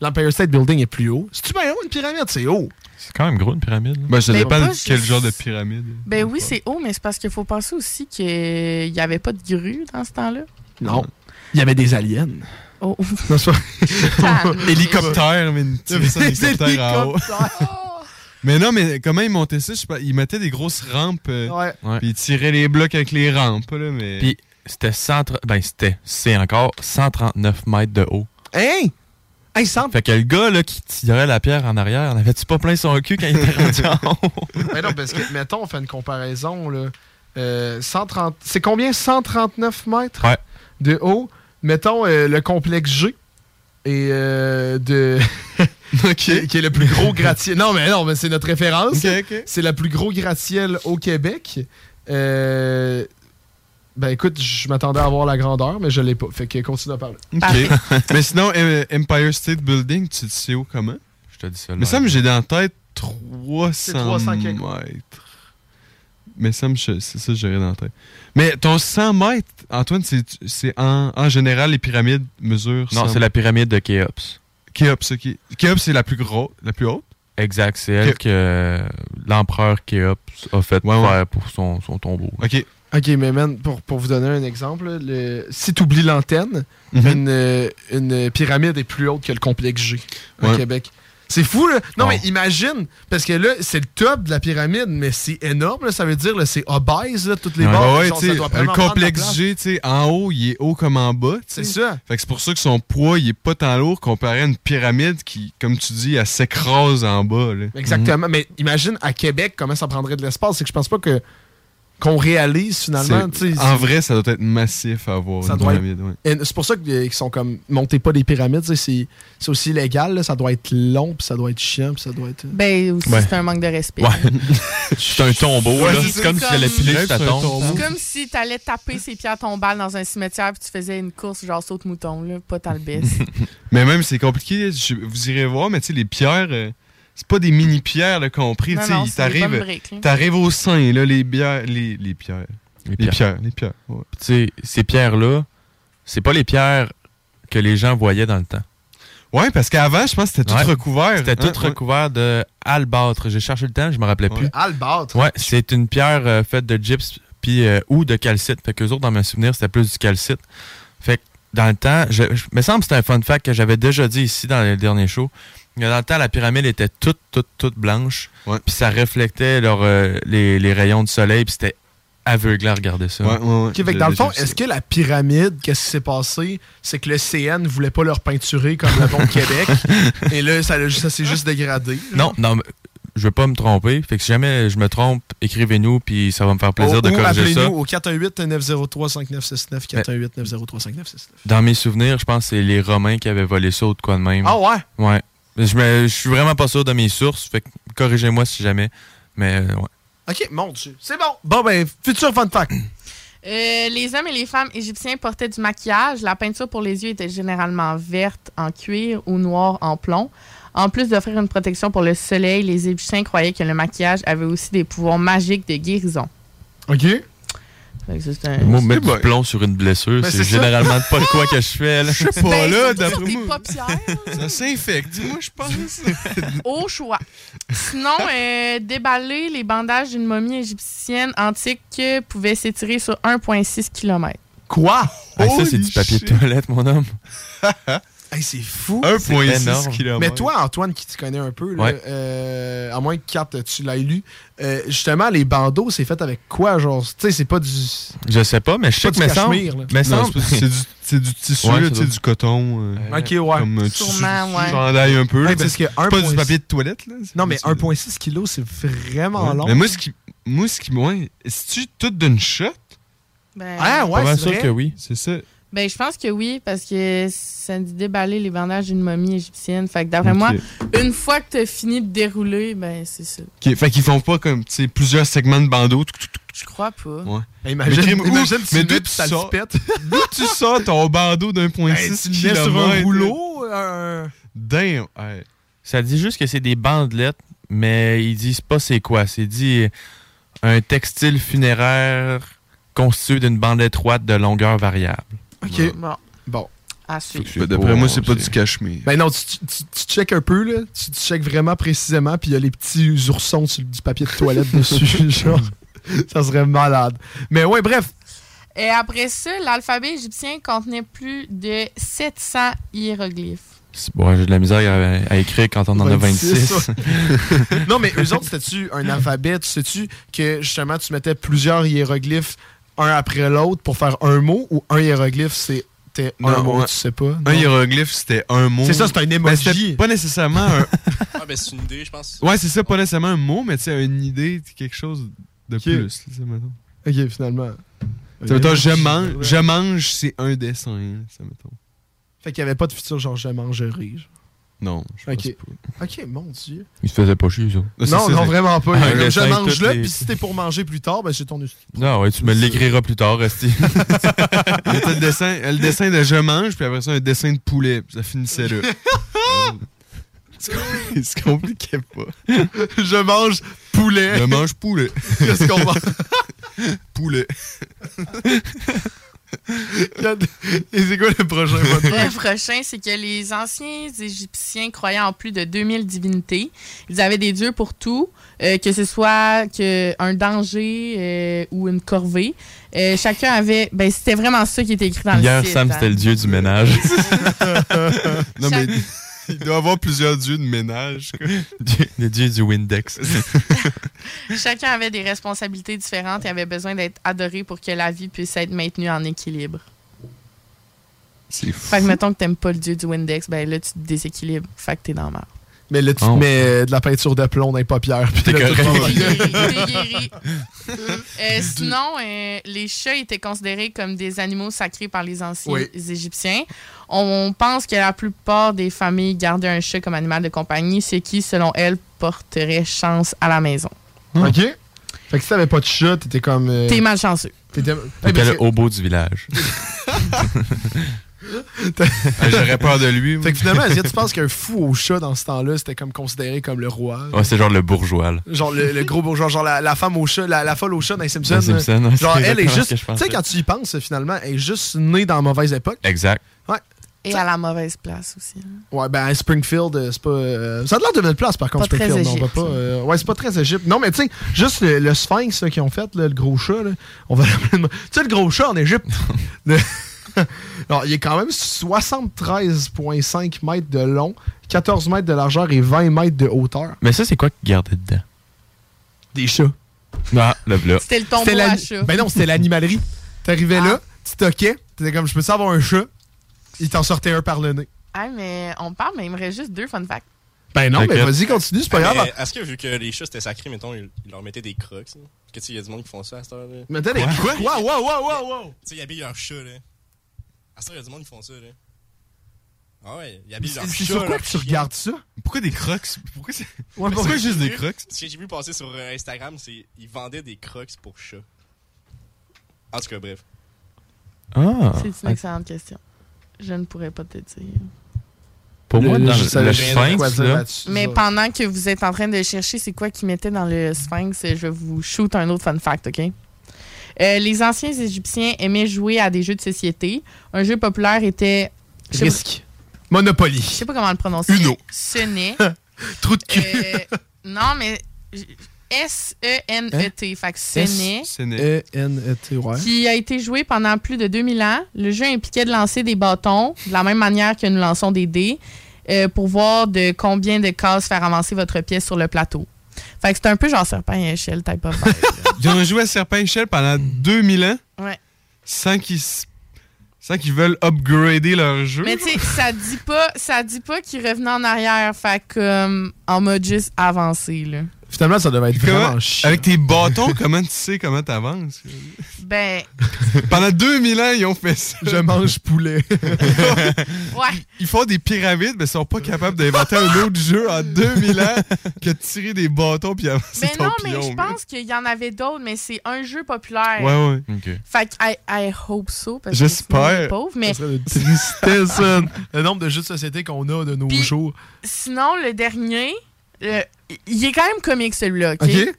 l'Empire State Building est plus haut. C'est-tu bien haut, une pyramide? C'est haut. C'est quand même gros, une pyramide. là. Ben, ça Mais dépend pas de quel genre de pyramide? Ben oui, c'est haut, mais c'est parce qu'il faut penser aussi qu'il n'y avait pas de grue dans ce temps-là. Non. Il y avait des aliens. Oh. Non, c'est pas- Hélicoptère, mais tu sais, ça, un Des hélicoptère en haut. Mais non, mais comment ils montaient ça? Je sais pas. Ils mettaient des grosses rampes. euh, Ouais. Puis ils tiraient les blocs avec les rampes, là, mais. Puis c'était 100, ben c'était, c'est encore 139 mètres de haut. Hein? Hey, sans... Fait que le gars là, qui tirait la pierre en arrière, en avait-tu pas plein son cul quand il était rendu en haut? Mais non, parce que, mettons, on fait une comparaison, là. Euh, 130... C'est combien? 139 mètres? Ouais. de haut. Mettons euh, le complexe G. Et euh, de. qui, est, qui est le plus gros gratte-ciel. Non, mais non, mais c'est notre référence. C'est le plus gros gratte-ciel au Québec. Euh, Ben écoute, je m'attendais à avoir la grandeur, mais je l'ai pas. Fait que continue à parler. Ok. mais sinon, Empire State Building, tu te sais où comment? Je te dis ça. Mais ça, me j'ai dans la tête C'est 300 300 quelque. mètres. Mais ça, me- c'est ça que j'aurais dans la tête. Mais ton 100 mètres, Antoine, c'est c'est en, en général, les pyramides mesurent. Non, 100 c'est la pyramide de Khéops. Khéops, ok. Khéops, c'est la plus grosse, la plus haute? Exact, c'est elle que l'empereur Khéops a fait Ouais, pour son, son tombeau. Ok. Ok, mais man, pour, pour vous donner un exemple, là, le, si tu oublies l'antenne, Mhm. une, euh, une pyramide est plus haute que le complexe G au Ouais. Québec. C'est fou, là. Non, Oh. mais imagine, parce que là, c'est le top de la pyramide, mais c'est énorme, là. Ça veut dire, là, c'est obèse, là, toutes les Ouais, bords. ouais, genre, tu ça sais, doit le complexe. G, tu sais, en haut, il est haut comme en bas. C'est ça. Fait que c'est pour ça que son poids, il est pas tant lourd comparé à une pyramide qui, comme tu dis, elle s'écrase en bas. Là. Exactement. Mais imagine à Québec comment ça prendrait de l'espace? C'est que je pense pas que qu'on réalise finalement. Tu En vrai, ça doit être massif à avoir Ça une doit pyramide. ouais. C'est pour ça euh, qu'ils sont comme montez pas des pyramides, tu c'est aussi légal, là, ça doit être long, puis ça doit être chiant, puis ça doit être. Ben aussi, Ouais. c'est un manque de respect. Ouais. c'est un tombeau, c'est comme si j'allais piler sur ta tombe. C'est comme si t'allais taper ses pierres tombales dans un cimetière puis tu faisais une course genre saute-mouton, là, pas tant le baisse. Mais même, c'est compliqué. je- vous irez voir, mais tu sais, les pierres, euh, c'est pas des bonnes t'arrive briques, là. t'arrives au sein, là, les, bières, les, les pierres. Les Les pierres. pierres, les pierres. ouais. Tu sais, ces pierres-là, c'est pas les pierres que les gens voyaient dans le temps. Ouais, parce qu'avant, je pense que c'était tout Ouais. recouvert. C'était hein, tout ouais. recouvert de albâtre. J'ai cherché le temps, je me rappelais plus. Albâtre? Ouais, c'est une pierre euh, faite de gypse puis euh, ou de calcite. Fait que autres, dans mes souvenirs, c'était plus du calcite. Fait que dans le temps, je, je- me semble que c'était un fun fact que j'avais déjà dit ici dans les derniers shows. Dans le temps, la pyramide était toute, toute, toute blanche. Puis ça leur, euh, les, les rayons du soleil. Puis c'était aveugle à regarder ça. Fait que dans le fond, est-ce que la pyramide, qu'est-ce qui s'est passé? C'est que le CN voulait pas leur peinturer comme le bon Québec. Et là, ça, s'est juste dégradé. Non, non, mais je veux pas me tromper. Fait que si jamais je me trompe, écrivez-nous, puis ça va me faire plaisir Ou- de ou corriger ça. appelez-nous au 418-903-5969. 418-903-5969. Dans mes souvenirs, je pense que c'est les Romains qui avaient volé ça ou de quoi de même. Ah ouais? Ouais. Je, me- je suis vraiment pas sûr de mes sources, fait corrigez-moi si jamais. Mais euh, ouais. Ok, mon Dieu. C'est bon. Bon, ben, futur fun fact. Euh, les hommes et les femmes égyptiens portaient du maquillage. La peinture pour les yeux était généralement verte en cuir ou noire en plomb. En plus d'offrir une protection pour le soleil, les Égyptiens croyaient que le maquillage avait aussi des pouvoirs magiques de guérison. OK. Un- Moi, mettre du plomb sur une blessure, c'est généralement pas de quoi que je fais. là. Je sais pas, Ben, là, d'après moi. Ça s'infecte, dis-moi, je pense. Au choix. Sinon, euh, déballer les bandages d'une momie égyptienne antique pouvait s'étirer sur 1,6 km. Quoi? Ah, ça, c'est du papier de toilette, mon homme. Hey, c'est fou. 1,6 C'est énorme. km. Mais toi, Antoine, qui te connais un peu, là, Ouais. euh, à moins que Kat, tu l'aies lu, euh, justement, les bandeaux, c'est fait avec quoi? Genre, tu sais, c'est pas du. Je sais pas, mais je sais Pas que semble. c'est du, c'est du tissu, Ouais, là, tu doit- du coton. euh, Ok, ouais. Comme un tissu, Sûrement, ouais. chandail un peu. Ouais, parce que c'est pas 1,6 du papier de toilette. Là. Non, mais C'est- 1,6 kg, c'est vraiment Ouais. long. Mais moi, ce qui. Moi, ce qui. Ouais, est-ce-tu tout d'une shot? Ben, Ah, ouais, c'est sûr que oui. C'est ça. Ben, je pense que oui, parce que ça dit déballer les bandages d'une momie égyptienne. Fait que d'après moi, une fois que t'as fini de dérouler, ben, c'est ça. Ok, Fait qu'ils font pas comme, tu sais, plusieurs segments de bandeau. Je crois pas. Ouais. Imagine- Mais crime, où- imagine, tu mais d'où tu sors- pète. D'où tu sors ton bandeau d'un point Hey, six tu sur un rouleau. un- Damn. hey. Ça dit juste que c'est des bandelettes, mais ils disent pas c'est quoi. C'est dit euh, un textile funéraire constitué d'une bande étroite de longueur variable. Ok. Bon. Bon. Ben, D'après moi, c'est pas du cachemire. Ben non, tu, tu, tu checkes un peu, là. Tu, tu checkes vraiment précisément, puis il y a les petits oursons sur du papier de toilette dessus. Genre, ça serait malade. Mais ouais, bref. Et après ça, l'alphabet égyptien contenait plus de 700 hiéroglyphes. C'est- Bon, j'ai de la misère à, à écrire quand on en a 26. ouais. non, mais eux autres, c'était-tu un alphabet? Tu sais-tu que justement, tu mettais plusieurs hiéroglyphes un après l'autre pour faire un mot ou un hiéroglyphe, c'était un Non, mot, ouais. tu sais pas? Un hiéroglyphe, c'était un mot. C'est ça, c'est un Ben, emoji. c'était pas nécessairement un. Ah, ben c'est une idée, je pense. Ouais, c'est ça, pas nécessairement un mot, mais tu sais, une idée, quelque chose de plus. Ok, finalement. Sais, mettons, je mange, je mange, c'est un dessin, ça, mettons. Fait qu'il n'y avait pas de futur genre je mangerai. genre. Non, je pense Ok. pas. Ok, mon Dieu. Il se faisait pas chier, ça. Non, non, vraiment pas. Je mange là, les- puis si t'es pour manger plus tard, ben c'est ton Non, ouais, tu me l'écriras plus tard, Resti. Il y a le dessin, le dessin de je mange, puis après ça, un dessin de poulet. puis Ça finissait là. Il se compliquait pas. je mange poulet. Je mange poulet. Qu'est-ce qu'on mange? poulet. Et c'est quoi le prochain Le prochain, c'est que les anciens Égyptiens croyaient en plus de 2000 divinités. Ils avaient des dieux pour tout, euh, que ce soit que un danger euh, ou une corvée. Euh, chacun avait. Ben, c'était vraiment ça qui était écrit dans Hier, le site. Sam, hein. c'était le dieu du ménage. non, mais il doit y avoir plusieurs dieux de ménage. le dieu du Windex. Chacun avait des responsabilités différentes et avait besoin d'être adoré pour que la vie puisse être maintenue en équilibre. C'est fou. Fait que mettons que t'aimes pas le dieu du Windex, ben là, tu te déséquilibres. Fait que t'es dans la merde. Mais là, tu Oh. te mets de la peinture de plomb dans les paupières. Puis T'es guéri. Euh, sinon, euh, les chats étaient considérés comme des animaux sacrés par les anciens Oui. Égyptiens. On pense que la plupart des familles gardaient un chat comme animal de compagnie, ce qui, selon elles, porterait chance à la maison. Ok. Fait que si t'avais pas de chat, t'étais comme. euh, T'es malchanceux. T'étais. Eh, T'étais parce le hobo du village. Ah, J'aurais peur de lui. moi. Fait que finalement, est-ce que tu penses qu'un fou au chat dans ce temps-là, c'était comme considéré comme le roi? Ouais, c'est genre le bourgeois, là. Genre le, le gros bourgeois, genre la, la femme au chat, la, la folle au chat dans les Simpsons. Dans les Simpsons, là. ouais, genre elle est juste. Tu sais, quand tu y penses, finalement, elle est juste née dans la mauvaise époque. Exact. Ouais. Et à la mauvaise place aussi. hein. Ouais, ben Springfield, euh, c'est pas. euh, ça a l'air de belle place par contre, Pas très Springfield. Non, on va pas. euh, ouais, c'est pas très Égypte. Non, mais tu sais, juste le, le Sphinx qu'ils ont fait, là, le gros chat, là, on va Tu sais, le gros chat en Égypte. le- Alors, il est quand même 73,5 mètres de long, 14 mètres de largeur et 20 mètres de hauteur. Mais ça, c'est quoi qu'il gardait dedans? Des chats. Ah, le là. C'était le tombeau C'était à la- chat. Ben non, c'était l'animalerie. T'arrivais Ah. là, tu toquais, t'étais comme, je peux savoir un chat? Il t'en sortait un par le nez. Ah, mais on parle, mais il me reste juste deux fun facts. Ben non, mais vas-y, continue, c'est pas grave. Est-ce que vu que les chats c'était sacré, mettons, ils, leur mettaient des crocs, là? Parce que tu sais, il y a du monde qui font ça à cette heure-là. Mais t'as des Quoi? Wow, wow, wow, wow, wow. Tu sais, ils habillent leur chat, là. Cette heure, il y a du monde qui font ça, là. Ah ouais, ils habillent leur C'est sur quoi que tu regardes ça? Pourquoi des crocs? Pourquoi c'est. Ouais, pourquoi juste des crocs? Ce que j'ai vu passer sur euh, Instagram, c'est ils vendaient des crocs pour chats. En tout cas, bref. Ah. C'est une excellente question. Je ne pourrais pas te dire. Pour moi, Le- dans je le, le sphinx, quoi dire là. Mais Ça. pendant que vous êtes en train de chercher c'est quoi qu'ils mettaient dans le Sphinx, je vais vous shoot un autre fun fact, OK? Euh, les anciens Égyptiens aimaient jouer à des jeux de société. Un jeu populaire était... sais pas- Risque. Monopoly. Je sais pas comment le prononcer. Uno. Ce n'est... Trou de cul. Euh, non, mais... S-E-N-E-T. Fait que ce n'est... E-N-E-T, ouais. qui a été joué pendant plus de 2000 ans. Le jeu impliquait de lancer des bâtons de la même manière que nous lançons des dés euh, pour voir de combien de cases faire avancer votre pièce sur le plateau. Fait que c'est un peu genre serpent et échelle type of. Ils ont joué à Serpent Échelle pendant 2000 ans Ouais. sans qu'ils sans qu'ils veulent upgrader leur jeu. Mais tu sais, ça dit pas, ça dit pas qu'il revenait en arrière. Fait comme en mode juste avancé, là. Finalement, ça devait être Comment- vraiment chiant. avec tes bâtons, comment tu sais comment t'avances? Ben, Pendant 2000 ans, ils ont fait ça. Je mange poulet. ouais. Ils font des pyramides, mais ils sont pas capables d'inventer un autre jeu en 2000 ans que de tirer des bâtons puis avancer Mais ton non, mais je pense qu'il y en avait d'autres, mais c'est un jeu populaire. Ouais, ouais. Fait que I, I hope so. Parce que J'espère. pauvre, mais Ça serait une tristesse. Le nombre de jeux de société qu'on a de nos jours. Sinon, le dernier, il est quand même comique celui-là. OK? OK.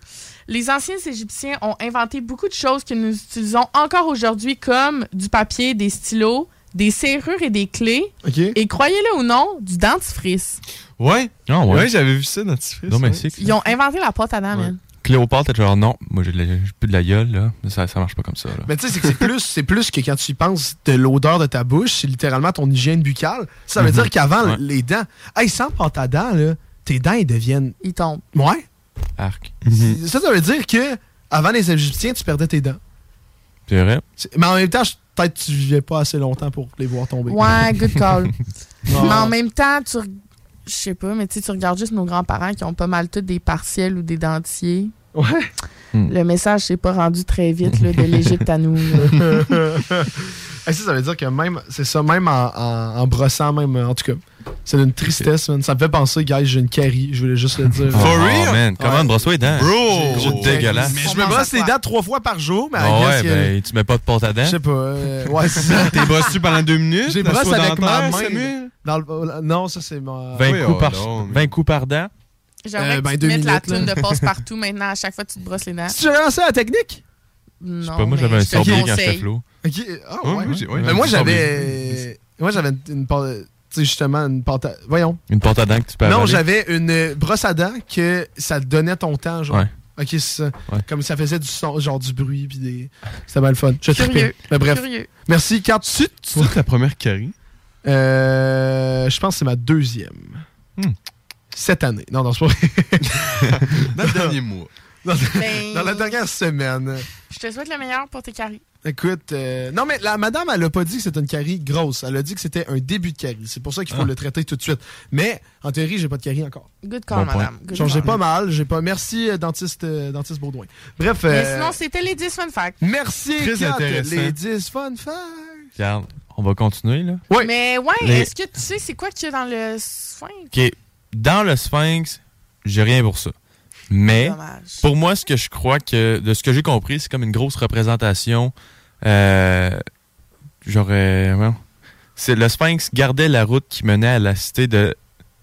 Les anciens Égyptiens ont inventé beaucoup de choses que nous utilisons encore aujourd'hui, comme du papier, des stylos, des serrures et des clés. OK. Et croyez-le ou non, du dentifrice. Ouais. Ah, ouais. Ouais, j'avais vu ça. Non, mais ouais. c'est Ils ont inventé la pâte à dents, man. Cléopâtre était genre non, moi j'ai plus de la gueule, là. Ça, ça marche pas comme ça. Là. Mais tu sais, c'est que c'est plus, c'est plus que quand tu y penses de l'odeur de ta bouche, c'est littéralement ton hygiène buccale. Ça veut Mhm. dire qu'avant, Ouais. les dents. Hey, sans pâte à dents, là, tes dents, ils deviennent. Ils tombent. Ouais. Arc. Ça, ça veut dire que avant les Égyptiens, tu perdais tes dents. C'est vrai? C'est- Mais en même temps, je- peut-être que tu vivais pas assez longtemps pour les voir tomber. Ouais, good call. Mais en même temps, tu. Je sais pas, mais tu sais, tu regardes juste nos grands-parents qui ont pas mal tous des partiels ou des dentiers. Ouais. Le message s'est pas rendu très vite là, de l'Égypte à nous. là. Hey, ça, ça veut dire que même, c'est ça, même en, en- en brossant, même, en tout cas, c'est d'une tristesse, man. Ça me fait penser, guys, j'ai une carie, je voulais juste le dire. For real? man, comment on brosse les dents? Bro! C'est dégueulasse. Mais je me brosse les dents trois fois par jour, mais Ah guess ouais, ben, tu mets pas de pâte à dents? Je sais pas. euh, ouais, c'est ça. T'es brossé pendant deux minutes? J'ai brosse avec ma main. Dans le- non, ça, c'est ma. 20, Oui, coups oh, par, non, mais- 20 coups par dent? J'aimerais Euh, que ben, tu mettes la minutes, toune de passe-partout maintenant à chaque fois que tu te brosses les dents. Tu as lancé la technique? Non, pas, moi, j'avais un sorbier quand j'étais flot. Ok. Ah, Ouais, ouais. moi, ouais, Mais j'avais. Moi, j'avais une, Tu justement, une pâte à. Voyons. Une pâte à dents que tu peux Non, j'avais une brosse à dents que ça te donnait ton temps, genre. Ouais. Ok, c'est ça. Ouais. Comme ça faisait du son, genre du bruit, puis des. C'était mal le fun. Je Curieux. Mais bref. Curieux. Merci, Kat. C'est ta première carie? Euh, je pense que c'est ma deuxième. Hmm. Cette année. Non, non, c'est pas vrai. Dans le dernier mois. Dans, Ben- dans la dernière semaine. Je te souhaite le meilleur pour tes caries. Écoute, euh, non, mais la madame, elle a pas dit que c'était une carie grosse. Elle a dit que c'était un début de carie. C'est pour ça qu'il faut Ah. le traiter tout de suite. Mais, en théorie, j'ai pas de carie encore. Good call, Bon madame. Good Genre, j'ai pas mal. J'ai pas. Merci, euh, dentiste, euh, dentiste Baudouin. Bref. Mais euh, sinon, c'était les 10 fun facts. merci, Très Kat, intéressant. Les 10 fun facts. Regarde, on va continuer, là. Ouais. Mais ouais, Les- est-ce que tu sais c'est quoi qu'il y a dans le sphinx? OK. Dans le Sphinx, j'ai rien pour ça. Mais, pour moi, ce que je crois que, de ce que j'ai compris, c'est comme une grosse représentation. Euh, J'aurais. C'est le Sphinx gardait la route qui menait à la cité de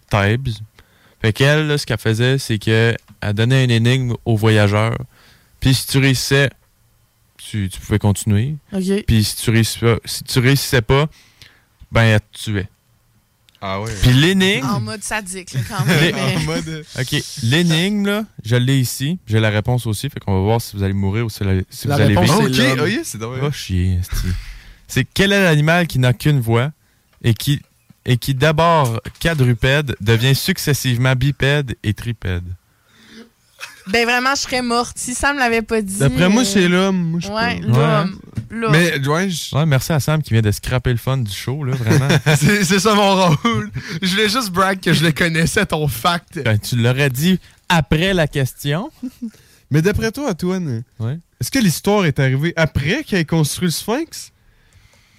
Thèbes. Fait qu'elle, là, ce qu'elle faisait, c'est qu'elle donnait une énigme aux voyageurs. Puis si tu réussissais, tu, tu pouvais continuer. Puis si tu réussissais pas, si tu réussissais pas, ben elle te tuait. Ah ouais. Puis l'énigme. En mode sadique, là, quand même. mais- En mode. OK. L'énigme, là, je l'ai ici. J'ai la réponse aussi. Fait qu'on va voir si vous allez mourir ou si, la- si La vous allez réponse, vivre. Ok, oh yeah, c'est dommage. Va chier. C'est quel est l'animal qui n'a qu'une voix et qui, et qui d'abord quadrupède devient successivement bipède et tripède? Ben vraiment, je serais morte si ça me l'avait pas dit. D'après moi, c'est l'homme. Moi, je sais Ouais, l'homme. L'homme. Mais, ouais, je- Ouais, merci à Sam qui vient de scraper le fun du show, là, vraiment. C'est c'est ça mon rôle. Je voulais juste brag que je le connaissais, ton fact. Ben, tu l'aurais dit après la question. Mais d'après toi, Antoine, Ouais. est-ce que l'histoire est arrivée après qu'il ait construit le Sphinx?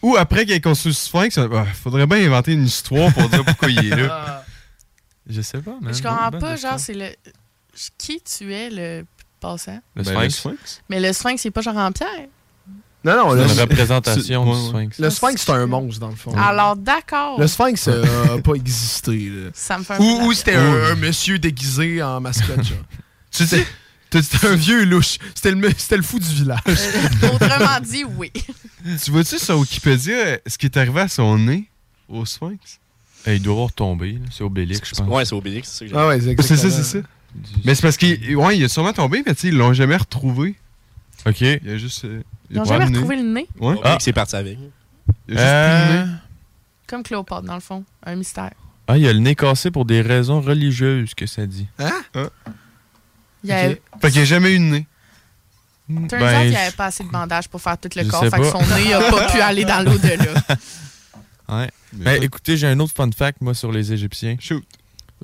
Ou après qu'il ait construit le Sphinx? Ah, faudrait bien inventer une histoire pour dire pourquoi il est là. Ah. Je sais pas, man. Je comprends pas, genre, c'est le. Qui tuait le passant? Le Ben, Sphinx. Mais le sphinx, c'est pas genre en pierre? Non, non, C'est le, une représentation du Sphinx. le Sphinx, c'est un monstre, dans le fond. Alors, d'accord. Le Sphinx euh, a pas existé. Là. Ça me fait un peu Ou, ou c'était un, un monsieur déguisé en mascotte, genre. tu sais, c'était un vieux louche. C'était le, le fou du village. Euh, Autrement dit, oui. Tu vois-tu sur Wikipédia euh, ce qui est arrivé à son nez au Sphinx? Eh, il doit retomber, là. C'est Obélix, je pense. Ouais, c'est Obélix, c'est ça que j'ai Ah ouais, c'est C'est ça, c'est ça. Mais c'est parce qu'il ouais, il a sûrement tombé, mais tu sais, ils l'ont jamais retrouvé. OK. Il a juste. euh, il Ils a ont pas jamais retrouvé le nez? Ouais. Obélix est parti avec. Il a juste Euh, le nez. Comme Cléopâtre, dans le fond. Un mystère. Ah, il a le nez cassé pour des raisons religieuses, que ça dit. Hein? Il y a, Ok. Fait qu'il a jamais eu de nez. Turns Ben, out qu'il je- n'y avait pas assez de bandages pour faire tout le corps. Fait que pas. son nez n'a pas pu aller dans l'au-delà. Ouais. Mais Ben, écoutez, j'ai un autre fun fact, moi, sur les Égyptiens. Shoot.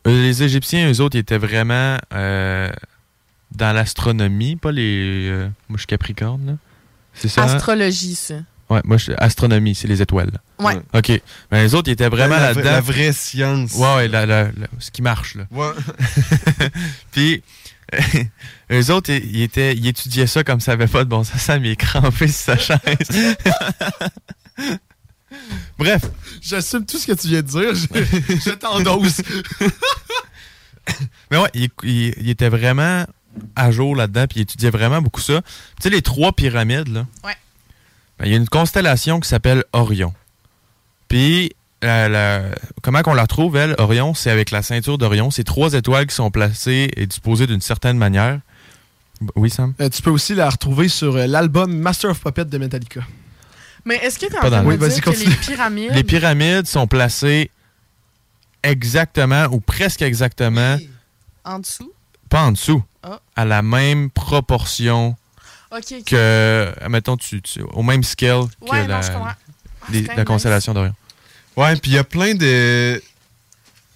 Les Égyptiens, eux autres, ils étaient vraiment euh, dans l'astronomie, pas les. euh, moi, je suis Capricorne, là. C'est ça? hein? Astrologie, ça. Ouais, moi, je astronomie, c'est les étoiles. Ouais. OK. Ben, les autres, ils étaient vraiment la, là-dedans. la vraie science. Ouais, ouais, la- la- la- ce qui marche, là. Ouais. Puis, eux autres, ils, ils étaient, ils étudiaient ça comme ça avait pas de bon sens. Sam, il est crampé sur sa chaise. Bref. J'assume tout ce que tu viens de dire. Je, je t'endosse. Mais ouais, il, il- il était vraiment à jour là-dedans, puis il étudiait vraiment beaucoup ça. Tu sais, les trois pyramides, là. Ouais. ben, il y a une constellation qui s'appelle Orion. Puis, la- la- comment qu'on la retrouve, elle, Orion, c'est avec la ceinture d'Orion. C'est trois étoiles qui sont placées et disposées d'une certaine manière. Oui, Sam? Euh, tu peux aussi la retrouver sur euh, l'album Master of Puppet de Metallica. Mais est-ce que tu en train de Oui, dire que les pyramides... Les pyramides sont placées exactement ou presque exactement, En dessous? pas en dessous, Ah. à la même proportion que, mettons, tu, tu- au même scale que non, la, je les- même constellation d'Orion. Ouais, puis il y a plein de,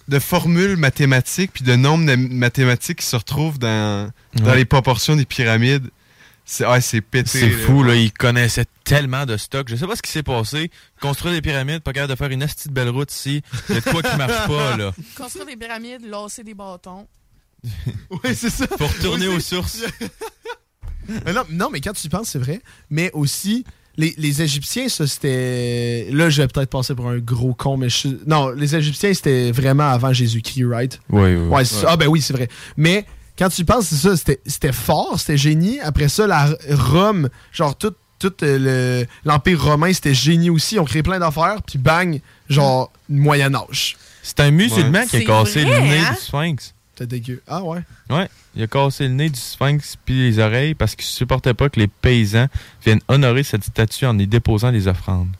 de formules mathématiques puis de nombres de mathématiques qui se retrouvent dans, dans les proportions des pyramides. C'est ouais, c'est pété. C'est fou, là. Ils connaissaient tellement de stock. Je sais pas ce qui s'est passé. Construire des pyramides, pas capable de faire une asti de belle route ici. Il y a de quoi qui marche pas, là. Construire des pyramides, lasser des bâtons. oui, c'est ça. Pour retourner aux sources. Mais non, non, mais quand tu y penses, c'est vrai. Mais aussi, les, les Égyptiens, ça, c'était. Là, je vais peut-être passer pour un gros con, mais je... Non, les Égyptiens, c'était vraiment avant Jésus-Christ, right? Oui, oui. Ouais. Ah, ben oui, c'est vrai. Mais quand tu penses, c'est ça, c'était fort, c'était génie. Après ça, la Rome, genre, tout. Tout euh, le- l'Empire romain, c'était génie aussi. Ils ont créé plein d'affaires, puis bang, genre, Moyen-Âge. C'est un musulman qui a C'est cassé vrai, le nez hein? du sphinx. C'était dégueu. Ah ouais? Ouais. Il a cassé le nez du sphinx puis les oreilles parce qu'il supportait pas que les paysans viennent honorer cette statue en y déposant des offrandes.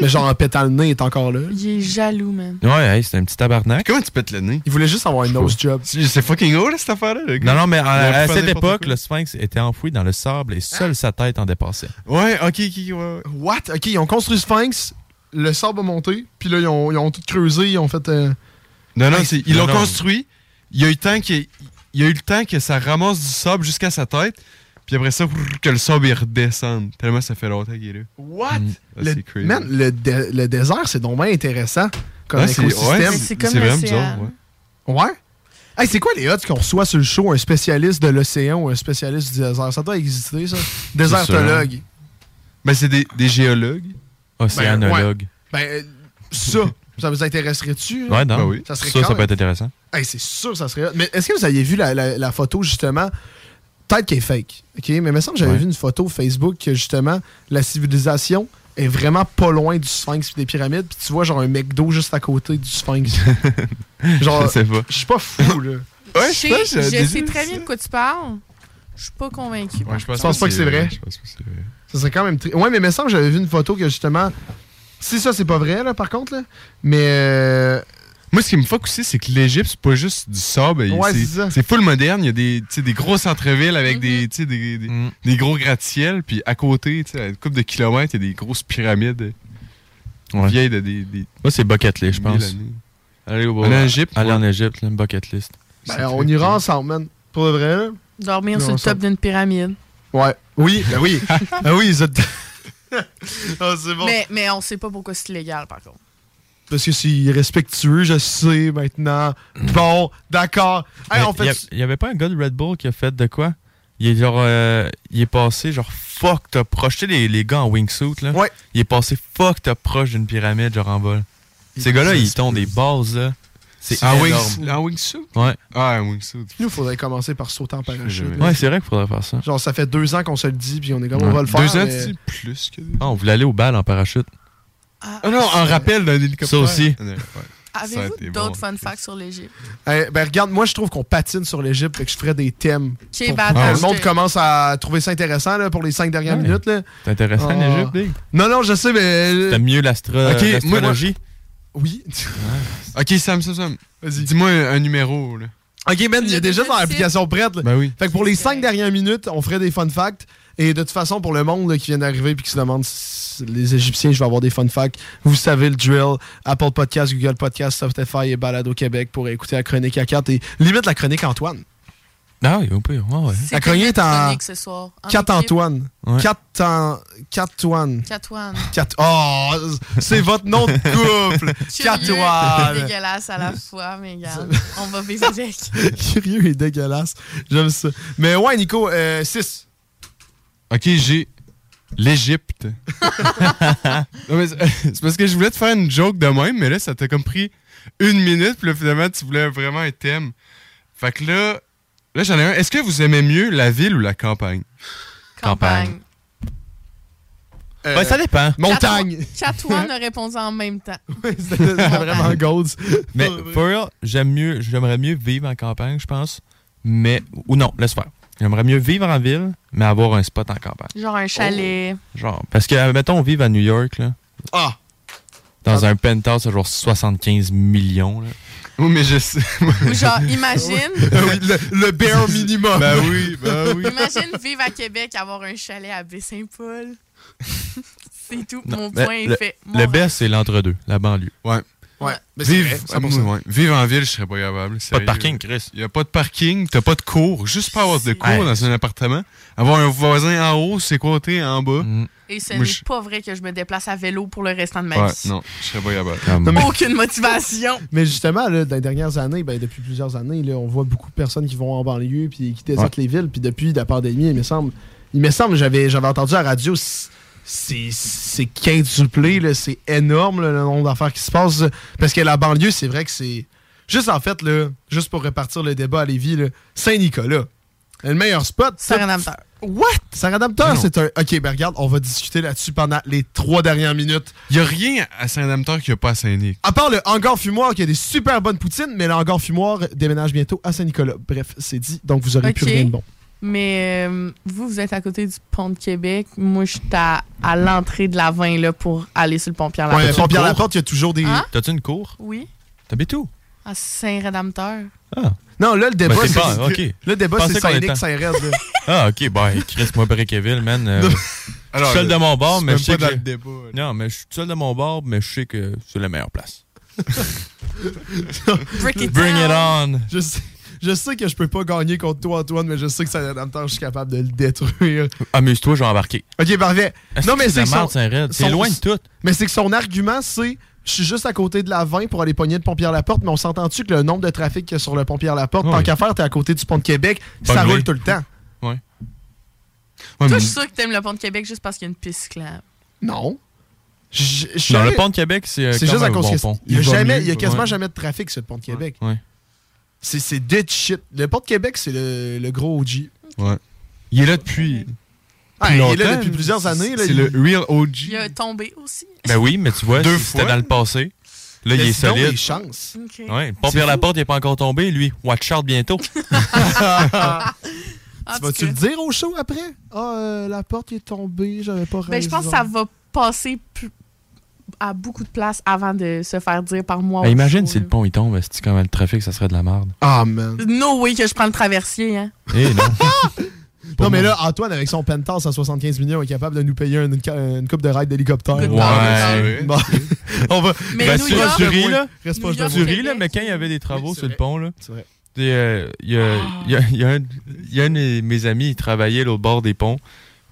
Mais genre, en pétant le nez, il est encore là. Il est jaloux, man. Ouais, hey, c'est un petit tabarnak. Comment tu pètes le nez? Il voulait juste avoir un nose job. C'est fucking haut, là, cette affaire-là. le gars. Non, non, mais à, cette époque, quoi. le sphinx était enfoui dans le sable et seule sa tête en dépassait. Ouais, ok, ok, ouais. What? Ok, ils ont construit le Sphinx, le sable a monté, puis là, ils ont, ils ont tout creusé, ils ont fait. euh, Non, non, ils l'ont construit. Il y a eu le temps qu'il il y a eu le temps que ça ramasse du sable jusqu'à sa tête. Puis après ça, brrr, que le sable il redescende. Tellement ça fait longtemps qu'il est là. What? Ah, Le, c'est crazy. man, le, dé- le désert, c'est donc bien intéressant comme Ouais, c'est- écosystème. ouais, c'est- c'est vraiment bizarre, Ouais? Hey, c'est quoi les odds qu'on reçoit sur le show un spécialiste de l'océan ou un spécialiste du désert? Ça doit exister, ça. Désertologue. Ben, c'est des, des géologues. Océanologue. Ben, euh, ça, ça vous intéresserait-tu? Ouais, non. Ben oui. Ça, serait Ça, ça peut être intéressant. Hey, c'est sûr, ça serait. hot. Mais est-ce que vous aviez vu la, la- la photo, justement? Peut-être qu'elle est fake. OK? Mais il me semble que j'avais Ouais. vu une photo Facebook que, justement, la civilisation est vraiment pas loin du Sphinx et des pyramides. Puis tu vois, genre, un McDo juste à côté du Sphinx. genre, Je sais pas. Je suis pas fou, là. je sais, je sais très bien de quoi tu parles. Je suis pas convaincu. je pense, pas que c'est vrai. Je pense que c'est vrai. Ça serait quand même. tri- Ouais, mais il me semble que j'avais vu une photo que, justement. Si ça, c'est pas vrai, là, par contre, là. Mais. euh, Moi, ce qui me fuck aussi, c'est que l'Égypte, c'est pas juste du sable. Ouais, c'est- c'est ça. c'est full moderne. Il y a des, tu sais, des gros centres-villes avec des, tu sais, des, des, des gros gratte-ciel. Puis à côté, tu sais, à une couple de kilomètres, il y a des grosses pyramides vieilles de des. des Moi, c'est bucket list, je pense. années. Aller, au, Aller en Égypte, Aller ouais. en Égypte, là, une bucket list. ben, on ira ensemble, man. Pour de vrai. Dormir Non, sur le top d'une pyramide. Ouais. Oui, ben oui. ben oui, ça. Ah, c'est bon. Mais, mais on sait pas pourquoi c'est illégal, par contre. Parce que c'est respectueux, je sais maintenant. Bon, d'accord. Hey, on fait. Il y, avait pas un gars de Red Bull qui a fait de quoi? Il est genre. euh, il est passé genre fuck, t'as proche. Tu sais, les, les gars en wingsuit, là? Ouais. Il est passé fuck, t'as proche d'une pyramide, genre en vol. Ces gars-là, ils tombent des bases, là. C'est En wings- en wingsuit? Ouais. Ah, un wingsuit. Nous, il faudrait commencer par sauter en parachute. Ouais, c'est vrai qu'il faudrait faire ça. Genre, ça fait deux ans qu'on se le dit, puis on est comme, on va le faire. Deux ans, mais- tu dis plus que. Ah, on voulait aller au bal en parachute. Ah non, en rappel d'un hélicoptère. Ça aussi. Ouais, Avez-vous d'autres bon. fun facts sur l'Égypte? Eh, ben regarde, moi je trouve qu'on patine sur l'Égypte, fait que je ferais des thèmes. Pour- attends, le monde commence à trouver ça intéressant là, pour les cinq dernières Ouais. minutes. là. C'est intéressant, Ah. l'Égypte, Big. Non, non, je sais, mais. T'aimes mieux l'astro- Ok, moi, moi- l'astrologie? Oui. Ok, Sam, Sam, Sam. Vas-y. Dis-moi un, un numéro, là. Ok, Ben, il y a déjà dans l'application prête. là. Ben oui. Fait que pour les cinq dernières minutes, on ferait des fun facts. Et de toute façon, pour le monde là, qui vient d'arriver et qui se demande si les Égyptiens, je vais avoir des fun facts. Vous savez le drill. Apple Podcast, Google Podcast, Spotify et Balado Québec pour écouter la chronique à 4 et limite la chronique Antoine. Ah oui, au pire, ouais, ouais. La chronique est en chronique ce soir? En 4 équipe? Antoine. Ouais. 4 en... 4 Antoine. Catoine. Quatre- Oh, c'est votre nom de couple. Curieux et Catoine. dégueulasse à la fois, mais regarde, on va vivre avec. Curieux et dégueulasse. J'aime ça. Mais ouais, Nico, 6. Ok, j'ai l'Égypte. Non, mais c'est c'est parce que je voulais te faire une joke de même, mais là, ça t'a comme pris une minute, puis là, finalement, tu voulais vraiment un thème. Fait que là, là, j'en ai un. Est-ce que vous aimez mieux la ville ou la campagne? Campagne. Euh, Ben, ça dépend. Montagne. Chatoine a répondu en même temps. C'était vraiment Golds. Mais real, j'aime mieux, j'aimerais mieux vivre en campagne, je pense. Mais ou non, laisse faire. J'aimerais mieux vivre en ville, mais avoir un spot en campagne. Genre un chalet. Genre, parce que mettons, on vive à New York là. Ah. Dans un penthouse à genre 75 millions là. Oui, mais je sais. Ou genre, imagine. le, bare minimum. ben oui, ben oui. Imagine vivre à Québec, avoir un chalet à Baie-Saint-Paul. c'est tout. Non, Mon point le, est fait. le best, c'est l'entre-deux, la banlieue. Ouais. Ouais. Mais c'est Vivre, vrai, ah, 100%. moi, ouais. Vivre en ville, je serais pas capable. Pas de parking, Chris. Il y a pas de parking, t'as pas de cours. Juste pas avoir de cours Ouais. dans un appartement. Avoir un voisin en haut, c'est côté en bas. Et ce n'est je- pas vrai que je me déplace à vélo pour le restant de ma Ouais, vie. non, je serais pas capable. Non, mais- Aucune motivation. Mais justement, là, dans les dernières années, ben, depuis plusieurs années, là, on voit beaucoup de personnes qui vont en banlieue puis qui désertent les villes. Puis depuis la pandémie, il me semble, il me semble, j'avais, j'avais entendu à la radio, c'est, c'est quintuplé, là, c'est énorme là, le nombre d'affaires qui se passent. Parce que la banlieue, c'est vrai que c'est. Juste en fait, là, juste pour repartir le débat à Lévis, Saint-Nicolas. Le meilleur spot. Saint-Rédempteur. What? Saint-Rédempteur, c'est un. Ok, ben regarde, on va discuter là-dessus pendant les trois dernières minutes. Il y a rien à Saint-Rédempteur qu'il n'y a pas à Saint-Nic. À part le hangar fumoir qui a des super bonnes poutines, mais le hangar fumoir déménage bientôt à Saint-Nicolas. Bref, c'est dit, donc vous aurez plus rien de bon. Mais euh, vous, vous êtes à côté du pont de Québec. Moi, je suis à, à l'entrée de la 20 là, pour aller sur le pont Pierre Ouais, Laporte. pont Pierre-Laporte, il y a toujours des. Hein? T'as-tu une cour? Oui, T'habites où? à Saint-Rédempteur. Non, là, le débat, Ben, c'est c'est. pas- ok. Le débat, c'est Saint-Nic, Saint-Red. Ah, ok, ben, Chris, moi, Brickeville, man. euh, Non. je suis Alors, seul de mon bord, mais je sais pas dans que. le débat, Non, mais je suis seul de mon bord, mais je sais que c'est la meilleure place. Bring it on! Je sais, je sais que je peux pas gagner contre toi, Antoine, mais je sais que Saint-Rédempteur, je suis capable de le détruire. Amuse-toi, je vais embarquer. Ok, parfait. Non, mais c'est que? C'est loin de tout. Mais c'est que son argument, c'est. Je suis juste à côté de la 20 pour aller pogner le pont Pierre-Laporte, mais on s'entend-tu que le nombre de trafic qu'il y a sur le pont Pierre-Laporte, Oui. tant qu'à faire, t'es à côté du pont de Québec, ça roule tout le temps. Ouais. Toi, je suis sûr que t'aimes le pont de Québec juste parce qu'il y a une piste cyclable. Non. Je- je- Dans le pont de Québec, c'est euh, C'est juste à même un cause bon que pont. il y a, jamais, mieux, il y a quasiment ouais. jamais de trafic sur le pont de Québec. Ouais. C'est c'est dead shit. Le pont de Québec, c'est le, le gros OG. Ouais. Il est là depuis. Ah, il est là depuis plusieurs années. C'est Il- le real OG. Il a tombé aussi. Ben oui, mais tu vois, si c'était dans le passé. Là, il est solide. les chances. Ok. Ouais, le pont C'est Pierre fou. Laporte, il n'est pas encore tombé, lui. Watch out bientôt. En Tu vas-tu le dire au show après? Ah, euh, la porte est tombée, j'avais pas ben, je pense que ça va passer plus- à beaucoup de places avant de se faire dire par moi. Ben, imagine show, si le pont il tombe, c'est quand même le trafic, ça serait de la merde? Ah, man. No way que je prends le traversier, hein. Eh non. Non, mais là, Antoine, avec son penthouse à 75 millions, est capable de nous payer une, une coupe de ride d'hélicoptère. Ouais. Bon. On va. Mais Ben, New tu- York- tu ris, là. Reste. Tu ris, là, mais quand il y avait des travaux sur le pont, là, C'est vrai. euh, il y a, il y a- y a un il y a un de mes amis, il travaillait là, au bord des ponts,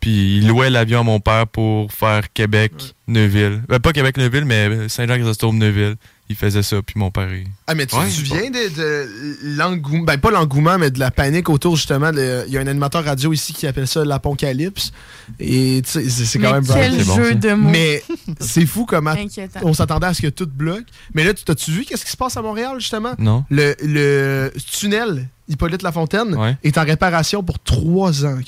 puis il louait l'avion à mon père pour faire Québec-Neuville. Ben, pas Québec-Neuville, mais Saint-Jean-Chrysostome-Neuville. Il faisait ça, puis mon père, il... Ah, mais tu Ouais, te souviens de, de l'engouement, ben pas l'engouement, mais de la panique autour justement. de- Il y a un animateur radio ici qui appelle ça l'apocalypse. Et tu sais, c'est c'est quand Mais même quel bon, jeu ça. de mots Mais c'est fou comment inquiétant. on s'attendait à ce que tout bloque. Mais là, tu t'as-tu vu qu'est-ce qui se passe à Montréal justement? Non? Le, le tunnel Hippolyte Lafontaine Ouais. est en réparation pour trois ans.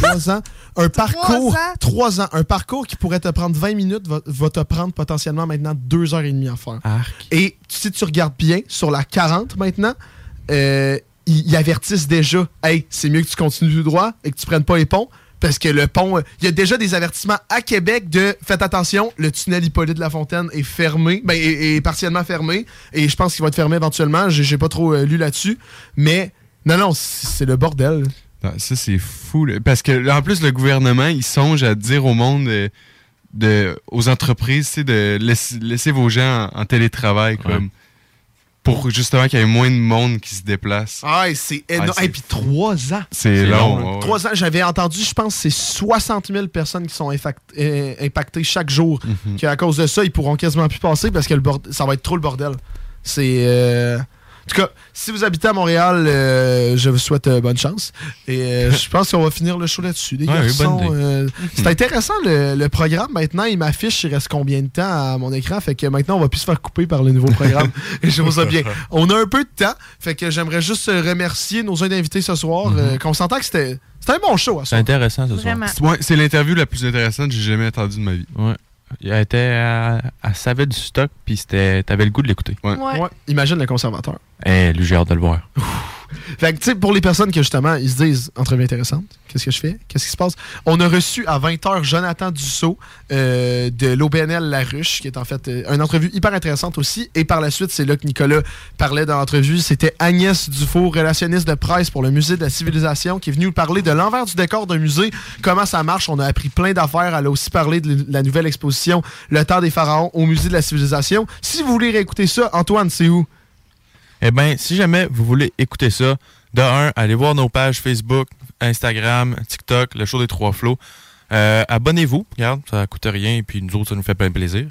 Trois ans. Un parcours. ans? Trois ans. Un parcours qui pourrait te prendre 20 minutes va, va te prendre potentiellement maintenant deux heures et demie à faire. Arc. Et si tu regardes bien, sur la 40 maintenant, euh, ils, ils avertissent déjà Hey, c'est mieux que tu continues tout droit et que tu prennes pas les ponts. Parce que le pont, euh, il y a déjà des avertissements à Québec de faites attention, le tunnel Hippolyte Lafontaine est fermé, ben, est, est partiellement fermé, et je pense qu'il va être fermé éventuellement. J'ai j'ai pas trop euh, lu là-dessus, mais non, non, c'est le bordel. Non, ça, c'est fou. là. Parce que, là, en plus, le gouvernement, il songe à dire au monde, euh, de, aux entreprises, de laisser, laisser vos gens en, en télétravail, comme, pour justement qu'il y ait moins de monde qui se déplace. Ah, c'est énorme. et puis trois ans. C'est long. ouais. Trois ans, j'avais entendu, je pense, c'est 60 000 personnes qui sont euh, impactées chaque jour. Mhm. Qu'à cause de ça, ils pourront quasiment plus passer parce que le bord- ça va être trop le bordel. C'est. euh, tout cas, si vous habitez à Montréal, euh, je vous souhaite euh, bonne chance. Et euh, je pense qu'on va finir le show là-dessus. Les Ouais, oui, euh, c'est intéressant le, le programme. Maintenant, il m'affiche il reste combien de temps à mon écran? Fait que maintenant, on va plus se faire couper par le nouveau programme. Et je ça bien. On a un peu de temps. Fait que j'aimerais juste remercier nos invités ce soir. Mhm. euh, qu'on s'entend que c'était c'était un bon show. C'est intéressant ce Vraiment. soir. Ouais, c'est l'interview la plus intéressante que j'ai jamais entendue de ma vie. Ouais. Elle était elle savait du stock, puis c'était, t'avais le goût de l'écouter. Ouais. Ouais. Ouais, imagine le conservateur. Eh, lui, j'ai hâte de le voir. Fait que, tu sais, pour les personnes qui, justement, ils se disent entrevue intéressante, qu'est-ce que je fais? Qu'est-ce qui se passe? On a reçu à 20h Jonathan Dussault euh, de l'OBNL La Ruche, qui est en fait euh, une entrevue hyper intéressante aussi. Et par la suite, c'est là que Nicolas parlait dans l'entrevue. C'était Agnès Dufour, relationniste de presse pour le Musée de la Civilisation, qui est venue nous parler de l'envers du décor d'un musée, comment ça marche. On a appris plein d'affaires. Elle a aussi parlé de la nouvelle exposition Le temps des pharaons au Musée de la Civilisation. Si vous voulez réécouter ça, Antoine, c'est où? Eh bien, si jamais vous voulez écouter ça, de un, allez voir nos pages Facebook, Instagram, TikTok, le show des trois flots. Euh, Abonnez-vous, regarde, ça coûte rien et puis nous autres, ça nous fait plein plaisir.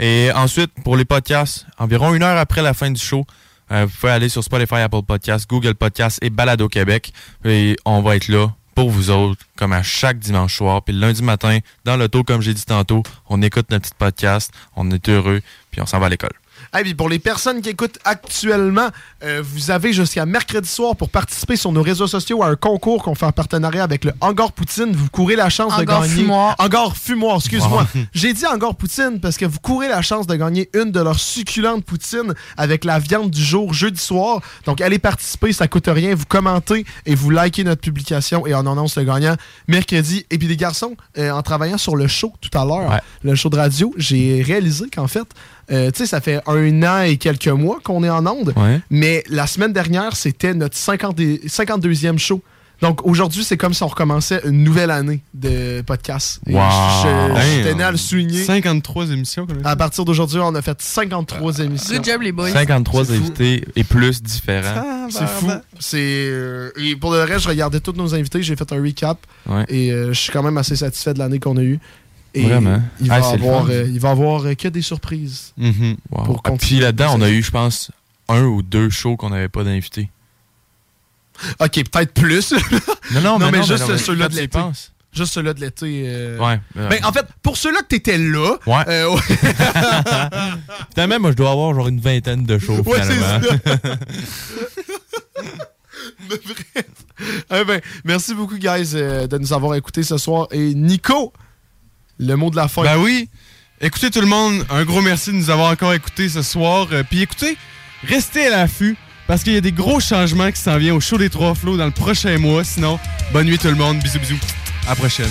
Et ensuite, pour les podcasts, environ une heure après la fin du show, euh, vous pouvez aller sur Spotify, Apple Podcasts, Google Podcasts et Balado Québec. Et on va être là pour vous autres, comme à chaque dimanche soir. Puis lundi matin, dans l'auto, comme j'ai dit tantôt, on écoute notre petit podcast, on est heureux, puis on s'en va à l'école. Et puis pour les personnes qui écoutent actuellement, euh, vous avez jusqu'à mercredi soir pour participer sur nos réseaux sociaux à un concours qu'on fait en partenariat avec le Hangar Poutine. Vous courez la chance de gagner. Fumoir. Hangar Fumoir, excuse-moi. Wow. J'ai dit Hangar Poutine parce que vous courez la chance de gagner une de leurs succulentes poutines avec la viande du jour jeudi soir. Donc allez participer, ça coûte rien. Vous commentez et vous likez notre publication et on annonce le gagnant mercredi. Et puis les garçons, euh, en travaillant sur le show tout à l'heure, Ouais. le show de radio, j'ai réalisé qu'en fait, euh, tu sais, ça fait un an et quelques mois qu'on est en onde, Ouais. mais la semaine dernière, c'était notre 50 et- 52e show. Donc aujourd'hui, c'est comme si on recommençait une nouvelle année de podcast. Et Wow. je- je- je Damn. tenais à le souligner. 53 émissions. À partir d'aujourd'hui, on a fait 53 émissions. Good job, les boys. 53 C'est fou. invités et plus différents. C'est fou. C'est euh, et pour le reste, je regardais tous nos invités, j'ai fait un recap Ouais. et euh, je suis quand même assez satisfait de l'année qu'on a eue. Et Vraiment. Il va Ah, avoir, euh, il va avoir euh, que des surprises. Wow. Pour Ah, continuer Puis là-dedans, on a eu, je pense, un ou deux shows qu'on n'avait pas d'invités. Ok, peut-être plus. Non, non, non, mais, mais non, juste ceux-là de l'été. Juste ceux-là de l'été. euh, Ouais. euh, Ben, en fait, pour ceux-là que t'étais là, Ouais. euh. Finalement, moi, je dois avoir genre une vingtaine de shows, Ouais, finalement. Bref. Eh ben, merci beaucoup, guys, euh, de nous avoir écoutés ce soir. Et Nico, le mot de la fin. Ben oui. Écoutez tout le monde, un gros merci de nous avoir encore écoutés ce soir. Euh, Puis écoutez, restez à l'affût parce qu'il y a des gros changements qui s'en viennent au show des trois flots dans le prochain mois. Sinon, bonne nuit tout le monde. Bisous, bisous. À la prochaine.